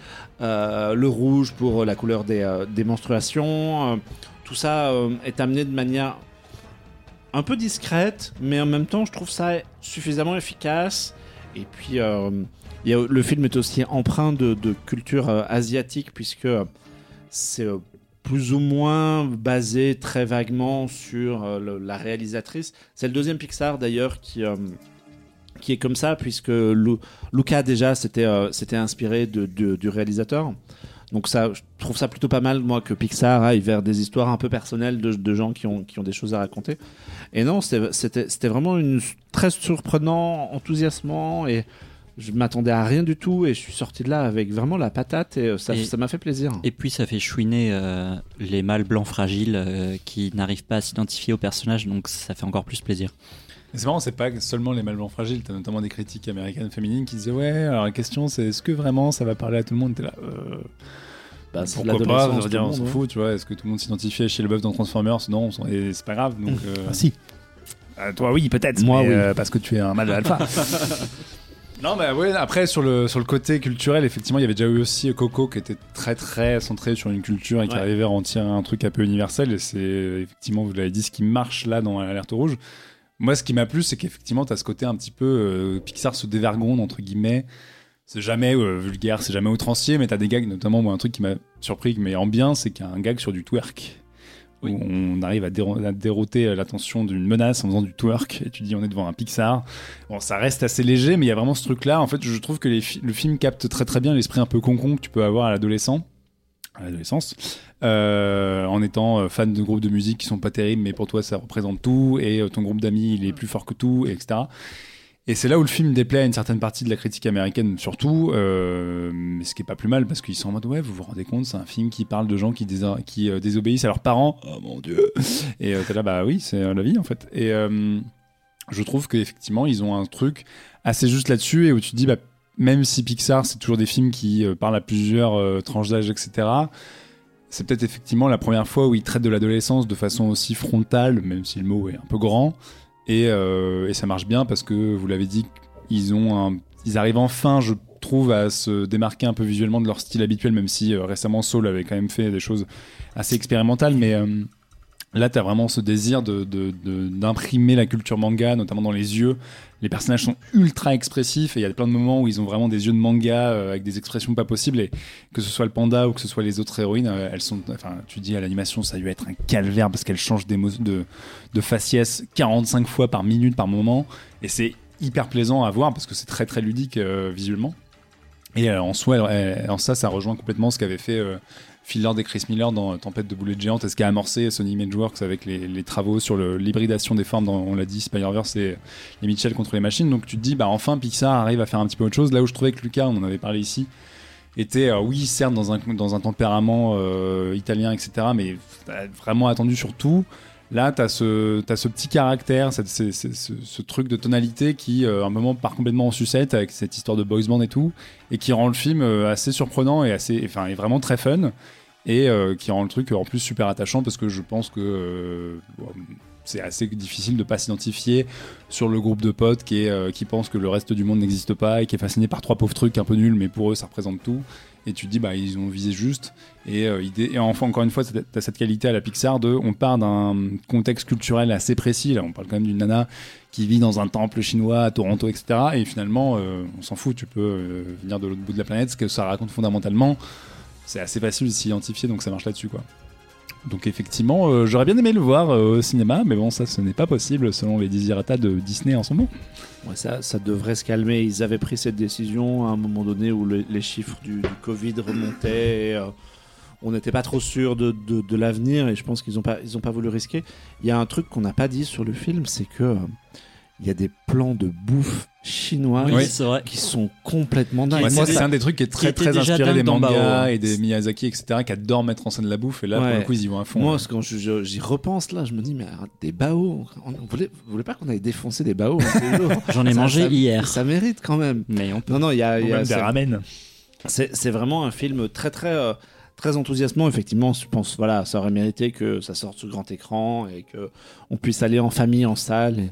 Euh, le rouge pour la couleur des, euh, menstruations, euh, tout ça est amené de manière un peu discrète, mais en même temps je trouve ça suffisamment efficace. Et puis le film est aussi empreint de, culture asiatique puisque c'est plus ou moins basé très vaguement sur la réalisatrice. C'est le deuxième Pixar d'ailleurs qui qui est comme ça puisque Lu- Luca déjà c'était euh, inspiré de, de- du réalisateur. Donc ça, je trouve ça plutôt pas mal moi que Pixar aille vers des histoires un peu personnelles de, de gens qui ont qui ont des choses à raconter. Et non, c'était vraiment une très surprenant, enthousiasmant et je m'attendais à rien du tout et je suis sorti de là avec vraiment la patate et euh, Et- ça m'a fait plaisir. Et puis ça fait chouiner euh, les mâles blancs fragiles euh, qui n'arrivent pas à s'identifier au personnage, donc ça fait encore plus plaisir. C'est marrant, c'est pas seulement les mâles blancs fragiles. T'as notamment des critiques américaines féminines qui disaient ouais. Alors la question c'est est-ce que vraiment ça va parler à tout le monde? T'es là. euh, Bah, c'est pourquoi pas? dire, on monde, s'en fout, tu vois. Est-ce que tout le monde s'identifie chez le bœuf dans Transformers? Non, on et c'est pas grave. Donc. euh, Ah si. Ah, toi, oui, peut-être. Moi, mais, oui. euh, parce que tu es un mâle alpha. non, mais ouais, après, sur le, sur le côté culturel, effectivement, il y avait déjà eu aussi Coco qui était très, très centré sur une culture et qui Ouais. arrivait à en tirer un truc un peu universel. Et c'est effectivement, vous l'avez dit, ce qui marche là dans Alerte Rouge. Moi, ce qui m'a plu, c'est qu'effectivement, tu as ce côté un petit peu euh, Pixar se dévergonde, entre guillemets. C'est jamais euh, vulgaire, c'est jamais outrancier, mais t'as des gags, notamment, moi, un truc qui m'a surpris, mais en bien, c'est qu'il y a un gag sur du twerk. Où on arrive à, déro- à déroter l'attention d'une menace en faisant du twerk, et tu dis on est devant un Pixar. Bon, ça reste assez léger, mais il y a vraiment ce truc-là. En fait, je trouve que les fi- le film capte très très bien l'esprit un peu concon que tu peux avoir à l'adolescent, à l'adolescence, euh, en étant euh, fan de groupes de musique qui sont pas terribles, mais pour toi ça représente tout, et euh, ton groupe d'amis il est plus fort que tout, et etc. Et c'est là où le film déplaît à une certaine partie de la critique américaine, surtout, mais ce qui est pas plus mal parce qu'ils sont en mode ouais, vous vous rendez compte, c'est un film qui parle de gens qui, déso- qui désobéissent à leurs parents. Oh mon dieu Et euh, t'es là, bah oui, c'est la vie en fait. Et je trouve qu'effectivement, ils ont un truc assez juste là-dessus et où tu te dis, bah, même si Pixar, c'est toujours des films qui parlent à plusieurs tranches d'âge, etc., c'est peut-être effectivement la première fois où il traite de l'adolescence de façon aussi frontale, même si le mot est un peu grand. Et, euh, ça marche bien parce que vous l'avez dit, ils ils arrivent enfin, je trouve, à se démarquer un peu visuellement de leur style habituel, même si euh, récemment Saul avait quand même fait des choses assez expérimentales, mais euh, là, tu as vraiment ce désir de, de- d'imprimer la culture manga, notamment dans les yeux. Les personnages sont ultra expressifs et il y a plein de moments où ils ont vraiment des yeux de manga euh, avec des expressions pas possibles. Et que ce soit le panda ou que ce soit les autres héroïnes, euh, elles sont. Enfin, tu dis à l'animation, ça a dû être un calvaire parce qu'elles changent d'émo- de, de faciès 45 fois par minute par moment. Et c'est hyper plaisant à voir parce que c'est très très ludique euh, visuellement. Et en soi, en ça, ça rejoint complètement ce qu'avait fait Phil Lord et Chris Miller dans Tempête de boulettes géantes et ce qu'a amorcé Sony Imageworks avec les, travaux sur l'hybridation des formes dans, on l'a dit, Spider-Verse et les Mitchell contre les machines? Donc tu te dis, bah enfin Pixar arrive à faire un petit peu autre chose. Là où je trouvais que Lucas, on en avait parlé ici, était, euh, oui, certes, dans un, dans un tempérament euh, italien, etc., mais euh, vraiment attendu sur tout. Là, tu as, ce petit caractère, cette- ce, truc de tonalité qui, euh, à un moment, part complètement en sucette avec cette histoire de boys band et tout, et qui rend le film euh, assez surprenant et, assez, vraiment très fun, et euh, qui rend le truc en plus super attachant parce que je pense que euh, c'est assez difficile de pas s'identifier sur le groupe de potes qui, est, euh, pense que le reste du monde n'existe pas et qui est fasciné par trois pauvres trucs un peu nuls, mais pour eux, ça représente tout. Et tu te dis, bah, ils ont visé juste. Et, euh, et enfin, encore une fois, tu as cette qualité à la Pixar de, on part d'un contexte culturel assez précis. Là, on parle quand même d'une nana qui vit dans un temple chinois à Toronto, etc. Et finalement, euh, on s'en fout, tu peux euh, venir de l'autre bout de la planète. Ce que ça raconte fondamentalement, c'est assez facile de s'identifier, donc ça marche là-dessus, quoi. Donc effectivement, j'aurais bien aimé le voir au cinéma, mais bon, ça, ce n'est pas possible selon les desiderata de Disney en ce moment. Ouais, ça, ça devrait se calmer. Ils avaient pris cette décision à un moment donné où le- les chiffres du, Covid remontaient. On n'était pas trop sûr de, de- de l'avenir et je pense qu'ils n'ont pas, ils ont pas voulu risquer. Il y a un truc qu'on n'a pas dit sur le film, c'est que euh, il y a des plans de bouffe chinois Oui, qui sont complètement dingues. Ouais, moi, c'est un des trucs qui est très très inspiré des mangas Bao, hein. et des Miyazaki, etc., qui adorent mettre en scène la bouffe. Et là, pour le coup, ils y vont à fond. Moi, ouais. quand je- je- j'y repense là, je me dis, mais alors, des baos, on, on voulait, vous voulez pas qu'on aille défoncer des peu lourds J'en ai Ça- mangé ça- hier. Ça mérite quand même. Mais on peut. Non, non, il y a, il y a- c'est- ramen. c'est c'est vraiment un film très très euh, très enthousiasmant. Effectivement, je pense voilà, ça aurait mérité que ça sorte sur grand écran et que on puisse aller en famille en salle. et-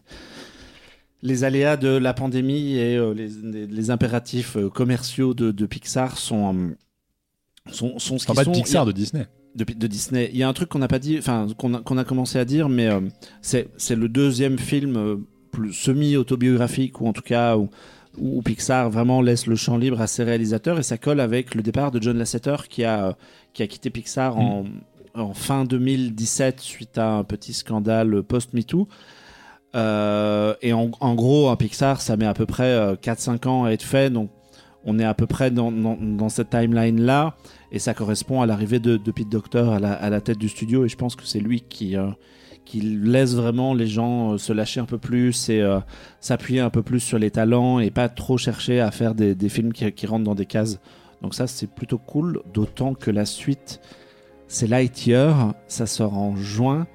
Les aléas de la pandémie et euh, les, les- les impératifs euh, commerciaux de, de Pixar sont euh, sont, sont ce qu'ils pas sont. de Pixar, de Disney. de, de Disney. Il y a un truc qu'on n'a pas dit, enfin qu'on a, commencé à dire, mais euh, c'est le deuxième film euh, plus semi-autobiographique ou en tout cas où, où Pixar vraiment laisse le champ libre à ses réalisateurs et ça colle avec le départ de John Lasseter qui a qui a quitté Pixar en, en fin 2017 suite à un petit scandale post-MeToo. Euh, et en, en gros, un Pixar, ça met à peu près euh, 4-5 ans à être fait, donc on est à peu près dans, dans, dans cette timeline-là, et ça correspond à l'arrivée de, de Pete Docter à la, à la tête du studio, et je pense que c'est lui qui, euh, qui laisse vraiment les gens euh, se lâcher un peu plus et euh, s'appuyer un peu plus sur les talents, et pas trop chercher à faire des, des films qui, qui rentrent dans des cases. Donc ça, c'est plutôt cool, d'autant que la suite, c'est Lightyear, ça sort en juin,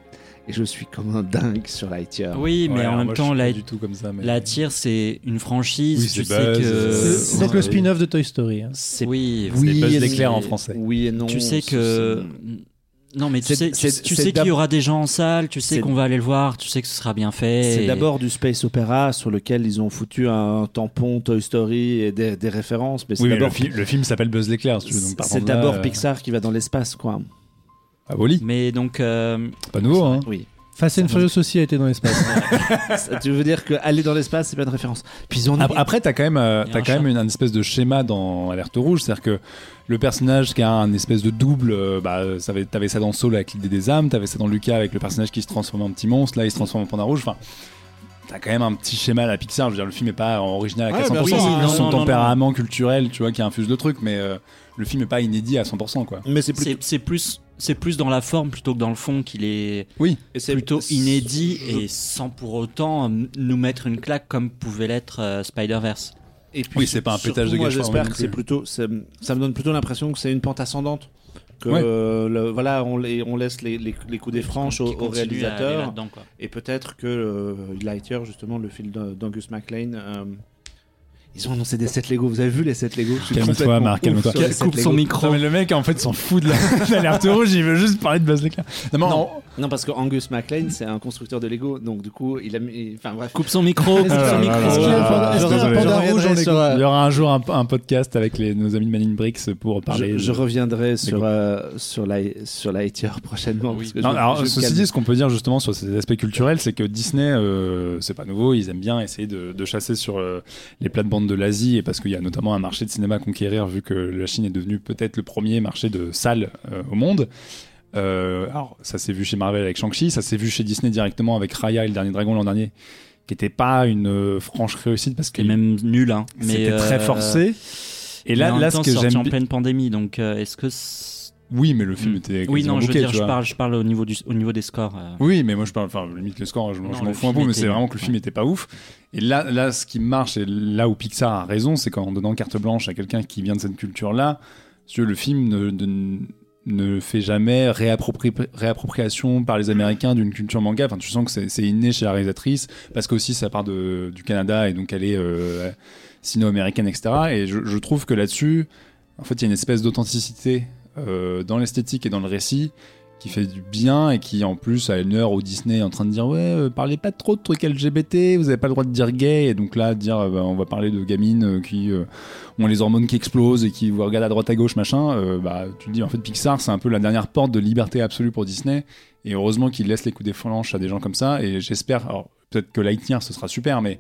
et je suis comme un dingue sur Lightyear. Oui, mais Ouais, en même moi, temps, je suis la, pas du tout comme ça. Mais... la tire, c'est une franchise. Oui, tu sais que. C'est donc le ouais. spin-off de Toy Story. hein. C'est Oui, C'est Oui, Buzz et l'éclair en français. Oui et non. tu sais que. Non, mais tu sais, tu, sais qu'il y aura des gens en salle, tu sais qu'on va aller le voir, tu sais que ce sera bien fait. C'est et- d'abord du space opéra sur lequel ils ont foutu un tampon Toy Story et des, des références, mais c'est Oui, mais le, d'abord fi- le film s'appelle Buzz l'éclair, si c'est d'abord euh, Pixar qui va dans l'espace, quoi. À Wally. Mais donc, euh, Pas nouveau, hein. Oui. Fast and Furious aussi a été dans l'espace. Ça, tu veux dire que aller dans l'espace, c'est pas une référence. Puis ils ont Ap- Après, t'as quand même, euh, t'as un quand même une, un espèce de schéma dans Alerte Rouge, c'est-à-dire que le personnage qui a un espèce de double, euh, bah, ça avait- t'avais ça dans Soul avec l'idée des âmes, t'avais ça dans Lucas avec le personnage qui se transforme en petit monstre, là il se transforme en panda rouge. Enfin, t'as quand même un petit schéma à la Pixar. Je veux dire, le film est pas original à Ouais, 400%, bah oui, c'est non, son non, non, tempérament culturel, tu vois, qui infuse le truc, mais euh, le film est pas inédit à 100%, quoi. mais c'est plutôt c'est c'est plus, c'est plus dans la forme plutôt que dans le fond qu'il est Oui, et c'est plutôt inédit je- et sans pour autant nous mettre une claque comme pouvait l'être euh, Spider-Verse. Et puis, Oui, c'est pas un pétage de Moi, j'espère que c'est plutôt, ça me donne plutôt l'impression que c'est une pente ascendante. Que Ouais. euh, le- voilà, on, laisse les, les, les coups des franches au, au réalisateur. Et peut-être que euh, Lightyear, justement, le film d'A- d'Angus MacLean, euh, Ils ont annoncé des sets Lego. Vous avez vu les sets Lego Je suis Calme-toi, Marc, calme-toi. Coupe son micro. Non, mais le mec, en fait, s'en fout de la- l'alerte rouge, il veut juste parler de Buzz l'éclair. Non, Non, non, parce que Angus MacLean, c'est un constructeur de Lego, donc du coup, il a mis. Enfin bref. Coupe son micro, coupe son Il y aura un jour un, un podcast avec les, nos amis de Man in Bricks pour parler. Je, de- je reviendrai sur, euh, sur, la, sur la Lightyear prochainement. parce que Non, je- alors, je ceci dit, ce qu'on peut dire justement sur ces aspects culturels, c'est que Disney, euh, c'est pas nouveau, ils aiment bien essayer de, de chasser sur euh, les plates-bandes de l'Asie, et parce qu'il y a notamment un marché de cinéma à conquérir, vu que la Chine est devenue peut-être le premier marché de salles euh, au monde. Euh, alors, ça s'est vu chez Marvel avec Shang-Chi, ça s'est vu chez Disney directement avec Raya et le Dernier Dragon l'an dernier, qui était pas une euh, franche réussite parce que C'est même nul, hein. C'était très forcé. Et là, là ce temps, que j'aime en pleine pandémie, donc est-ce que oui, mais le film Mm. était oui non, je veux dire, je parle, je parle au niveau du, au niveau des scores. euh. Oui, mais moi je parle, enfin limite le score, je, Non, je m'en fous un peu, mais c'est vraiment que le film était pas ouf. Et là, là, ce qui marche et là où Pixar a raison, c'est qu'en donnant carte blanche à quelqu'un qui vient de cette culture-là, le film ne, ne, ne fait jamais réappropri- réappropriation par les Américains d'une culture manga. Enfin, tu sens que c'est c'est inné chez la réalisatrice, parce qu'aussi ça part de, du Canada et donc elle est euh, sino-américaine, etc. Et je, je trouve que là-dessus, en fait, il y a une espèce d'authenticité euh, dans l'esthétique et dans le récit qui fait du bien et qui en plus à une heure où Disney est en train de dire ouais euh, parlez pas trop de trucs LGBT vous avez pas le droit de dire gay et donc là dire euh, bah, on va parler de gamines qui ont les hormones qui explosent et qui vous regardent à droite à gauche machin bah tu te dis en fait Pixar c'est un peu la dernière porte de liberté absolue pour Disney et heureusement qu'ils laissent les coups des flanches à des gens comme ça et j'espère alors peut-être que Lightyear ce sera super mais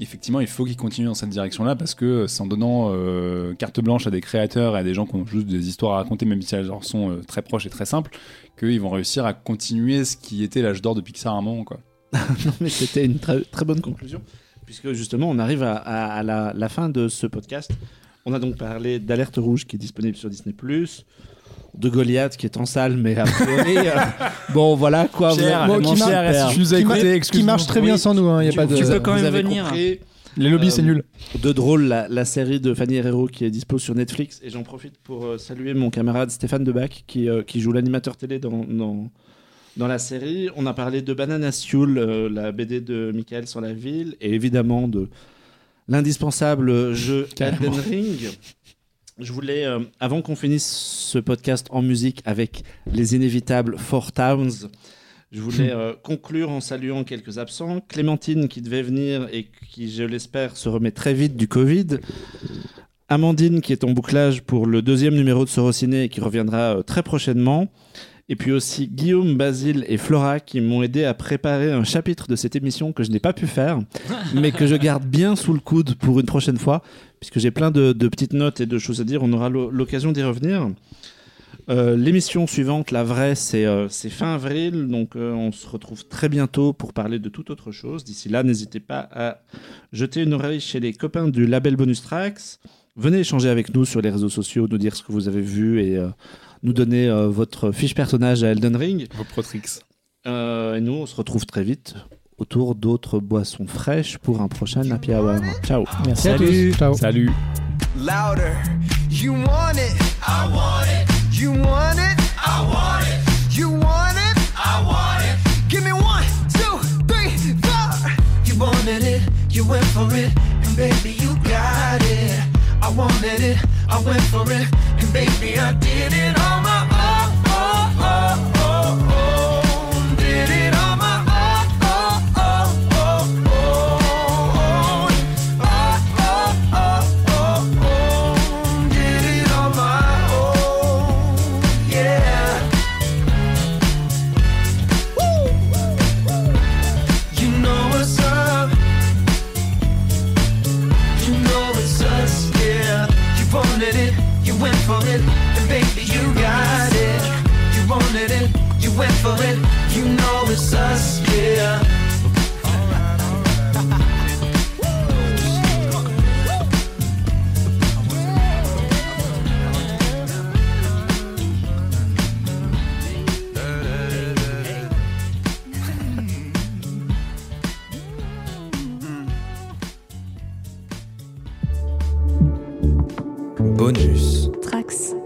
effectivement, il faut qu'ils continuent dans cette direction-là parce que c'est en donnant euh, carte blanche à des créateurs et à des gens qui ont juste des histoires à raconter, même si elles leur sont euh, très proches et très simples, qu'ils vont réussir à continuer ce qui était l'âge d'or de Pixar à un moment. Non, mais c'était une très, bonne conclusion, puisque justement, on arrive à la, la fin de ce podcast. On a donc parlé d'Alerte Rouge qui est disponible sur Disney, de Goliath qui est en salle, mais a priori. euh, bon, voilà quoi. Qui si nous qui, écouté, marche très bien Oui. sans nous, il n'y a Tu- pas de. tu peux quand même venir. compris. Les lobbies, Euh, c'est nul. de drôle la, la série de Fanny Herrero qui est dispo sur Netflix et j'en profite pour euh, saluer mon camarade Stéphane Debac qui, euh, qui joue l'animateur télé dans, dans, dans la série. On a parlé de Banana Sioul, euh, la BD de Michael sur la ville et évidemment de l'indispensable jeu Elden Ring. Je voulais, euh, avant qu'on finisse ce podcast en musique avec les inévitables Four Towns, je voulais euh, conclure en saluant quelques absents. Clémentine qui devait venir et qui, je l'espère, se remet très vite du Covid. Amandine qui est en bouclage pour le deuxième numéro de Sorociné et qui reviendra euh, très prochainement. Et puis aussi Guillaume, Basile et Flora qui m'ont aidé à préparer un chapitre de cette émission que je n'ai pas pu faire, mais que je garde bien sous le coude pour une prochaine fois, puisque j'ai plein de, de petites notes et de choses à dire. On aura l'o- l'occasion d'y revenir. Euh, L'émission suivante, la vraie, c'est euh, fin avril, donc euh, on se retrouve très bientôt pour parler de toute autre chose. D'ici là, n'hésitez pas à jeter une oreille chez les copains du label Bonus Tracks. Venez échanger avec nous sur les réseaux sociaux, nous dire ce que vous avez vu et nous donner votre fiche personnage à Elden Ring. Vos Protrix. Et nous, on se retrouve très vite autour d'autres boissons fraîches pour un prochain Happy Hour. Ciao Merci à Salut. tous. Ciao. Salut. louder. You want it, I want it. You want it, I want it. You want it, I want it. Give me one, two, three, four. You wanted it, you went for it, and baby you got it. I wanted it, I went for it, and baby I did it on my went for it. You know it's us, yeah. Bonus. Trax.